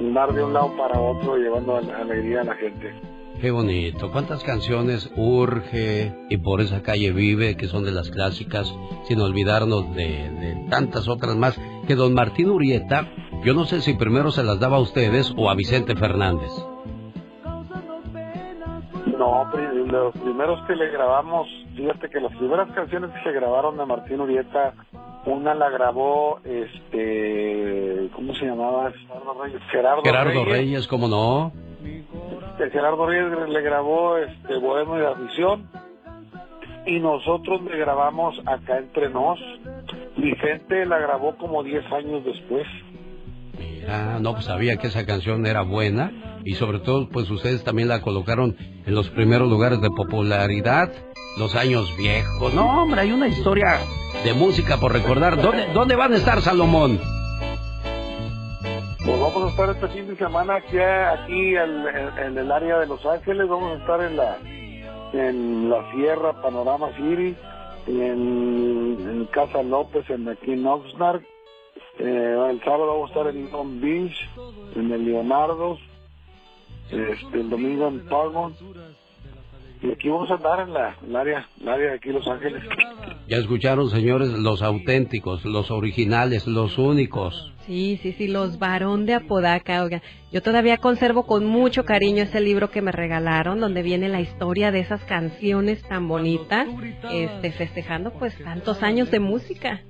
andar de un lado para otro llevando ale- alegría a la gente. Qué bonito. ¿Cuántas canciones urge y por esa calle vive, que son de las clásicas, sin olvidarnos de, de tantas otras más? Que don Martín Urieta, yo no sé si primero se las daba a ustedes o a Vicente Fernández. No, los primeros que le grabamos, fíjate que las primeras canciones que se grabaron de Martín Urieta, una la grabó, este, ¿cómo se llamaba? Gerardo Reyes. Gerardo, Gerardo Reyes. Reyes, ¿cómo no? Este, Gerardo Reyes le grabó este Bohemio de Admisión y nosotros le grabamos acá entre nos. Vicente la grabó como 10 años después. Ah, no, pues sabía que esa canción era buena y sobre todo, pues ustedes también la colocaron en los primeros lugares de popularidad, los años viejos. No, hombre, hay una historia de música por recordar. ¿Dónde, dónde van a estar, Salomón? Pues vamos a estar este fin de semana aquí, aquí en, el área de Los Ángeles, vamos a estar en la en la Sierra Panorama City, en, Casa López, en aquí en Oxnard. Eh, el sábado vamos a estar en Long Beach, en el Leonardo, este, el domingo en Pagon. Y aquí vamos a andar en la, área, el área de aquí Los Ángeles. Ya escucharon, señores, los auténticos, los originales, los únicos. Sí, sí, sí, los varón de Apodaca, oiga. Yo todavía conservo con mucho cariño ese libro que me regalaron, donde viene la historia de esas canciones tan bonitas, este, festejando pues tantos años de música.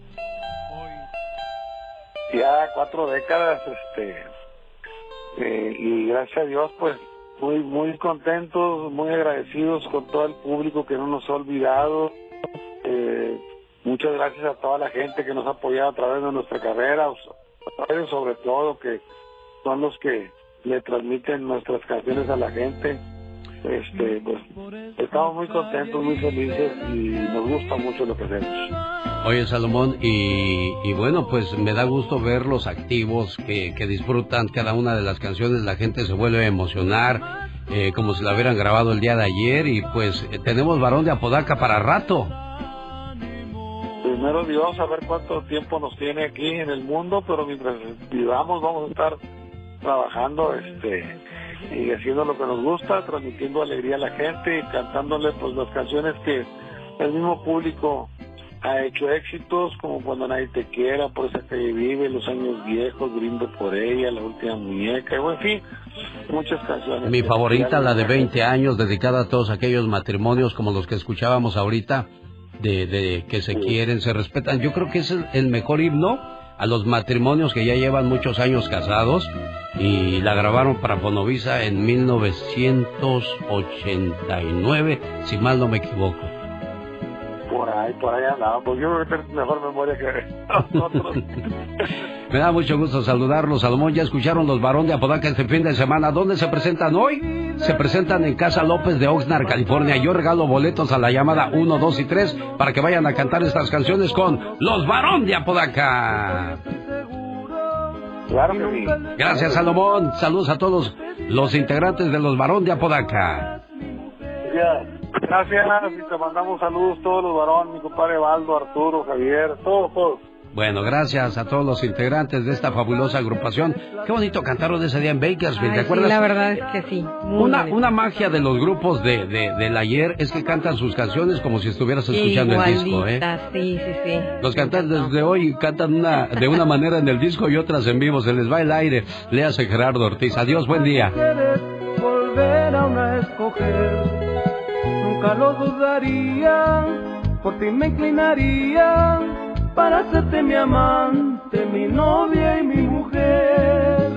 ya cuatro décadas, este, eh, y gracias a Dios, pues, muy, muy contentos, muy agradecidos con todo el público que no nos ha olvidado. Eh, muchas gracias a toda la gente que nos ha apoyado a través de nuestra carrera, sobre todo, que son los que le transmiten nuestras canciones a la gente. Este, pues, estamos muy contentos, muy felices y nos gusta mucho lo que hacemos. Oye, Salomón, y, y bueno, pues me da gusto verlos activos, que, que disfrutan cada una de las canciones, la gente se vuelve a emocionar, eh, como si la hubieran grabado el día de ayer, y pues eh, tenemos varón de Apodaca para rato. Primero Dios a ver cuánto tiempo nos tiene aquí en el mundo, pero mientras vivamos vamos a estar trabajando este y haciendo lo que nos gusta, transmitiendo alegría a la gente y cantándole pues las canciones que el mismo público ha hecho éxitos como cuando nadie te quiera, por esa calle vive, los años viejos, brindo por ella, la última muñeca, y, en fin, muchas canciones. Mi favorita, la de 20 años, dedicada a todos aquellos matrimonios como los que escuchábamos ahorita, de, de que se quieren, se respetan. Yo creo que es el, el mejor himno a los matrimonios que ya llevan muchos años casados y la grabaron para Fonovisa en 1989, si mal no me equivoco. Por allá andamos. Yo creo que tienes mejor memoria que nosotros. Me da mucho gusto saludarlos, Salomón. Ya escucharon los varón de Apodaca este fin de semana. ¿Dónde se presentan hoy? Se presentan en Casa López de Oxnard, California. Yo regalo boletos a la llamada 1, 2 y 3 para que vayan a cantar estas canciones con los varón de Apodaca. Claro que sí. Gracias, Salomón. Saludos a todos los integrantes de los varón de Apodaca. Ya. Gracias y te mandamos saludos todos los varones, mi compadre Baldo, Arturo, Javier, todos, todos. Bueno, gracias a todos los integrantes de esta fabulosa agrupación. Qué bonito cantaron ese día en Bakersfield, ¿te Ay, acuerdas? Sí, la verdad es que sí. Una, una magia de los grupos de, de- del ayer es que cantan sus canciones como si estuvieras escuchando el disco, ¿eh? Sí, sí, sí. Los cantantes de hoy cantan una, de una manera en el disco y otras en vivo. Se les va el aire. Léase Gerardo Ortiz. Adiós, buen día. volver a una escoger. Nunca lo dudaría, por ti me inclinaría para hacerte mi amante, mi novia y mi mujer.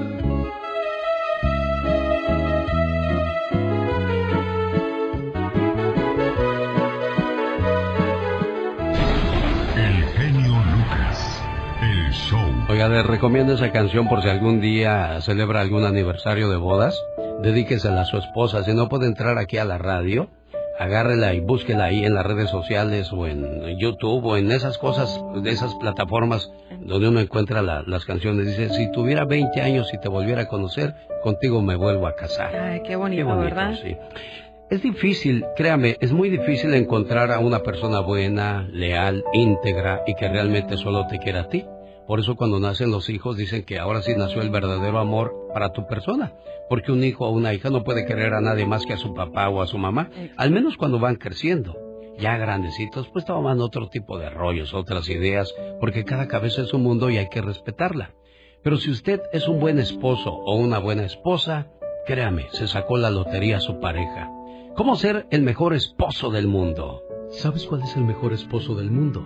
El genio Lucas. El show. Oiga, les recomiendo esa canción por si algún día celebra algún aniversario de bodas. Dedíquesela a su esposa. Si no puede entrar aquí a la radio, agárrela y búsquela ahí en las redes sociales o en YouTube o en esas cosas, de esas plataformas donde uno encuentra la- las canciones. Dice, si tuviera 20 años y te volviera a conocer, contigo me vuelvo a casar. Ay, qué bonito, Qué bonito, ¿verdad? sí. Es difícil, créame, es muy difícil encontrar a una persona buena, leal, íntegra y que realmente solo te quiera a ti. Por eso cuando nacen los hijos dicen que ahora sí nació el verdadero amor para tu persona. Porque un hijo o una hija no puede querer a nadie más que a su papá o a su mamá. Al menos cuando van creciendo. Ya grandecitos, pues toman otro tipo de rollos, otras ideas, porque cada cabeza es un mundo y hay que respetarla. Pero si usted es un buen esposo o una buena esposa, créame, se sacó la lotería a su pareja. ¿Cómo ser el mejor esposo del mundo? ¿Sabes cuál es el mejor esposo del mundo?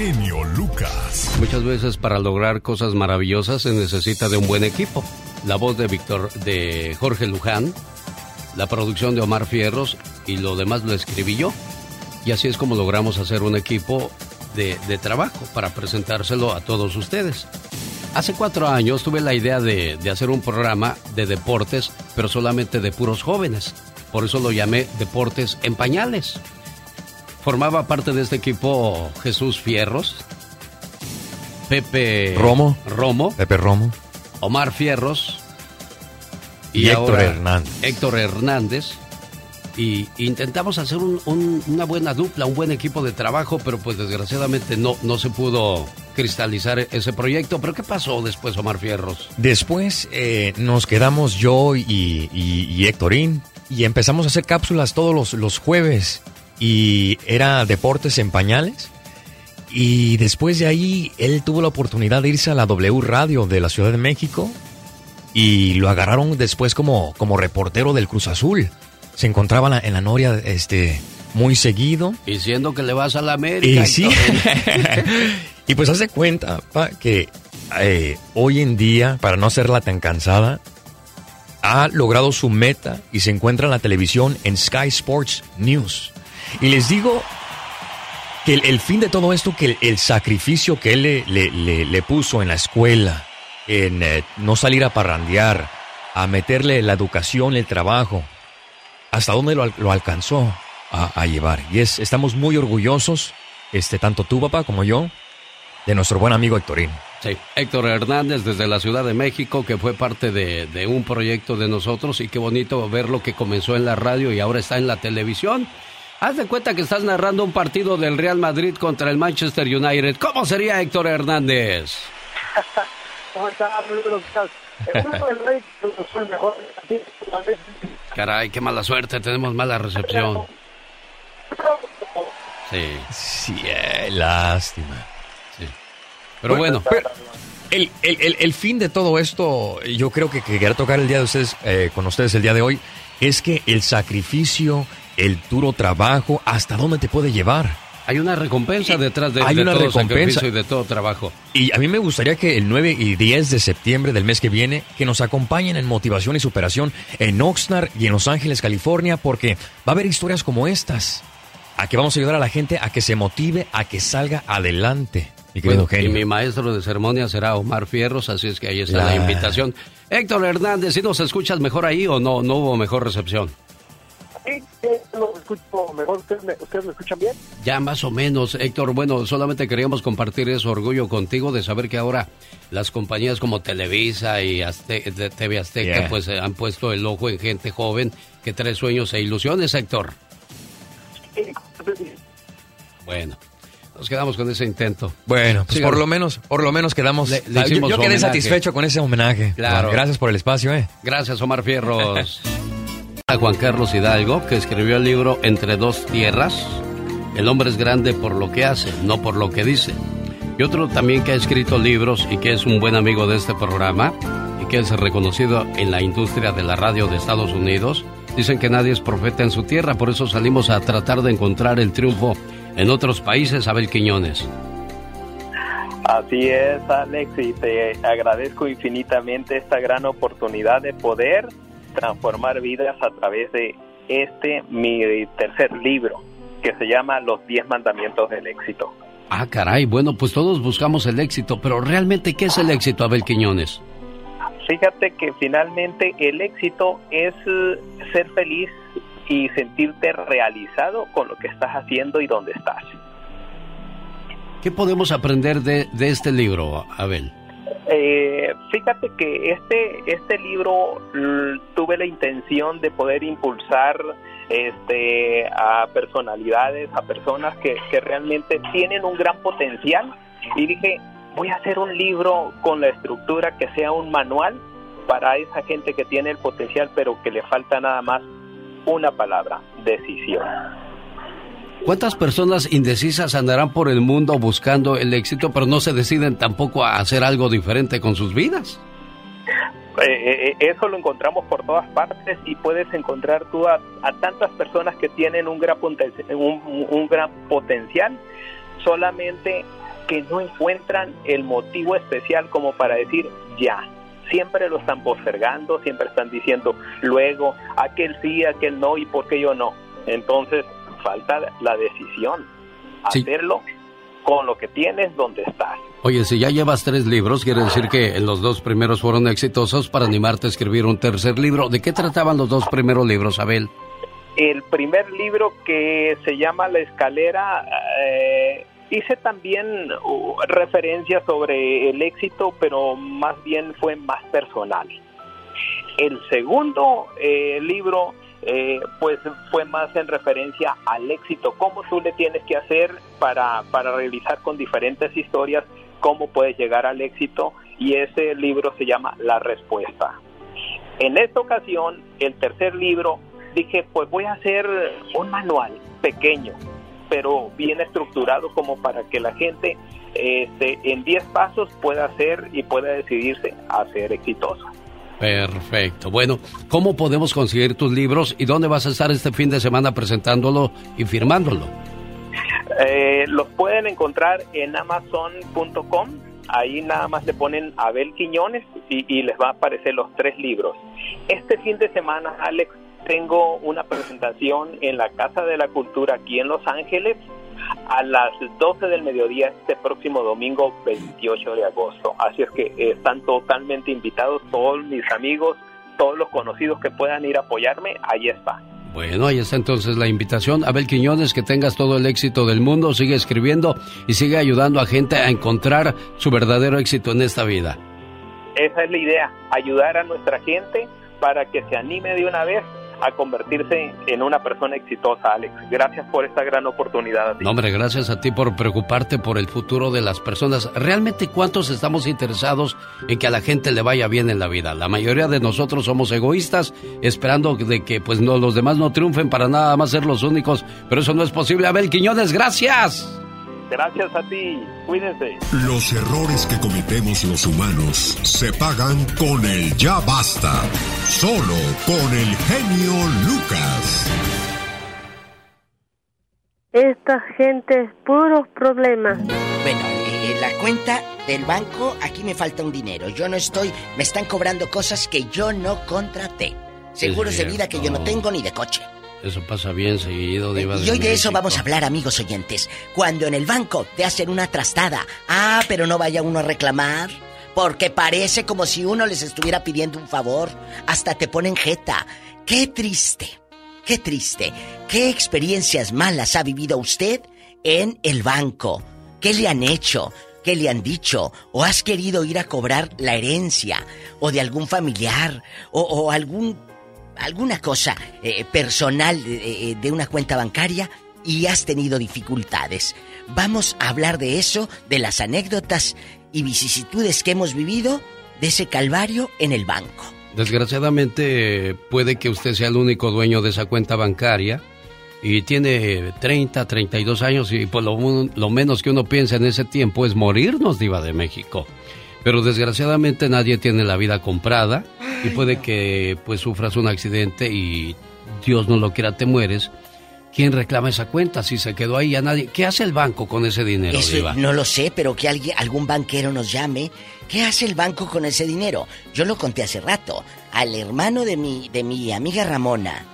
Genio Lucas. Muchas veces para lograr cosas maravillosas se necesita de un buen equipo. La voz de Víctor, de Jorge Luján, la producción de Omar Fierros y lo demás lo escribí yo. Y así es como logramos hacer un equipo de, trabajo para presentárselo a todos ustedes. Hace cuatro años tuve la idea de, de hacer un programa de deportes, pero solamente de puros jóvenes. Por eso lo llamé Deportes en Pañales. Formaba parte de este equipo Jesús Fierros, Pepe Romo. Romo, Pepe Romo. Omar Fierros Y Héctor ahora Hernández. Héctor Hernández. Y intentamos hacer un- un- una buena dupla, un buen equipo de trabajo, pero pues desgraciadamente no, no se pudo cristalizar ese proyecto. ¿Pero qué pasó después, Omar Fierros? Después eh, nos quedamos yo y, y, y Héctorín y empezamos a hacer cápsulas todos los, los jueves y era deportes en pañales. Y después de ahí él tuvo la oportunidad de irse a la W Radio de la Ciudad de México y lo agarraron después como, como reportero del Cruz Azul. Se encontraba en la, en la Noria este, muy seguido. Diciendo que le vas a la América. Y sí. y pues hace cuenta pa, que eh, hoy en día, para no hacerla tan cansada, ha logrado su meta y se encuentra en la televisión en Sky Sports News. Y les digo que el, fin de todo esto, que el, sacrificio que él le, le- puso en la escuela, en eh, no salir a parrandear, a meterle la educación, el trabajo, hasta dónde lo, lo alcanzó a, a llevar. Y es, estamos muy orgullosos, este, tanto tú, papá, como yo, de nuestro buen amigo Héctorín. Sí, Héctor Hernández desde la Ciudad de México, que fue parte de, de un proyecto de nosotros y qué bonito ver lo que comenzó en la radio y ahora está en la televisión. Haz de cuenta que estás narrando un partido del Real Madrid contra el Manchester United. ¿Cómo sería Héctor Hernández? ¿Cómo estás? Caray, qué mala suerte, tenemos mala recepción. Sí. Sí, eh, lástima. Sí. Pero bueno. el, el, el, fin de todo esto, yo creo que, que quería tocar el día de ustedes, eh, con ustedes el día de hoy, es que el sacrificio, el duro trabajo, ¿hasta dónde te puede llevar? Hay una recompensa detrás de, Hay de una todo recompensa. y de todo trabajo. Y a mí me gustaría que el 9 y 10 de septiembre del mes que viene, que nos acompañen en motivación y superación en Oxnard y en Los Ángeles, California, porque va a haber historias como estas. A que vamos a ayudar a la gente a que se motive, a que salga adelante. Mi querido Bueno, y mi maestro de ceremonia será Omar Fierros, así es que ahí está la La- invitación. Héctor Hernández, ¿si nos escuchas mejor ahí o no, no hubo mejor recepción? Sí, lo escucho mejor. ¿Ustedes me, ¿Ustedes me escuchan bien? Ya más o menos, Héctor. Bueno, solamente queríamos compartir ese orgullo contigo de saber que ahora las compañías como Televisa y Azte- TV Azteca Yeah. pues han puesto el ojo en gente joven que trae sueños e ilusiones, Héctor. Bueno, nos quedamos con ese intento. Bueno, pues Síganos. por lo menos, por lo menos quedamos. Le- le Ah, yo quedé homenaje. satisfecho con ese homenaje. Claro. Gracias por el espacio, eh. Gracias, Omar Fierros. A Juan Carlos Hidalgo, que escribió el libro Entre dos tierras. El hombre es grande por lo que hace, no por lo que dice. Y otro también que ha escrito libros y que es un buen amigo de este programa y que es reconocido en la industria de la radio de Estados Unidos. Dicen que nadie es profeta en su tierra, por eso salimos a tratar de encontrar el triunfo en otros países, Abel Quiñones. Así es, Alex, y te agradezco infinitamente esta gran oportunidad de poder transformar vidas a través de este, mi tercer libro, que se llama Los 10 Mandamientos del Éxito. Ah, caray, bueno, pues todos buscamos el éxito, pero realmente, ¿qué es el éxito, Abel Quiñones? Fíjate que finalmente el éxito es eh, ser feliz y sentirte realizado con lo que estás haciendo y donde estás. ¿Qué podemos aprender de, de este libro, Abel? Eh, fíjate que este este libro tuve la intención de poder impulsar este a personalidades, a personas que, que realmente tienen un gran potencial y dije voy a hacer un libro con la estructura que sea un manual para esa gente que tiene el potencial pero que le falta nada más una palabra, decisión. ¿Cuántas personas indecisas andarán por el mundo buscando el éxito, pero no se deciden tampoco a hacer algo diferente con sus vidas? Eh, eh, eso lo encontramos por todas partes y puedes encontrar tú a, a tantas personas que tienen un gran, poten- un, un gran potencial, solamente que no encuentran el motivo especial como para decir ya. Siempre lo están postergando, siempre están diciendo luego, aquel sí, aquel no, y por qué yo no. Entonces, falta la decisión, Sí. hacerlo con lo que tienes donde estás. Oye, si ya llevas tres libros, quiere decir que los dos primeros fueron exitosos para animarte a escribir un tercer libro. ¿De qué trataban los dos primeros libros, Abel? El primer libro que se llama La escalera, eh, hice también uh, referencia sobre el éxito, pero más bien fue más personal. El segundo eh, libro, eh, pues fue más en referencia al éxito, cómo tú le tienes que hacer para, para realizar con diferentes historias, cómo puedes llegar al éxito, y ese libro se llama La Respuesta. En esta ocasión, el tercer libro, dije, pues voy a hacer un manual pequeño, pero bien estructurado como para que la gente este, en 10 pasos pueda hacer y pueda decidirse a ser exitosa. Perfecto. Bueno, ¿cómo podemos conseguir tus libros y dónde vas a estar este fin de semana presentándolo y firmándolo? Eh, los pueden encontrar en amazon.com. Ahí nada más le ponen Abel Quiñones y, y les va a aparecer los tres libros. Este fin de semana, Alex, tengo una presentación en la Casa de la Cultura aquí en Los Ángeles a las 12 del mediodía este próximo domingo 28 de agosto. Así es que están totalmente invitados todos mis amigos, todos los conocidos que puedan ir a apoyarme, ahí está. Bueno, ahí está entonces la invitación. Abel Quiñones, que tengas todo el éxito del mundo, sigue escribiendo y sigue ayudando a gente a encontrar su verdadero éxito en esta vida. Esa es la idea, ayudar a nuestra gente para que se anime de una vez a convertirse en una persona exitosa, Alex. Gracias por esta gran oportunidad. No, hombre, gracias a ti por preocuparte por el futuro de las personas. ¿Realmente cuántos estamos interesados en que a la gente le vaya bien en la vida? La mayoría de nosotros somos egoístas, esperando de que pues no, los demás no triunfen para nada más ser los únicos, pero eso no es posible. Abel Quiñones, gracias. Gracias a ti. Cuídense. Los errores que cometemos los humanos se pagan con el ya basta. Solo con el genio Lucas. Esta gente es puros problemas. Bueno, eh, la cuenta del banco, aquí me falta un dinero. Yo no estoy, me están cobrando cosas que yo no contraté. Seguros de vida que yo no tengo ni de coche. Eso pasa bien seguido, Diva Y hoy de eso vamos a hablar, amigos oyentes. Cuando en el banco te hacen una trastada. Ah, pero no vaya uno a reclamar. Porque parece como si uno les estuviera pidiendo un favor. Hasta te ponen jeta. Qué triste. Qué triste. ¿Qué experiencias malas ha vivido usted en el banco? ¿Qué le han hecho? ¿Qué le han dicho? ¿O has querido ir a cobrar la herencia? ¿O de algún familiar? ¿O, o algún alguna cosa eh, personal eh, de una cuenta bancaria y has tenido dificultades. Vamos a hablar de eso, de las anécdotas y vicisitudes que hemos vivido de ese calvario en el banco. Desgraciadamente puede que usted sea el único dueño de esa cuenta bancaria y tiene 30, 32 años y pues lo, lo menos que uno piensa en ese tiempo es morirnos, diva de México. Pero desgraciadamente nadie tiene la vida comprada y puede que pues sufras un accidente y Dios no lo quiera te mueres. ¿Quién reclama esa cuenta si se quedó ahí a nadie? ¿Qué hace el banco con ese dinero, Eso Diva? no lo sé, pero que alguien, algún banquero nos llame. ¿Qué hace el banco con ese dinero? Yo lo conté hace rato. Al hermano de mi, de mi amiga Ramona,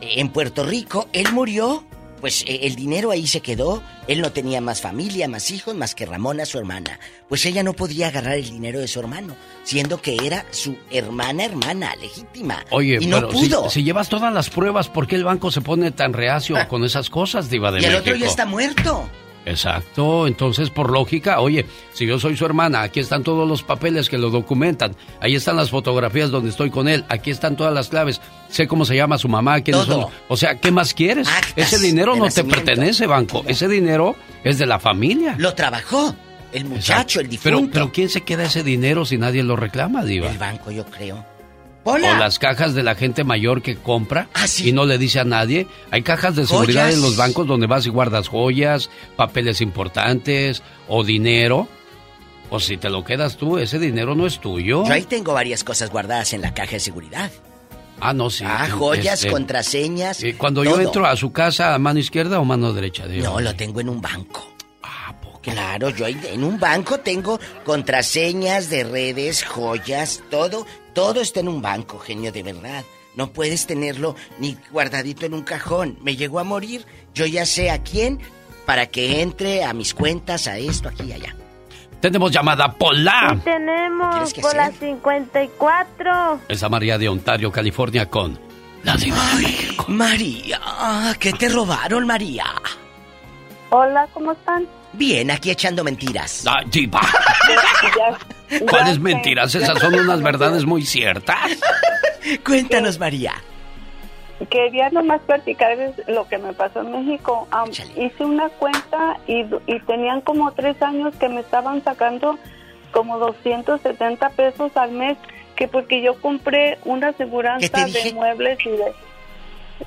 en Puerto Rico, él murió. Pues eh, el dinero ahí se quedó. Él no tenía más familia, más hijos, más que Ramona, su hermana. Pues ella no podía agarrar el dinero de su hermano, siendo que era su hermana, hermana, legítima. Oye, y no pero pudo. Si, llevas todas las pruebas, ¿por qué el banco se pone tan reacio con esas cosas, Diva de y el otro ya está muerto. Exacto, entonces por lógica, oye, si yo soy su hermana, aquí están todos los papeles que lo documentan, ahí están las fotografías donde estoy con él, aquí están todas las claves, sé cómo se llama su mamá, quiénes Todo. son. O sea, ¿qué más quieres? Ese dinero no te pertenece, banco, ese dinero es de la familia. Lo trabajó el muchacho, el difunto. Pero, pero ¿quién se queda ese dinero si nadie lo reclama, Diva? El banco, yo creo. O las cajas de la gente mayor que compra y no le dice a nadie. Hay cajas de seguridad Joyas. en los bancos donde vas y guardas joyas, papeles importantes o dinero. O si te lo quedas tú, ese dinero no es tuyo. Yo ahí tengo varias cosas guardadas en la caja de seguridad. Ah, no, sí. Ah, joyas, Este, contraseñas. eh, Cuando yo entro a su casa, ¿a mano izquierda o mano derecha? Diva? No, lo tengo en un banco. Claro, yo en un banco tengo contraseñas de redes, joyas, todo, todo está en un banco, genio, de verdad. No puedes tenerlo ni guardadito en un cajón. Me llegó a morir, yo ya sé a quién para que entre a mis cuentas, a esto, aquí y allá. Tenemos llamada Pola. Y tenemos las 54. Esa María de Ontario, California con la diva. María, ¿qué te robaron, María? Hola, ¿cómo están? Bien, aquí echando mentiras. Ah, diva. ¿Cuáles mentiras? Esas son unas verdades muy ciertas. Cuéntanos, María. Quería nomás platicarles lo que me pasó en México. Hice una cuenta y, y tenían como tres años que me estaban sacando como 270 pesos al mes, que porque yo compré una ¿Qué te aseguranza de muebles y de...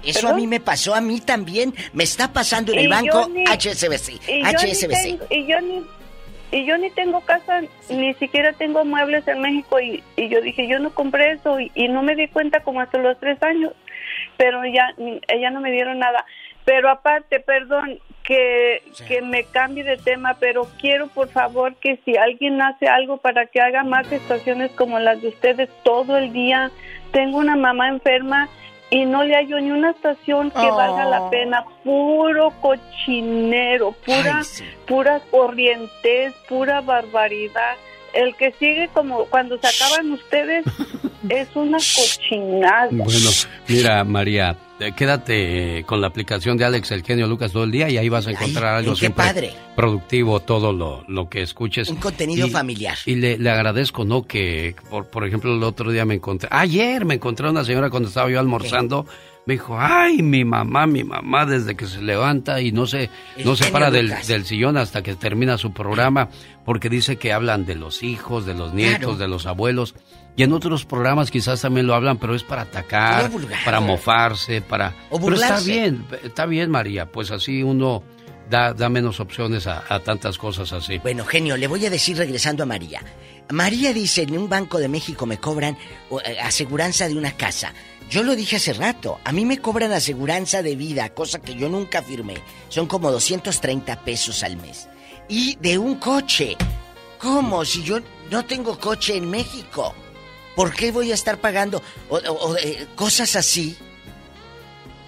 Eso a mí me pasó a mí también. Me está pasando en Y el yo banco ni- HSBC. Y yo, ni HSBC. tengo, y yo ni y yo ni tengo casa, ni siquiera tengo muebles en México y, y yo dije, yo no compré eso y, y no me di cuenta como hasta los tres años, pero ya, ella no me dieron nada. Pero aparte, perdón, que, que me cambie de tema, pero quiero por favor que si alguien hace algo para que haga más estaciones como las de ustedes todo el día. Tengo una mamá enferma y no le hallo ni una estación que Oh. valga la pena. Puro cochinero, pura, pura corrientez, pura barbaridad. El que sigue como cuando se acaban ustedes es una cochinada. Bueno, mira, María, quédate eh, con la aplicación de Alex El Genio Lucas todo el día y ahí vas a encontrar algo siempre padre. productivo, todo lo, lo que escuches. Un contenido Y- familiar. Y le, le agradezco, ¿no? Que, por, por ejemplo, el otro día me encontré, ayer me encontré a una señora cuando estaba yo almorzando me dijo, ay, mi mamá, mi mamá, desde que se levanta y no se, no se para del, del, sillón hasta que termina su programa, porque dice que hablan de los hijos, de los nietos, de los abuelos. Y en otros programas quizás también lo hablan, pero es para atacar, para mofarse, para... pero está bien, está bien, María, pues así uno da, da menos opciones a, a, tantas cosas así. Bueno, genio, le voy a decir regresando a María. María dice, en un banco de México me cobran eh, aseguranza de una casa. Yo lo dije hace rato, a mí me cobran aseguranza de vida, cosa que yo nunca firmé. Son como 230 pesos al mes. Y de un coche. ¿Cómo? Si yo no tengo coche en México. ¿Por qué voy a estar pagando o, o, eh, cosas así?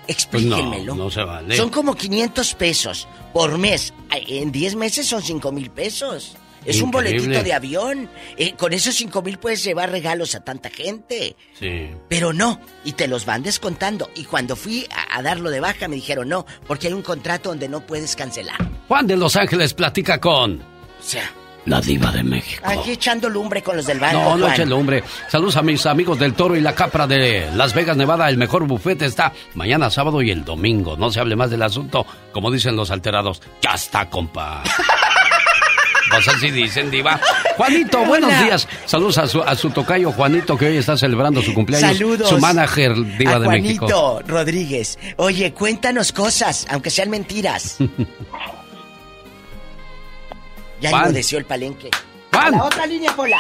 Explíquenmelo. Pues no, no se vale. Son como 500 pesos por mes. En 10 meses son 5 mil pesos. Es Increíble. un boletito de avión. Eh, con esos 5 mil puedes llevar regalos a tanta gente. Sí. Pero no. Y te los van descontando. Y cuando fui a, a, darlo de baja me dijeron no, porque hay un contrato donde no puedes cancelar. Juan de Los Ángeles platica con. O sea. La diva de México. Aquí echando lumbre con los del banco. No, no eche lumbre. Saludos a mis amigos del Toro y la Capra de Las Vegas, Nevada. El mejor bufete está mañana sábado y el domingo. No se hable más del asunto. Como dicen los alterados. Ya está, compa. Pues así dicen, diva. Juanito, buenos Hola. días. Saludos a su, a su tocayo Juanito, que hoy está celebrando su cumpleaños. Saludos. Su manager, diva a de Juanito México. Rodríguez. Oye, cuéntanos cosas, aunque sean mentiras. ya Juan. enmudeció el palenque. Juan. A la otra línea, Pola.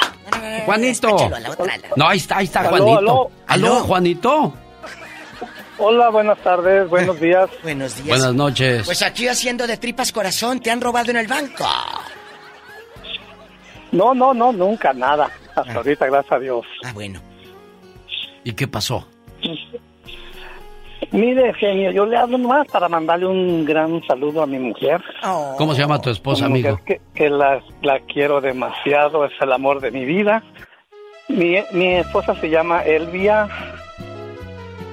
Juanito. Escúchalo, a la otra, a la- No, ahí está, ahí está, Aló, Juanito. aló. Aló, Juanito. Hola, buenas tardes, buenos días. Buenos días. Buenas noches. Pues aquí haciendo de tripas corazón, te han robado en el banco. No, no, no, nunca, nada. Hasta ahorita, gracias a Dios. Ah, bueno. ¿Y qué pasó? Mire, genio, yo le hablo nomás para mandarle un gran saludo a mi mujer. Oh. ¿Cómo se llama tu esposa, amigo? Que, que la, la quiero demasiado, es el amor de mi vida. Mi, mi esposa se llama Elvia.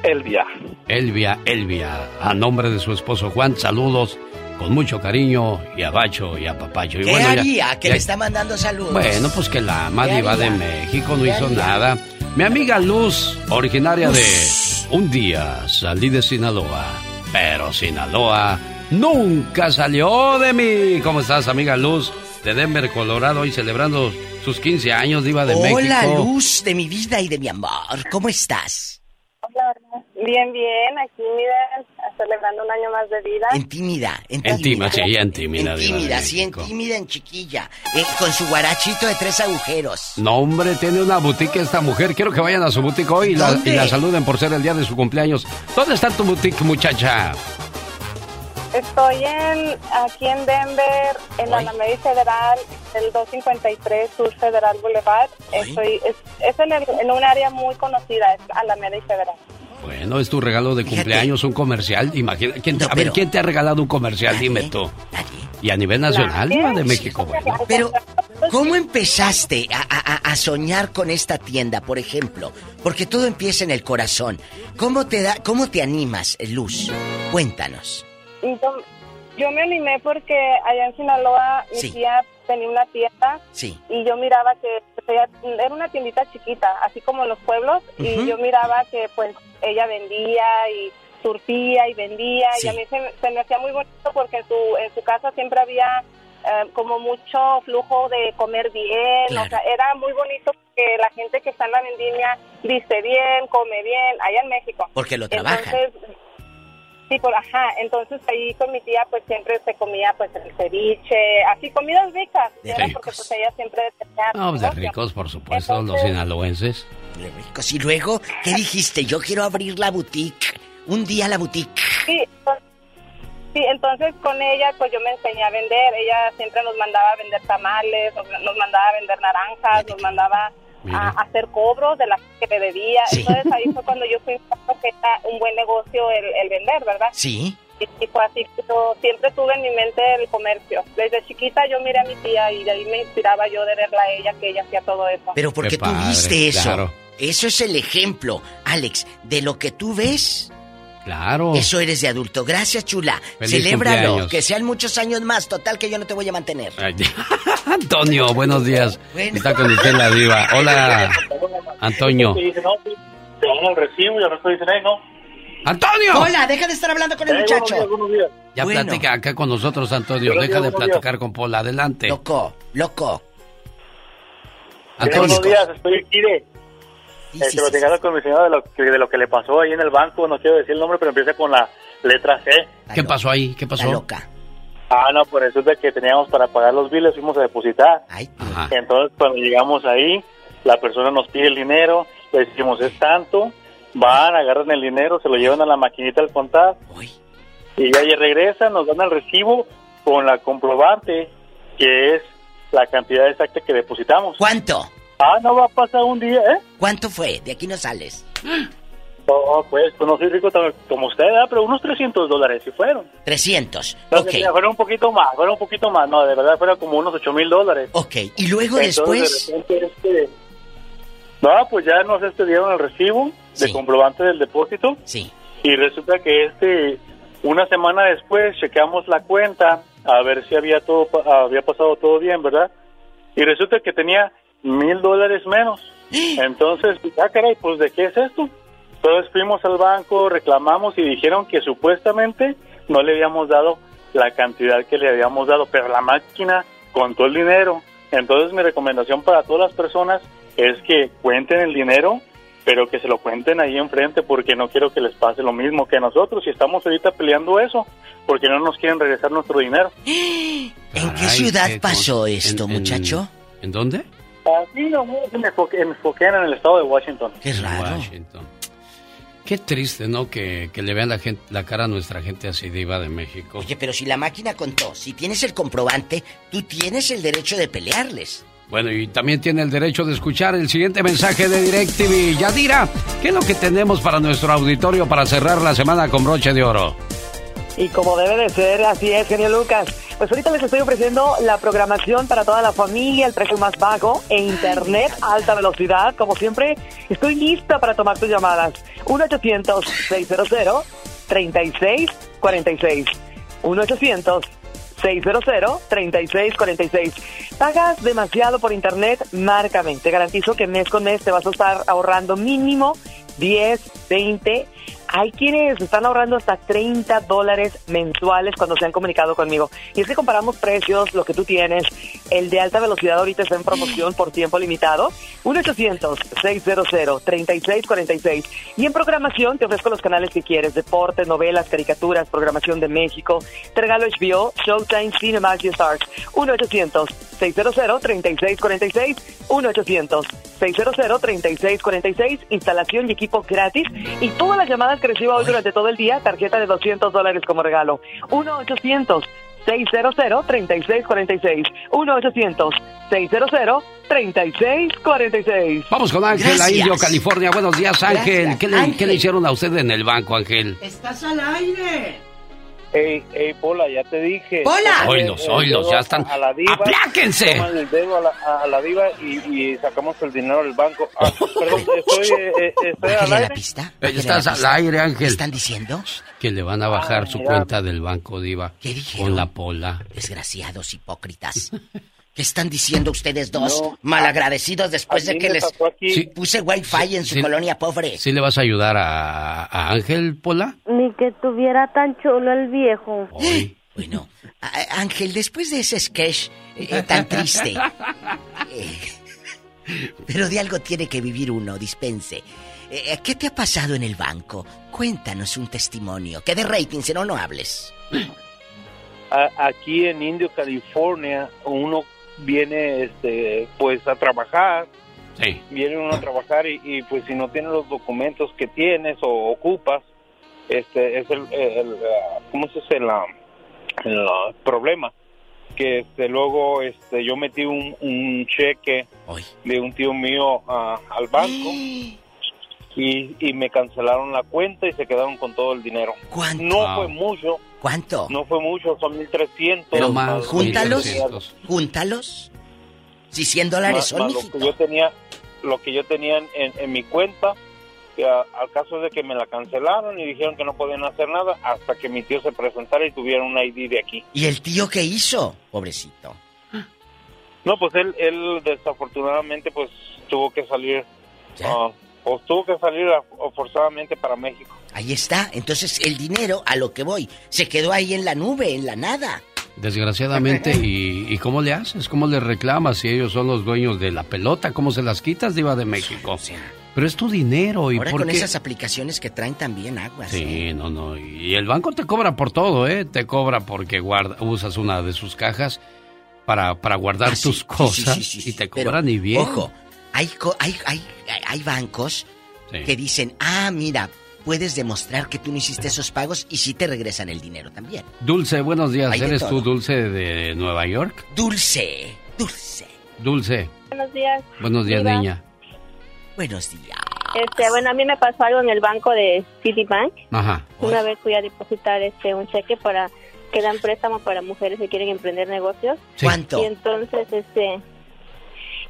Elvia. Elvia, Elvia. A nombre de su esposo Juan, saludos con mucho cariño y a Bacho y a Papacho. Y ¿Qué bueno, ya- haría? que ya- le está mandando saludos. Bueno, pues que la ama ¿Qué diva de? México no ¿Qué hizo haría? nada. Mi amiga Luz, originaria de un día salí de Sinaloa, pero Sinaloa nunca salió de mí. ¿Cómo estás, amiga Luz? De Denver, Colorado, y celebrando sus 15 años, diva de Hola, México. luz de mi vida y de mi amor. ¿Cómo estás? Hola, bien, bien, aquí miren, celebrando un año más de vida. En tímida, en En tímida. tímida, sí, en tímida, En tímida, sí, en tímida, en chiquilla. Eh, con su guarachito de tres agujeros. No, hombre, tiene una boutique esta mujer. Quiero que vayan a su boutique hoy y la, ¿Dónde? y la saluden por ser el día de su cumpleaños. ¿Dónde está tu boutique, muchacha? Estoy en aquí en Denver, en la. Alameda Federal, el 253 Sur Federal Boulevard. Estoy, es, es en, el- en un área muy conocida, es Alameda y Federal. Bueno, es tu regalo de Fíjate. cumpleaños, un comercial. Imagina, ¿quién, No, a ver, ¿quién te ha regalado un comercial? Dime tú. Nadie. Y a nivel nacional, Nadie. De México, bueno. Pero, ¿cómo empezaste a, a- a- a soñar con esta tienda, por ejemplo? Porque todo empieza en el corazón. ¿Cómo te da, cómo te animas, Luz? Cuéntanos. Yo, yo me animé porque allá en Sinaloa mi Sí. tía tenía una tienda Sí. y yo miraba que pues, ella- era una tiendita chiquita, así como en los pueblos, y yo miraba que pues ella vendía y surtía y vendía Sí. y a mí se, me- se me hacía muy bonito porque en su, en su casa siempre había eh, como mucho flujo de comer bien, Claro. o sea, era muy bonito que la gente que está en la vendimia viste bien, come bien, allá en México. Porque lo. Entonces, sí, por ajá, entonces ahí con mi tía pues siempre se comía pues el ceviche, así comidas ricas, De era ricos. porque pues ella siempre tenía No, pues de ricos, por supuesto, los Entonces- sinaloenses. De ricos. Y luego, ¿qué dijiste? Yo quiero abrir la boutique. Un día la boutique. Sí, entonces- sí, entonces con ella pues yo me enseñé a vender, ella siempre nos mandaba a vender tamales, nos, nos mandaba a vender naranjas, nos mandaba. A, a hacer cobros de la que le debía, Sí. entonces ahí fue cuando yo fui que era un buen negocio el, el vender, ¿verdad? Sí. Y, y fue así que yo siempre tuve en mi mente el comercio. Desde chiquita yo miré a mi tía y de ahí me inspiraba yo de verla a ella, que ella hacía todo eso. Pero porque Qué tú padre, viste eso. claro. Eso es el ejemplo, Alex, de lo que tú ves. Claro. Eso eres de adulto. Gracias, chula. Feliz Celébralo. cumpleaños. Que sean muchos años más. Total, que yo no te voy a mantener. Ay, Antonio, buenos días. Bueno. Está con usted la diva. Hola, Antonio. Y dice, no, sí, te van al recibo y al resto dicen, no. ¡Antonio! Hola, deja de estar hablando con el muchacho. Ya Bueno. platica acá con nosotros, Antonio. Deja de platicar con Pola. Adelante. Loco, loco. Antonio. buenos días, estoy aquí de... este, platicando con mi señora de lo, que, de lo que le pasó ahí en el banco. No quiero decir el nombre, pero empieza con la letra C. ¿Qué pasó ahí? ¿Qué pasó? loca. Ah, no, pues resulta que teníamos para pagar los biles, fuimos a depositar. Ajá. Entonces, cuando llegamos ahí, la persona nos pide el dinero, le decimos, es tanto, van, agarran el dinero, se lo llevan a la maquinita al contar, y ya ahí regresan, nos dan el recibo con la comprobante, que es la cantidad exacta que depositamos. ¿Cuánto? Ah, no va a pasar un día, ¿eh? ¿Cuánto fue? De aquí no sales. No, pues, pues no soy rico como usted, ¿verdad? pero unos 300 dólares sí fueron. 300. Entonces, Ok. mira, fueron un poquito más, fueron un poquito más, no, de verdad fueron como unos 8 mil dólares. Ok, y luego Entonces, después... de repente, este, no, pues ya nos este, dieron el recibo de comprobante del depósito. Sí. Y resulta que este, una semana después, chequeamos la cuenta a ver si había todo, había pasado todo bien, ¿verdad? Y resulta que tenía mil dólares menos. Entonces, ah, caray, pues ¿de qué es esto? Entonces fuimos al banco, reclamamos y dijeron que supuestamente no le habíamos dado la cantidad que le habíamos dado, pero la máquina contó el dinero. Entonces mi recomendación para todas las personas es que cuenten el dinero, pero que se lo cuenten ahí enfrente porque no quiero que les pase lo mismo que a nosotros y estamos ahorita peleando eso porque no nos quieren regresar nuestro dinero. ¿En qué ciudad pasó esto, muchacho? ¿En dónde? Me enfoqué, me enfoqué en el estado de Washington. Qué raro. Washington. Qué triste, ¿no? Que, que le vean la, gente, la cara a nuestra gente así diva de México. Oye, pero si la máquina contó, si tienes el comprobante, tú tienes el derecho de pelearles. Bueno, y también tiene el derecho de escuchar el siguiente mensaje de DirecTV. Yadira, ¿qué es lo que tenemos para nuestro auditorio para cerrar la semana con broche de oro? Y como debe de ser, así es, genio Lucas. Pues ahorita les estoy ofreciendo la programación para toda la familia, el precio más bajo, e internet a alta velocidad. Como siempre, estoy lista para tomar tus llamadas. 1-800-600-3646. 1-800-600-3646. Pagas demasiado por internet, márcame. Te garantizo que mes con mes te vas a estar ahorrando mínimo 10, 20. Hay quienes están ahorrando hasta 30 dólares mensuales cuando se han comunicado conmigo. Y es que comparamos precios, lo que tú tienes. El de alta velocidad ahorita está en promoción por tiempo limitado. 1-800-600-3646. Y en programación te ofrezco los canales que quieres. Deportes, novelas, caricaturas, programación de México. Te regalo HBO, Showtime, Cinemax y Stars. 1-800-600-3646. 1-800-600-3646. Instalación y equipo gratis. Y todas las llamadas que reciba hoy durante todo el día, tarjeta de 200 dólares como regalo. 1-800-600-3646. 1-800-600-3646. Vamos con Ángel, Gracias. a Indio, California. Buenos días, Ángel. Gracias, ¿Qué le, Ángel. qué le hicieron a usted en el banco, Ángel? ¡Estás al aire! Ey, ey, Pola, ya te dije. ¡Pola! Oílos, dedo ya están. A la diva, ¡Apláquense! el dedo a la, a la diva y, y sacamos el dinero del banco. Ah, perdón, estoy, eh, eh, estoy al aire. Eh, Estás al aire, Ángel. ¿Qué están diciendo? Que le van a bajar su mira. cuenta del banco, Diva. ¿Qué dijeron? Con la pola. Desgraciados hipócritas. ¿Qué están diciendo ustedes dos? No. Malagradecidos después de que les Sí. puse wifi en su Sí. colonia pobre. ¿Sí le vas a ayudar a, a Ángel, Pola? Ni que tuviera tan chulo el viejo. Bueno, a- Ángel, después de ese sketch eh, tan triste, eh, pero de algo tiene que vivir uno, dispense. Eh, ¿Qué te ha pasado en el banco? Cuéntanos un testimonio. Que de rating, si no, no hables. Aquí en Indio, California, uno viene, este, pues, a trabajar. Sí. Viene uno a trabajar y, y, pues, si no tiene los documentos que tienes o ocupas, este, es el, el, ¿cómo se dice? La, el ah, problema. Que, este, luego, este, yo metí un, un cheque de un tío mío ah, al banco. Y, y me cancelaron la cuenta y se quedaron con todo el dinero. ¿Cuánto? No fue mucho. ¿Cuánto? No fue mucho, son 1300. Pero más júntalos, júntalos. Si 100 dólares más- son, más lo que yo tenía, lo que yo tenía en, en- mi cuenta, a- al caso de que me la cancelaron y dijeron que no podían hacer nada hasta que mi tío se presentara y tuviera un ID de aquí. ¿Y el tío qué hizo? Pobrecito. No, pues él, él desafortunadamente pues tuvo que salir, ah, pues tuvo que salir a- forzadamente para México. Ahí está. Entonces el dinero, a lo que voy, se quedó ahí en la nube, en la nada. Desgraciadamente, ¿y, y cómo le haces? ¿Cómo le reclamas si ellos son los dueños de la pelota? ¿Cómo se las quitas, Diva de México? Pero es tu dinero y Ahora ¿por con qué? esas aplicaciones que traen también aguas. Sí, ¿eh? no, no. Y el banco te cobra por todo, ¿eh? Te cobra porque guarda, usas una de sus cajas para, para guardar Ah, sí, tus sí, cosas sí, sí, sí, y te pero, cobran y bien. Ojo, hay, hay, hay, hay bancos Sí. que dicen, ah, mira, puedes demostrar que tú no hiciste esos pagos y sí te regresan el dinero también. Dulce, buenos días. ¿Eres tú. Dulce de Nueva York? Dulce, dulce. Dulce, Buenos días. buenos días, Diva. niña. Buenos días. Este, bueno, a mí me pasó algo en el banco de Citibank. Ajá. Una vez fui a depositar este un cheque para que dan préstamo para mujeres que quieren emprender negocios. Sí. ¿Cuánto? Y entonces, este,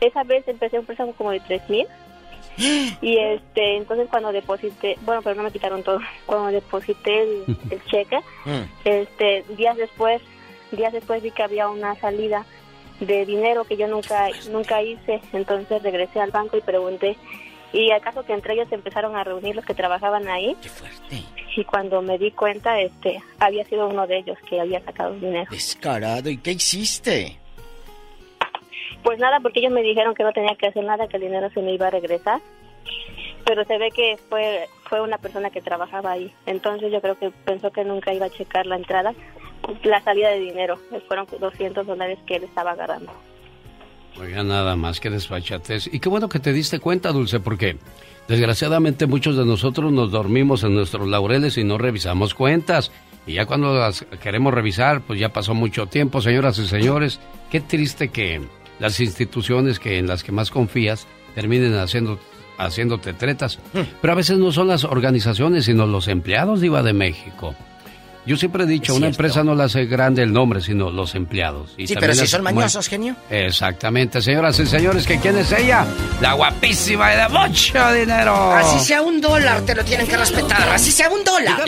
esa vez empecé un préstamo como de tres mil. Y este, entonces cuando deposité, bueno, pero no me quitaron todo. Cuando deposité el, el cheque, este, días después, días después vi que había una salida de dinero que yo nunca, nunca hice. Entonces regresé al banco y pregunté. Y al caso que entre ellos empezaron a reunir los que trabajaban ahí. Y cuando me di cuenta, este, había sido uno de ellos que había sacado dinero. Descarado, ¿y qué hiciste? Pues nada, porque ellos me dijeron que no tenía que hacer nada, que el dinero se me iba a regresar. Pero se ve que fue fue una persona que trabajaba ahí. Entonces yo creo que pensó que nunca iba a checar la entrada, la salida de dinero. Fueron 200 dólares que él estaba agarrando. Oiga, nada más que desfachatez. Y qué bueno que te diste cuenta, Dulce, porque desgraciadamente muchos de nosotros nos dormimos en nuestros laureles y no revisamos cuentas. Y ya cuando las queremos revisar, pues ya pasó mucho tiempo, señoras y señores. Qué triste que las instituciones que en las que más confías terminen haciendo, haciéndote tretas. Pero a veces no son las organizaciones, sino los empleados, Diva de México. Yo siempre he dicho, una empresa no la hace grande el nombre, sino los empleados. Y Sí, pero si son mañosos, genio. Exactamente, señoras y señores, que quién es ella? La guapísima y de mucho dinero. Así sea un dólar, te lo tienen que respetar. Así sea un dólar.